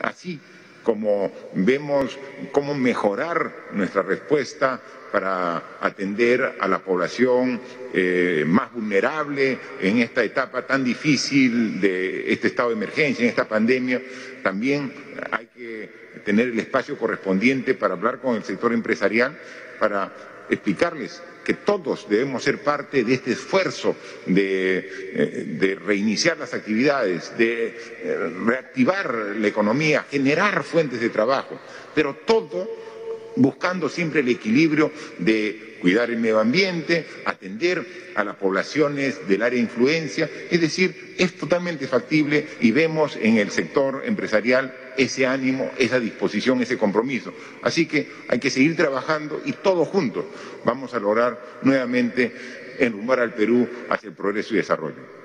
así como vemos cómo mejorar nuestra respuesta para atender a la población eh, más vulnerable en esta etapa tan difícil de este estado de emergencia, en esta pandemia. También hay que tener el espacio correspondiente para hablar con el sector empresarial, para explicarles que todos debemos ser parte de este esfuerzo de, eh, de reiniciar las actividades, de eh, reactivar la economía, generar fuentes de trabajo, pero todo buscando siempre el equilibrio de cuidar el medio ambiente, atender a las poblaciones del área de influencia, es decir, es totalmente factible y vemos en el sector empresarial ese ánimo, esa disposición, ese compromiso. Así que hay que seguir trabajando y todos juntos vamos a lograr nuevamente enrumbar al Perú hacia el progreso y desarrollo.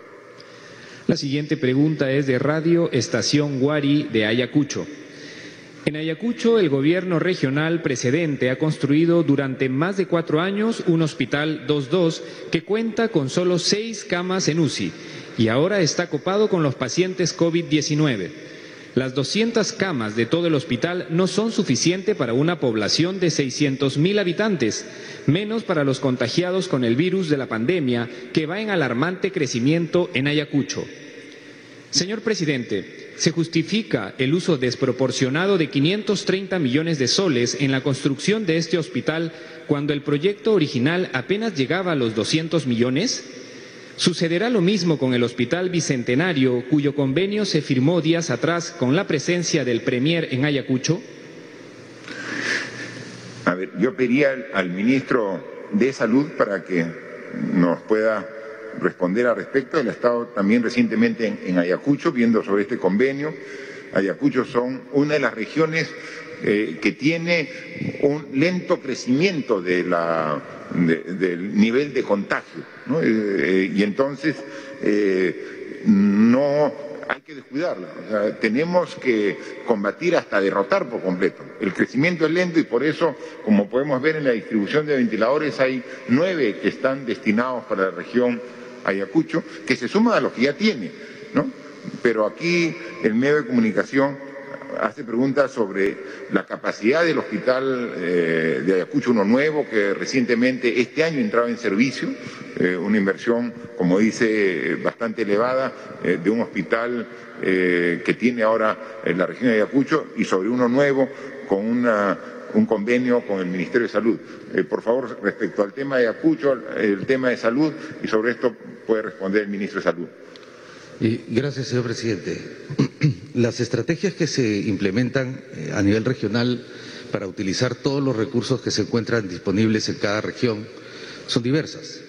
La siguiente pregunta es de Radio Estación Guari de Ayacucho. En Ayacucho, el gobierno regional precedente ha construido durante más de cuatro años un hospital 2-2 que cuenta con solo seis camas en UCI y ahora está copado con los pacientes COVID-19. Las 200 camas de todo el hospital no son suficientes para una población de 600.000 habitantes, menos para los contagiados con el virus de la pandemia que va en alarmante crecimiento en Ayacucho. Señor presidente, se justifica el uso desproporcionado de 530 millones de soles en la construcción de este hospital cuando el proyecto original apenas llegaba a los 200 millones? ¿Sucederá lo mismo con el Hospital Bicentenario, cuyo convenio se firmó días atrás con la presencia del Premier en Ayacucho? A ver, yo pediría al, al ministro de Salud para que nos pueda responder al respecto. Él ha estado también recientemente en, Ayacucho viendo sobre este convenio. Ayacucho son una de las regiones eh, que tiene un lento crecimiento de la, de, del nivel de contagio. Eh, eh, y entonces no hay que descuidarla. Tenemos que combatir hasta derrotar por completo. El crecimiento es lento y por eso, como podemos ver en la distribución de ventiladores, hay nueve que están destinados para la región Ayacucho, que se suman a los que ya tiene, ¿no? Pero aquí el medio de comunicación hace preguntas sobre la capacidad del hospital eh, de Ayacucho, uno nuevo, que recientemente este año entraba en servicio, eh, una inversión, como dice, bastante elevada, eh, de un hospital que tiene ahora en la región de Ayacucho, y sobre uno nuevo con una un convenio con el Ministerio de Salud. Por favor, respecto al tema de Ayacucho, el tema de salud, y sobre esto puede responder el ministro de Salud. Gracias, señor presidente. Las estrategias que se implementan eh, a nivel regional para utilizar todos los recursos que se encuentran disponibles en cada región son diversas.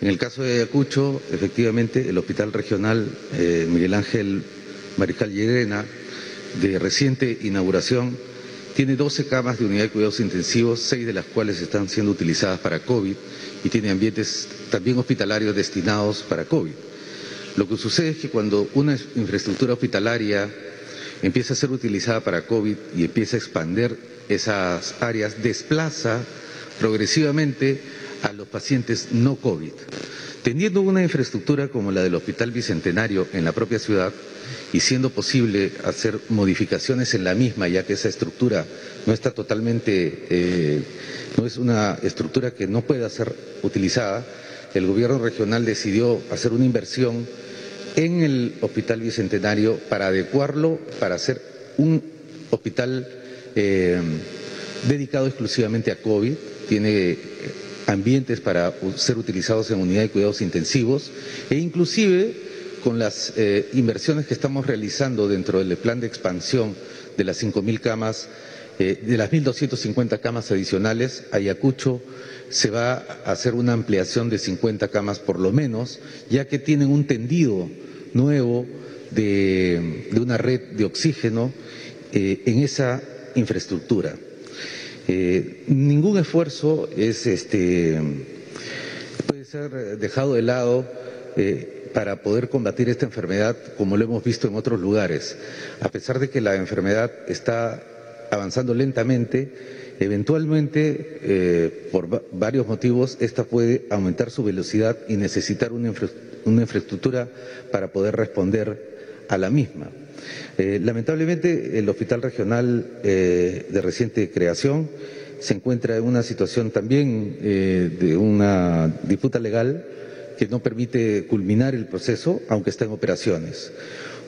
En el caso de Ayacucho, efectivamente, el Hospital Regional eh, Miguel Ángel Mariscal Llerena, de reciente inauguración, tiene 12 camas de unidad de cuidados intensivos, seis de las cuales están siendo utilizadas para COVID y tiene ambientes también hospitalarios destinados para COVID. Lo que sucede es que cuando una infraestructura hospitalaria empieza a ser utilizada para COVID y empieza a expandir esas áreas, desplaza progresivamente a los pacientes no COVID. Teniendo una infraestructura como la del Hospital Bicentenario en la propia ciudad y siendo posible hacer modificaciones en la misma, ya que esa estructura no está totalmente, eh, no es una estructura que no pueda ser utilizada, el gobierno regional decidió hacer una inversión en el Hospital Bicentenario para adecuarlo, para hacer un hospital eh, dedicado exclusivamente a COVID, tiene ambientes para ser utilizados en unidad de cuidados intensivos e inclusive con las eh, inversiones que estamos realizando dentro del plan de expansión de las 5.000 camas, eh, de las 1.250 camas adicionales, Ayacucho se va a hacer una ampliación de 50 camas por lo menos, ya que tienen un tendido nuevo de, una red de oxígeno eh, en esa infraestructura. Ningún esfuerzo es este puede ser dejado de lado para poder combatir esta enfermedad como lo hemos visto en otros lugares. A pesar de que la enfermedad está avanzando lentamente, eventualmente, eh, por va varios motivos, esta puede aumentar su velocidad y necesitar una, infra una infraestructura para poder responder a la misma. Eh, lamentablemente, el Hospital Regional eh, de reciente creación se encuentra en una situación también de una disputa legal que no permite culminar el proceso, aunque está en operaciones.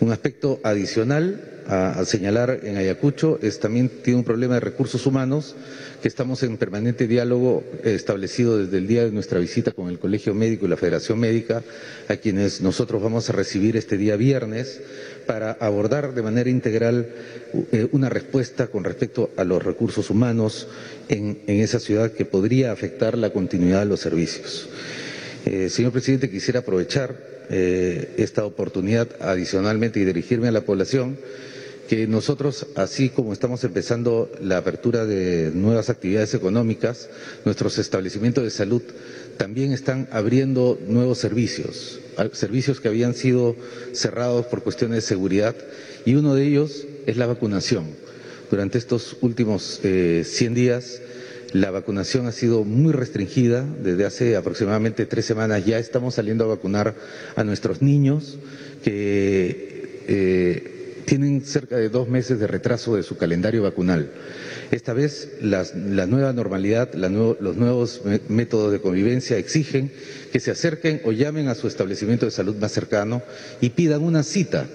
Un aspecto adicional a, señalar en Ayacucho es también tiene un problema de recursos humanos que estamos en permanente diálogo establecido desde el día de nuestra visita con el Colegio Médico y la Federación Médica, a quienes nosotros vamos a recibir este día viernes para abordar de manera integral eh, una respuesta con respecto a los recursos humanos en, en, esa ciudad que podría afectar la continuidad de los servicios. Eh, señor presidente, quisiera aprovechar eh, esta oportunidad adicionalmente y dirigirme a la población que nosotros, así como estamos empezando la apertura de nuevas actividades económicas, nuestros establecimientos de salud también están abriendo nuevos servicios, servicios que habían sido cerrados por cuestiones de seguridad, y uno de ellos es la vacunación. Durante estos últimos 100 eh, días la vacunación ha sido muy restringida. Desde hace aproximadamente tres semanas ya estamos saliendo a vacunar a nuestros niños que eh, tienen cerca de dos meses de retraso de su calendario vacunal. Esta vez la nueva normalidad, los nuevos métodos de convivencia exigen que se acerquen o llamen a su establecimiento de salud más cercano y pidan una cita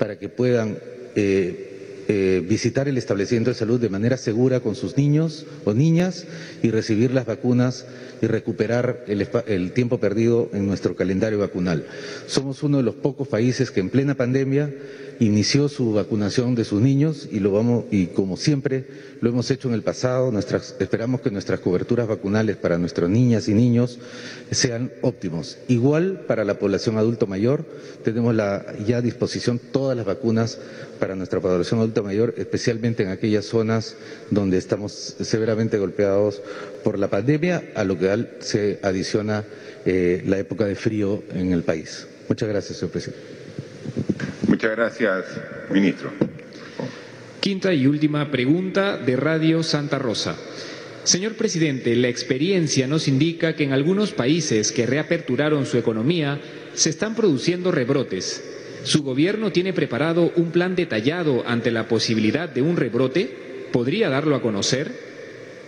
para que puedan eh, eh, visitar el establecimiento de salud de manera segura con sus niños o niñas y recibir las vacunas y recuperar el, tiempo perdido en nuestro calendario vacunal. Somos uno de los pocos países que en plena pandemia inició su vacunación de sus niños y lo vamos y como siempre lo hemos hecho en el pasado, esperamos que nuestras coberturas vacunales para nuestras niñas y niños sean óptimos. Igual para la población adulto mayor, tenemos ya a disposición todas las vacunas para nuestra población adulta mayor, especialmente en aquellas zonas donde estamos severamente golpeados por la pandemia, a lo que se adiciona eh, la época de frío en el país. Muchas gracias, señor presidente. Muchas gracias, ministro. Quinta y última pregunta de Radio Santa Rosa. Señor presidente, la experiencia nos indica que en algunos países que reaperturaron su economía se están produciendo rebrotes. ¿Su gobierno tiene preparado un plan detallado ante la posibilidad de un rebrote? ¿Podría darlo a conocer?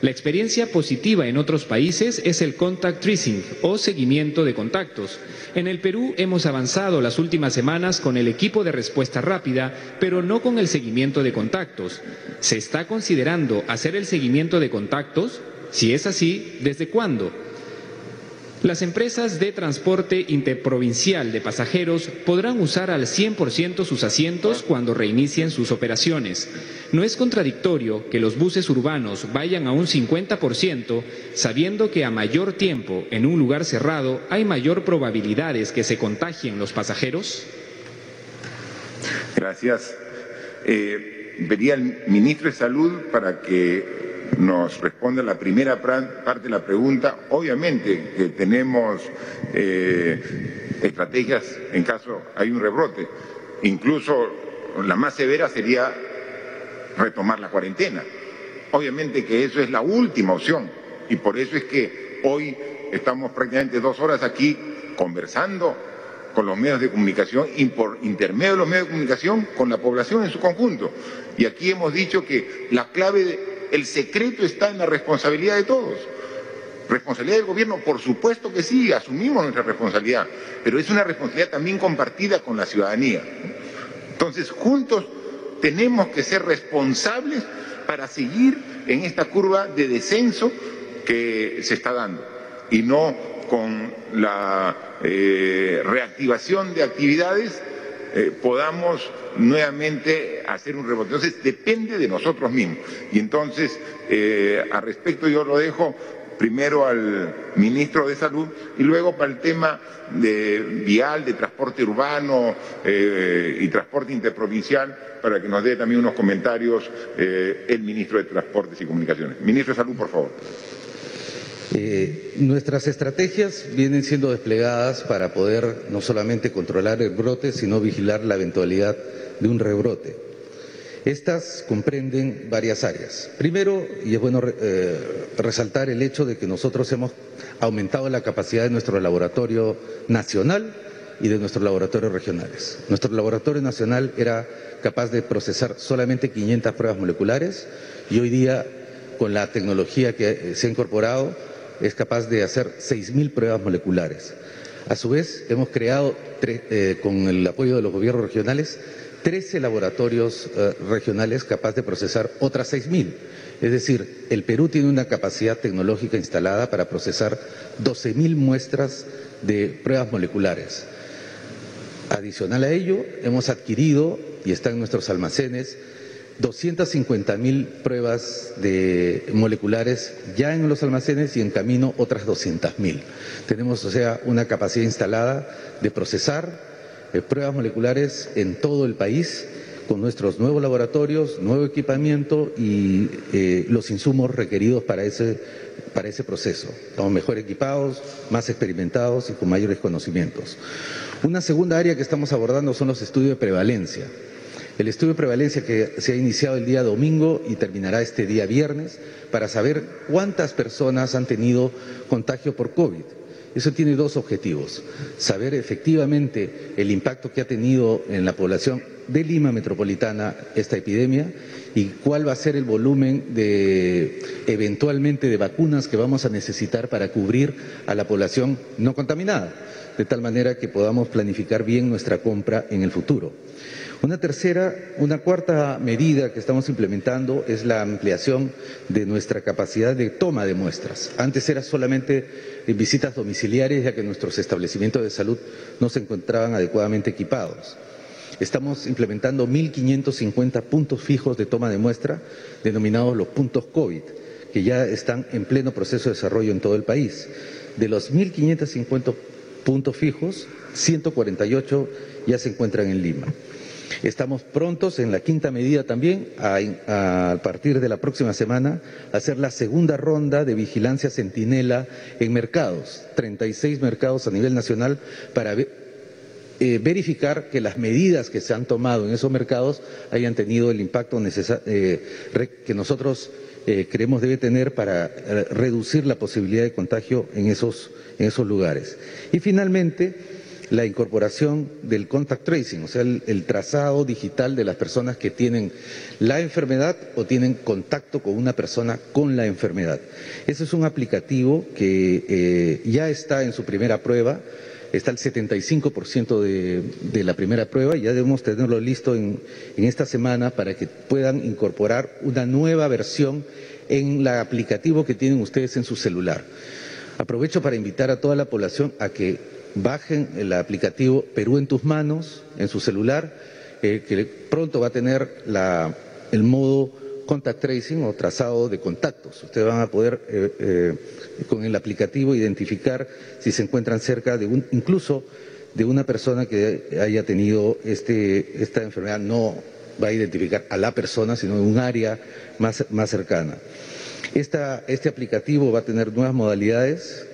La experiencia positiva en otros países es el contact tracing o seguimiento de contactos. En el Perú hemos avanzado las últimas semanas con el equipo de respuesta rápida, pero no con el seguimiento de contactos. ¿Se está considerando hacer el seguimiento de contactos? Si es así, ¿desde cuándo? Las empresas de transporte interprovincial de pasajeros podrán usar al 100% sus asientos cuando reinicien sus operaciones. No es contradictorio que los buses urbanos vayan a un 50% sabiendo que a mayor tiempo en un lugar cerrado hay mayor probabilidades que se contagien los pasajeros. Gracias. Eh, vería al ministro de Salud para que nos responde la primera parte de la pregunta. Obviamente que tenemos eh, estrategias en caso hay un rebrote. Incluso la más severa sería retomar la cuarentena. Obviamente que eso es la última opción y por eso es que hoy estamos prácticamente dos horas aquí conversando con los medios de comunicación y por intermedio de los medios de comunicación con la población en su conjunto. Y aquí hemos dicho que la clave de el secreto está en la responsabilidad de todos. Responsabilidad del gobierno, por supuesto que sí, asumimos nuestra responsabilidad, pero es una responsabilidad también compartida con la ciudadanía. Entonces, juntos tenemos que ser responsables para seguir en esta curva de descenso que se está dando y no con la eh, reactivación de actividades eh, podamos nuevamente hacer un rebote. Entonces, depende de nosotros mismos. Y entonces, eh, al respecto, yo lo dejo primero al ministro de Salud y luego para el tema de vial, de transporte urbano eh, y transporte interprovincial, para que nos dé también unos comentarios el ministro de Transportes y Comunicaciones. Ministro de Salud, por favor. Eh, nuestras estrategias vienen siendo desplegadas para poder no solamente controlar el brote, sino vigilar la eventualidad de un rebrote. Estas comprenden varias áreas. Primero, y es bueno eh, resaltar el hecho de que nosotros hemos aumentado la capacidad de nuestro laboratorio nacional y de nuestros laboratorios regionales. Nuestro laboratorio nacional era capaz de procesar solamente 500 pruebas moleculares y hoy día, con la tecnología que se ha incorporado, es capaz de hacer 6.000 pruebas moleculares. A su vez, hemos creado, eh, con el apoyo de los gobiernos regionales, 13 laboratorios eh, regionales capaces de procesar otras 6.000. Es decir, el Perú tiene una capacidad tecnológica instalada para procesar 12.000 muestras de pruebas moleculares. Adicional a ello, hemos adquirido, y está en nuestros almacenes, 250 mil pruebas de moleculares ya en los almacenes y en camino otras 200 mil. Tenemos, o sea, una capacidad instalada de procesar eh, pruebas moleculares en todo el país con nuestros nuevos laboratorios, nuevo equipamiento y eh, los insumos requeridos para ese, para ese proceso. Estamos mejor equipados, más experimentados y con mayores conocimientos. Una segunda área que estamos abordando son los estudios de prevalencia. El estudio de prevalencia que se ha iniciado el día domingo y terminará este día viernes para saber cuántas personas han tenido contagio por COVID. Eso tiene dos objetivos. Saber efectivamente el impacto que ha tenido en la población de Lima Metropolitana esta epidemia y cuál va a ser el volumen de eventualmente de vacunas que vamos a necesitar para cubrir a la población no contaminada, de tal manera que podamos planificar bien nuestra compra en el futuro. Una tercera, una cuarta medida que estamos implementando es la ampliación de nuestra capacidad de toma de muestras. Antes era solamente visitas domiciliarias ya que nuestros establecimientos de salud no se encontraban adecuadamente equipados. Estamos implementando 1.550 puntos fijos de toma de muestra, denominados los puntos COVID, que ya están en pleno proceso de desarrollo en todo el país. De los 1.550 puntos fijos, 148 ya se encuentran en Lima. Estamos prontos en la quinta medida también, a, partir de la próxima semana, a hacer la segunda ronda de vigilancia centinela en mercados, 36 mercados a nivel nacional, para eh, verificar que las medidas que se han tomado en esos mercados hayan tenido el impacto eh, que nosotros eh, creemos debe tener para reducir la posibilidad de contagio en esos, en esos lugares. Y finalmente, la incorporación del contact tracing, o sea, el, trazado digital de las personas que tienen la enfermedad o tienen contacto con una persona con la enfermedad. Ese es un aplicativo que eh, ya está en su primera prueba, está el 75% de, de la primera prueba y ya debemos tenerlo listo en, en esta semana para que puedan incorporar una nueva versión en el aplicativo que tienen ustedes en su celular. Aprovecho para invitar a toda la población a que bajen el aplicativo Perú en tus manos en su celular, eh, que pronto va a tener el modo contact tracing o trazado de contactos. Ustedes van a poder eh, eh, con el aplicativo identificar si se encuentran cerca de un, incluso de una persona que haya tenido este, esta enfermedad. No va a identificar a la persona, sino un área más, más cercana. este aplicativo va a tener nuevas modalidades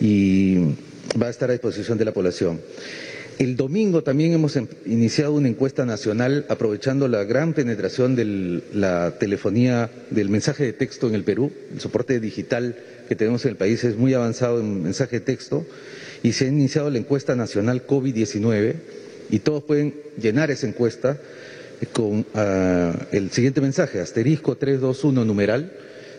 y va a estar a disposición de la población. El domingo también hemos em, iniciado una encuesta nacional aprovechando la gran penetración de la telefonía del mensaje de texto en el Perú. El soporte digital que tenemos en el país es muy avanzado en mensaje de texto y se ha iniciado la encuesta nacional COVID-19 y todos pueden llenar esa encuesta con ah, el siguiente mensaje, asterisco 321 numeral,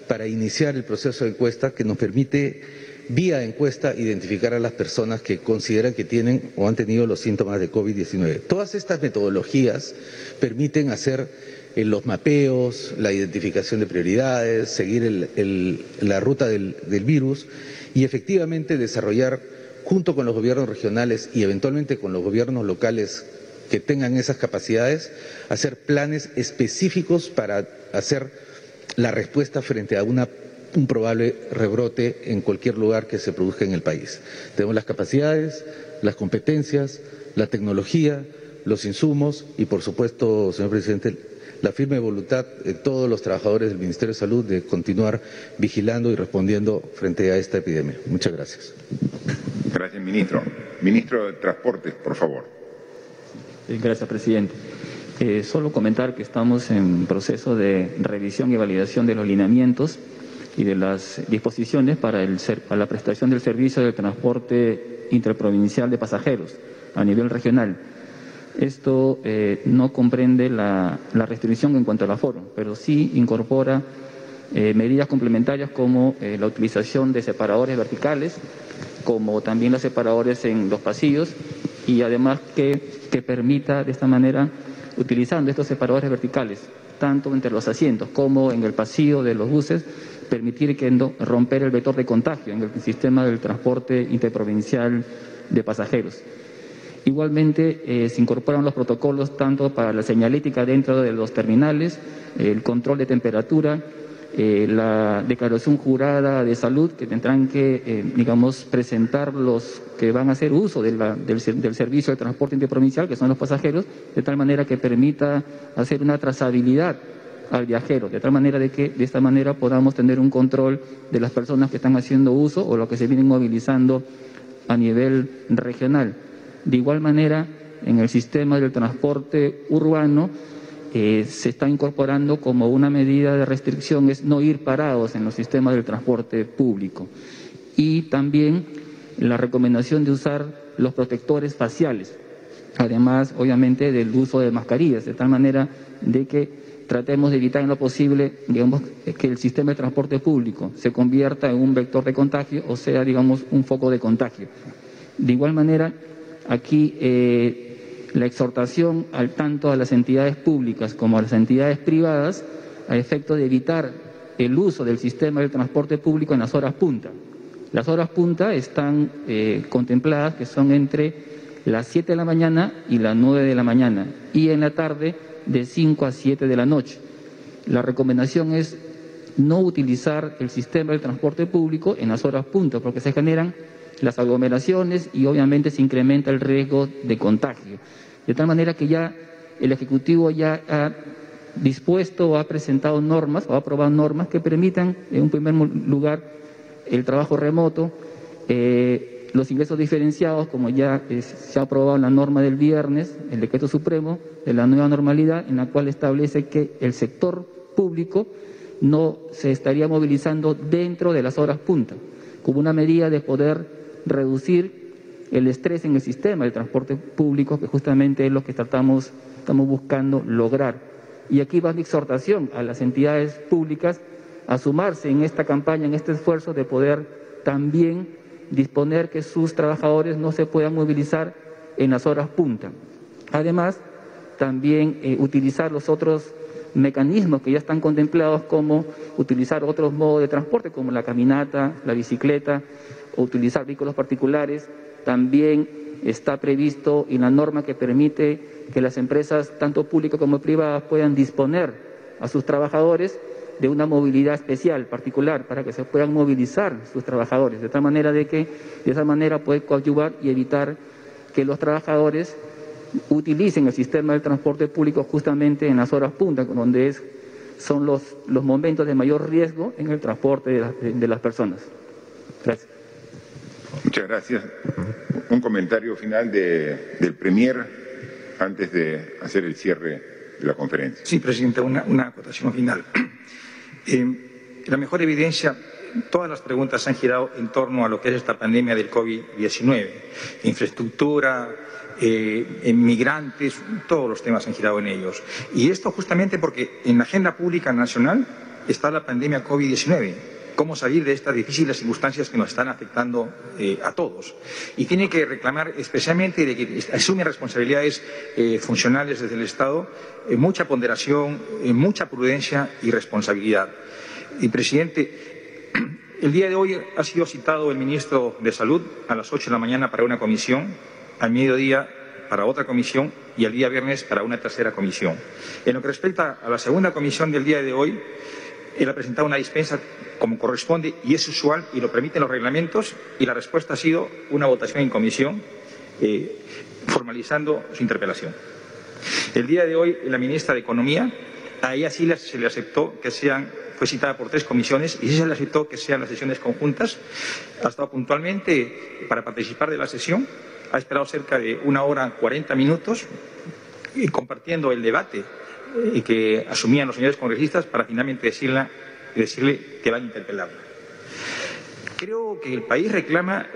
para iniciar el proceso de encuesta que nos permite vía encuesta identificar a las personas que consideran que tienen o han tenido los síntomas de COVID-19. Todas estas metodologías permiten hacer eh, los mapeos, la identificación de prioridades, seguir la ruta del, del virus y efectivamente desarrollar junto con los gobiernos regionales y eventualmente con los gobiernos locales que tengan esas capacidades, hacer planes específicos para hacer la respuesta frente a una un probable rebrote en cualquier lugar que se produzca en el país. Tenemos las capacidades, las competencias, la tecnología, los insumos y, por supuesto, señor presidente, la firme voluntad de todos los trabajadores del Ministerio de Salud de continuar vigilando y respondiendo frente a esta epidemia. Muchas gracias. Gracias, ministro. Ministro de Transportes, por favor. Gracias, presidente. Eh, solo comentar que estamos en proceso de revisión y validación de los lineamientos y de las disposiciones para, el, para la prestación del servicio de transporte interprovincial de pasajeros a nivel regional. Esto eh, no comprende la, restricción en cuanto al aforo, pero sí incorpora eh, medidas complementarias como eh, la utilización de separadores verticales, como también los separadores en los pasillos y además que permita de esta manera, utilizando estos separadores verticales, tanto entre los asientos como en el pasillo de los buses, permitir que romper el vector de contagio en el sistema del transporte interprovincial de pasajeros. Igualmente, eh, se incorporan los protocolos tanto para la señalética dentro de los terminales, el control de temperatura, eh, la declaración jurada de salud que tendrán que, eh, digamos, presentar los que van a hacer uso del, servicio de transporte interprovincial, que son los pasajeros, de tal manera que permita hacer una trazabilidad al viajero, de tal manera de que de esta manera podamos tener un control de las personas que están haciendo uso o los que se vienen movilizando a nivel regional. De igual manera, en el sistema del transporte urbano eh, se está incorporando como una medida de restricción es no ir parados en los sistemas del transporte público. Y también la recomendación de usar los protectores faciales, además obviamente del uso de mascarillas, de tal manera de que tratemos de evitar en lo posible, digamos, que el sistema de transporte público se convierta en un vector de contagio o sea, digamos, un foco de contagio. De igual manera, aquí eh, la exhortación al tanto a las entidades públicas como a las entidades privadas a efecto de evitar el uso del sistema de transporte público en las horas punta. Las horas punta están eh, contempladas que son entre las 7 de la mañana y las 9 de la mañana y en la tarde de 5 a 7 de la noche. La recomendación es no utilizar el sistema del transporte público en las horas punta, porque se generan las aglomeraciones y obviamente se incrementa el riesgo de contagio. De tal manera que ya el Ejecutivo ya ha dispuesto o ha presentado normas o ha aprobado normas que permitan, en un primer lugar, el trabajo remoto, eh, los ingresos diferenciados, como ya se ha aprobado la norma del viernes, el decreto supremo de la nueva normalidad, en la cual establece que el sector público no se estaría movilizando dentro de las horas punta, como una medida de poder reducir el estrés en el sistema del transporte público, que justamente es lo que tratamos, estamos buscando lograr. Y aquí va mi exhortación a las entidades públicas a sumarse en esta campaña, en este esfuerzo de poder también disponer que sus trabajadores no se puedan movilizar en las horas punta. Además, también eh, utilizar los otros mecanismos que ya están contemplados como utilizar otros modos de transporte como la caminata, la bicicleta o utilizar vehículos particulares. También está previsto en la norma que permite que las empresas, tanto públicas como privadas, puedan disponer a sus trabajadores de una movilidad especial, particular, para que se puedan movilizar sus trabajadores, de tal manera de que de esa manera puede coadyuvar y evitar que los trabajadores utilicen el sistema del transporte público justamente en las horas punta, donde es, son los, los momentos de mayor riesgo en el transporte de, las personas. Gracias. Muchas gracias. Un comentario final de, del Premier antes de hacer el cierre de la conferencia. Sí, presidente, una, una acotación final. Eh, la mejor evidencia, todas las preguntas han girado en torno a lo que es esta pandemia del COVID-19. Infraestructura, eh, migrantes, todos los temas han girado en ellos. Y esto justamente porque en la agenda pública nacional está la pandemia COVID-19 cómo salir de estas difíciles circunstancias que nos están afectando eh, a todos. Y tiene que reclamar especialmente de que asume responsabilidades eh, funcionales desde el Estado, eh, mucha ponderación, mucha prudencia y responsabilidad. Y, presidente, el día de hoy ha sido citado el ministro de Salud a las 8 de la mañana para una comisión, al mediodía para otra comisión y al día viernes para una tercera comisión. En lo que respecta a la segunda comisión del día de hoy, él ha presentado una dispensa como corresponde y es usual y lo permiten los reglamentos y la respuesta ha sido una votación en comisión eh, formalizando su interpelación. El día de hoy la ministra de Economía, a ella sí se le aceptó que sean fue citada por tres comisiones y sí se le aceptó que sean las sesiones conjuntas. Ha estado puntualmente para participar de la sesión. Ha esperado cerca de una hora cuarenta minutos y compartiendo el debate y que asumían los señores congresistas para finalmente decirle, que van a interpelarla. Creo que el país reclama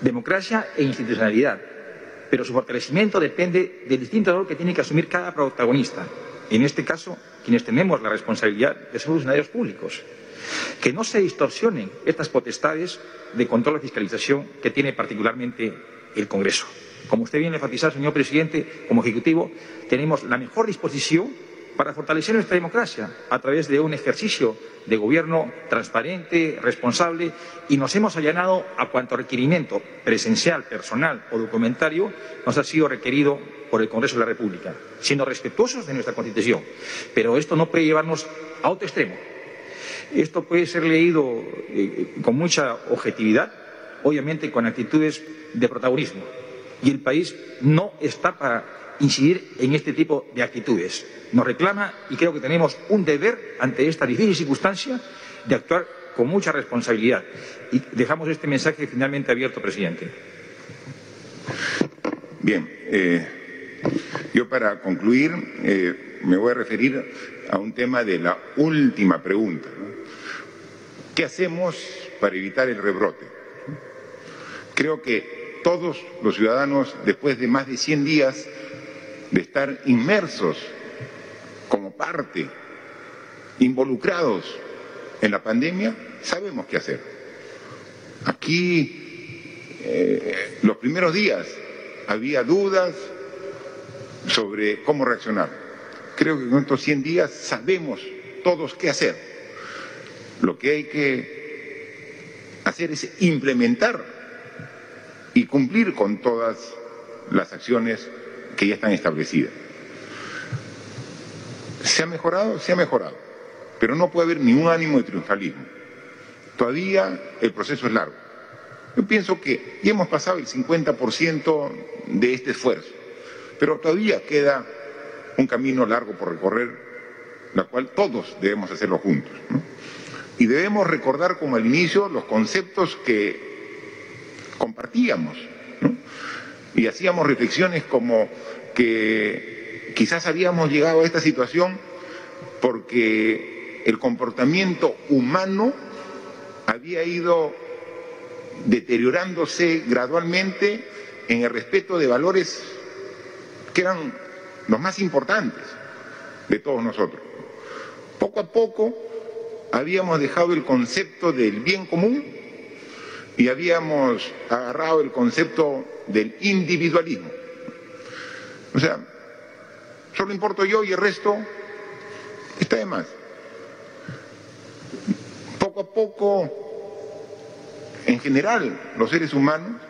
democracia e institucionalidad, pero su fortalecimiento depende del distinto rol que tiene que asumir cada protagonista. En este caso, quienes tenemos la responsabilidad de ser funcionarios públicos. Que no se distorsionen estas potestades de control y fiscalización que tiene particularmente el Congreso. Como usted viene a enfatizar, señor presidente, como Ejecutivo, tenemos la mejor disposición para fortalecer nuestra democracia a través de un ejercicio de gobierno transparente, responsable, y nos hemos allanado a cuanto requerimiento presencial, personal o documentario nos ha sido requerido por el Congreso de la República, siendo respetuosos de nuestra Constitución. Pero esto no puede llevarnos a otro extremo. Esto puede ser leído eh, con mucha objetividad, obviamente con actitudes de protagonismo y el país no está para incidir en este tipo de actitudes. Nos reclama y creo que tenemos un deber ante esta difícil circunstancia de actuar con mucha responsabilidad. Y dejamos este mensaje finalmente abierto, presidente. Bien, eh, yo para concluir eh, me voy a referir a un tema de la última pregunta. ¿Qué hacemos para evitar el rebrote? Creo que todos los ciudadanos, después de más de 100 días de estar inmersos como parte, involucrados en la pandemia, sabemos qué hacer. Aquí, eh, los primeros días, había dudas sobre cómo reaccionar. Creo que en estos 100 días sabemos todos qué hacer. Lo que hay que hacer es implementar y cumplir con todas las acciones que ya están establecidas. ¿Se ha mejorado? Se ha mejorado. Pero no puede haber ningún ánimo de triunfalismo. Todavía el proceso es largo. Yo pienso que ya hemos pasado el 50% de este esfuerzo, pero todavía queda un camino largo por recorrer, la cual todos debemos hacerlo juntos. Y debemos recordar como al inicio los conceptos que compartíamos y hacíamos reflexiones como que quizás habíamos llegado a esta situación porque el comportamiento humano había ido deteriorándose gradualmente en el respeto de valores que eran los más importantes de todos nosotros. Poco a poco habíamos dejado el concepto del bien común y habíamos agarrado el concepto del individualismo. O sea, solo importo yo y el resto está de más. Poco a poco en general los seres humanos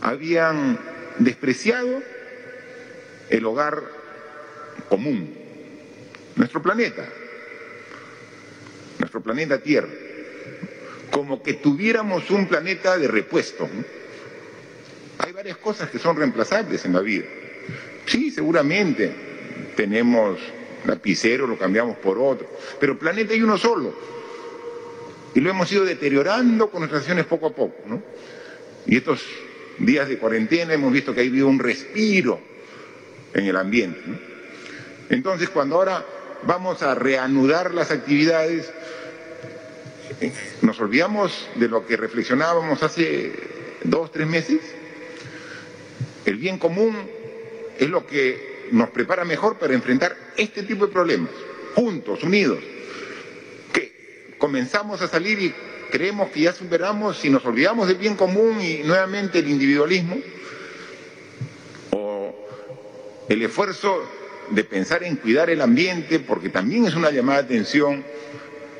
habían despreciado el hogar común, nuestro planeta, nuestro planeta Tierra, como que tuviéramos un planeta de repuesto. Hay varias cosas que son reemplazables en la vida. Sí, seguramente tenemos lapicero, lo cambiamos por otro, pero planeta hay uno solo y lo hemos ido deteriorando con nuestras acciones poco a poco. Y estos días de cuarentena hemos visto que ha habido un respiro en el ambiente. Entonces, cuando ahora vamos a reanudar las actividades, nos olvidamos de lo que reflexionábamos hace dos, tres meses. El bien común es lo que nos prepara mejor para enfrentar este tipo de problemas, juntos, unidos. Comenzamos a salir y creemos que ya superamos y nos olvidamos del bien común y nuevamente el individualismo, o el esfuerzo de pensar en cuidar el ambiente, porque también es una llamada de atención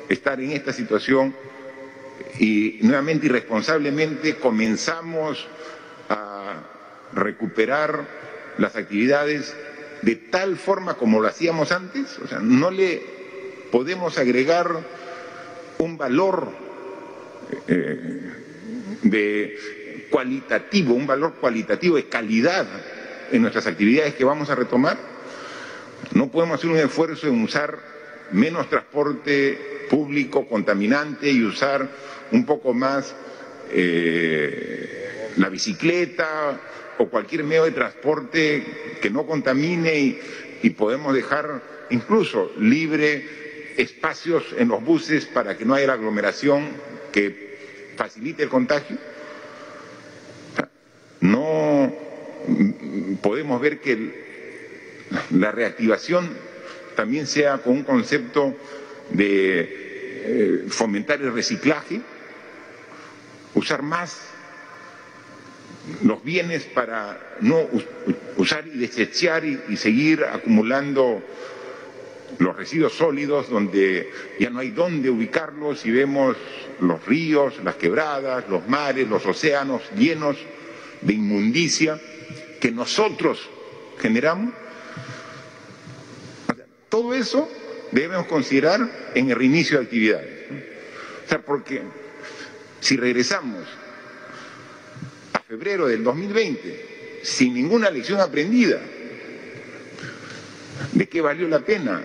estar en esta situación y nuevamente irresponsablemente comenzamos a recuperar las actividades de tal forma como lo hacíamos antes, o sea, no le podemos agregar un valor eh, de cualitativo, un valor cualitativo de calidad en nuestras actividades que vamos a retomar. No podemos hacer un esfuerzo en usar menos transporte público contaminante y usar un poco más eh, la bicicleta o cualquier medio de transporte que no contamine y, y podemos dejar incluso libre espacios en los buses para que no haya la aglomeración que facilite el contagio. No podemos ver que la reactivación también sea con un concepto de eh, fomentar el reciclaje, usar más los bienes para no usar y desechar y seguir acumulando los residuos sólidos donde ya no hay dónde ubicarlos y vemos los ríos, las quebradas, los mares, los océanos llenos de inmundicia que nosotros generamos. todo eso debemos considerar en el reinicio de actividades. O sea, porque si regresamos a febrero del 2020 sin ninguna lección aprendida, ¿de qué valió la pena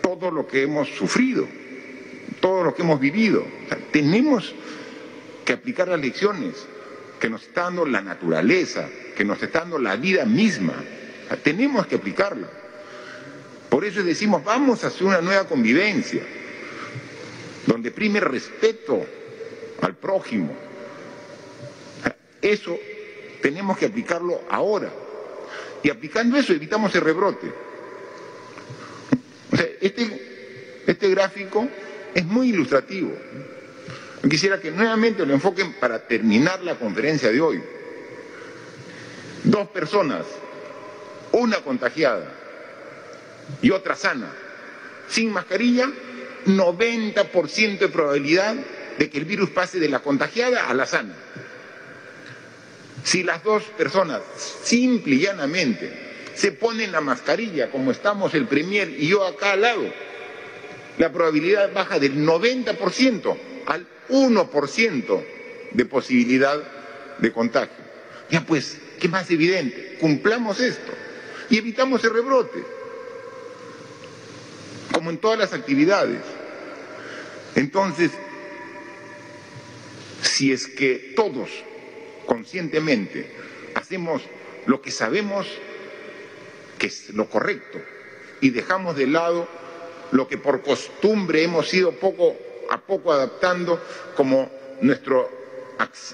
todo lo que hemos sufrido, todo lo que hemos vivido. tenemos que aplicar las lecciones que nos está dando la naturaleza, que nos está dando la vida misma. tenemos que aplicarla. Por eso decimos, vamos a hacer una nueva convivencia, donde prime respeto al prójimo. Eso tenemos que aplicarlo ahora. Y aplicando eso evitamos el rebrote. Este, este gráfico es muy ilustrativo. Quisiera que nuevamente lo enfoquen para terminar la conferencia de hoy. Dos personas, una contagiada y otra sana, sin mascarilla, 90% de probabilidad de que el virus pase de la contagiada a la sana. Si las dos personas, simple y llanamente, se ponen la mascarilla, como estamos el Premier y yo acá al lado, la probabilidad baja del 90% al 1% de posibilidad de contagio. Ya pues, ¿qué más evidente? Cumplamos esto y evitamos el rebrote, como en todas las actividades. Entonces, si es que todos conscientemente hacemos lo que sabemos que es lo correcto y dejamos de lado lo que por costumbre hemos ido poco a poco adaptando como nuestro,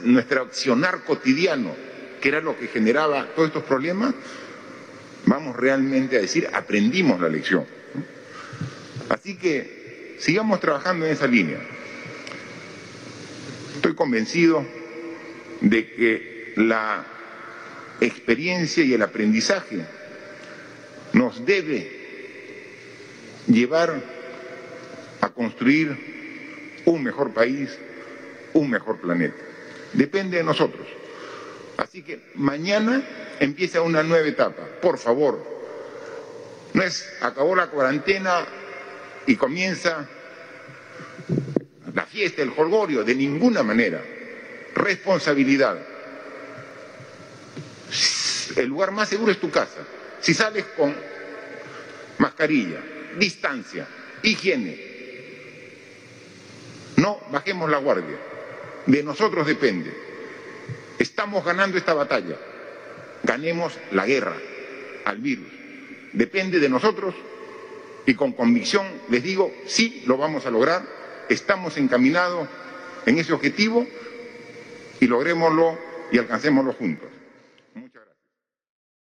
nuestro accionar cotidiano, que era lo que generaba todos estos problemas, vamos realmente a decir, aprendimos la lección. Así que sigamos trabajando en esa línea. Estoy convencido de que la experiencia y el aprendizaje nos debe llevar a construir un mejor país, un mejor planeta. Depende de nosotros. Así que mañana empieza una nueva etapa. Por favor, no es acabó la cuarentena y comienza la fiesta, el jolgorio, de ninguna manera. Responsabilidad. El lugar más seguro es tu casa. Si sales con mascarilla, distancia, higiene, no bajemos la guardia. De nosotros depende. Estamos ganando esta batalla. Ganemos la guerra al virus. Depende de nosotros y con convicción les digo, sí, lo vamos a lograr. Estamos encaminados en ese objetivo y logrémoslo y alcancémoslo juntos.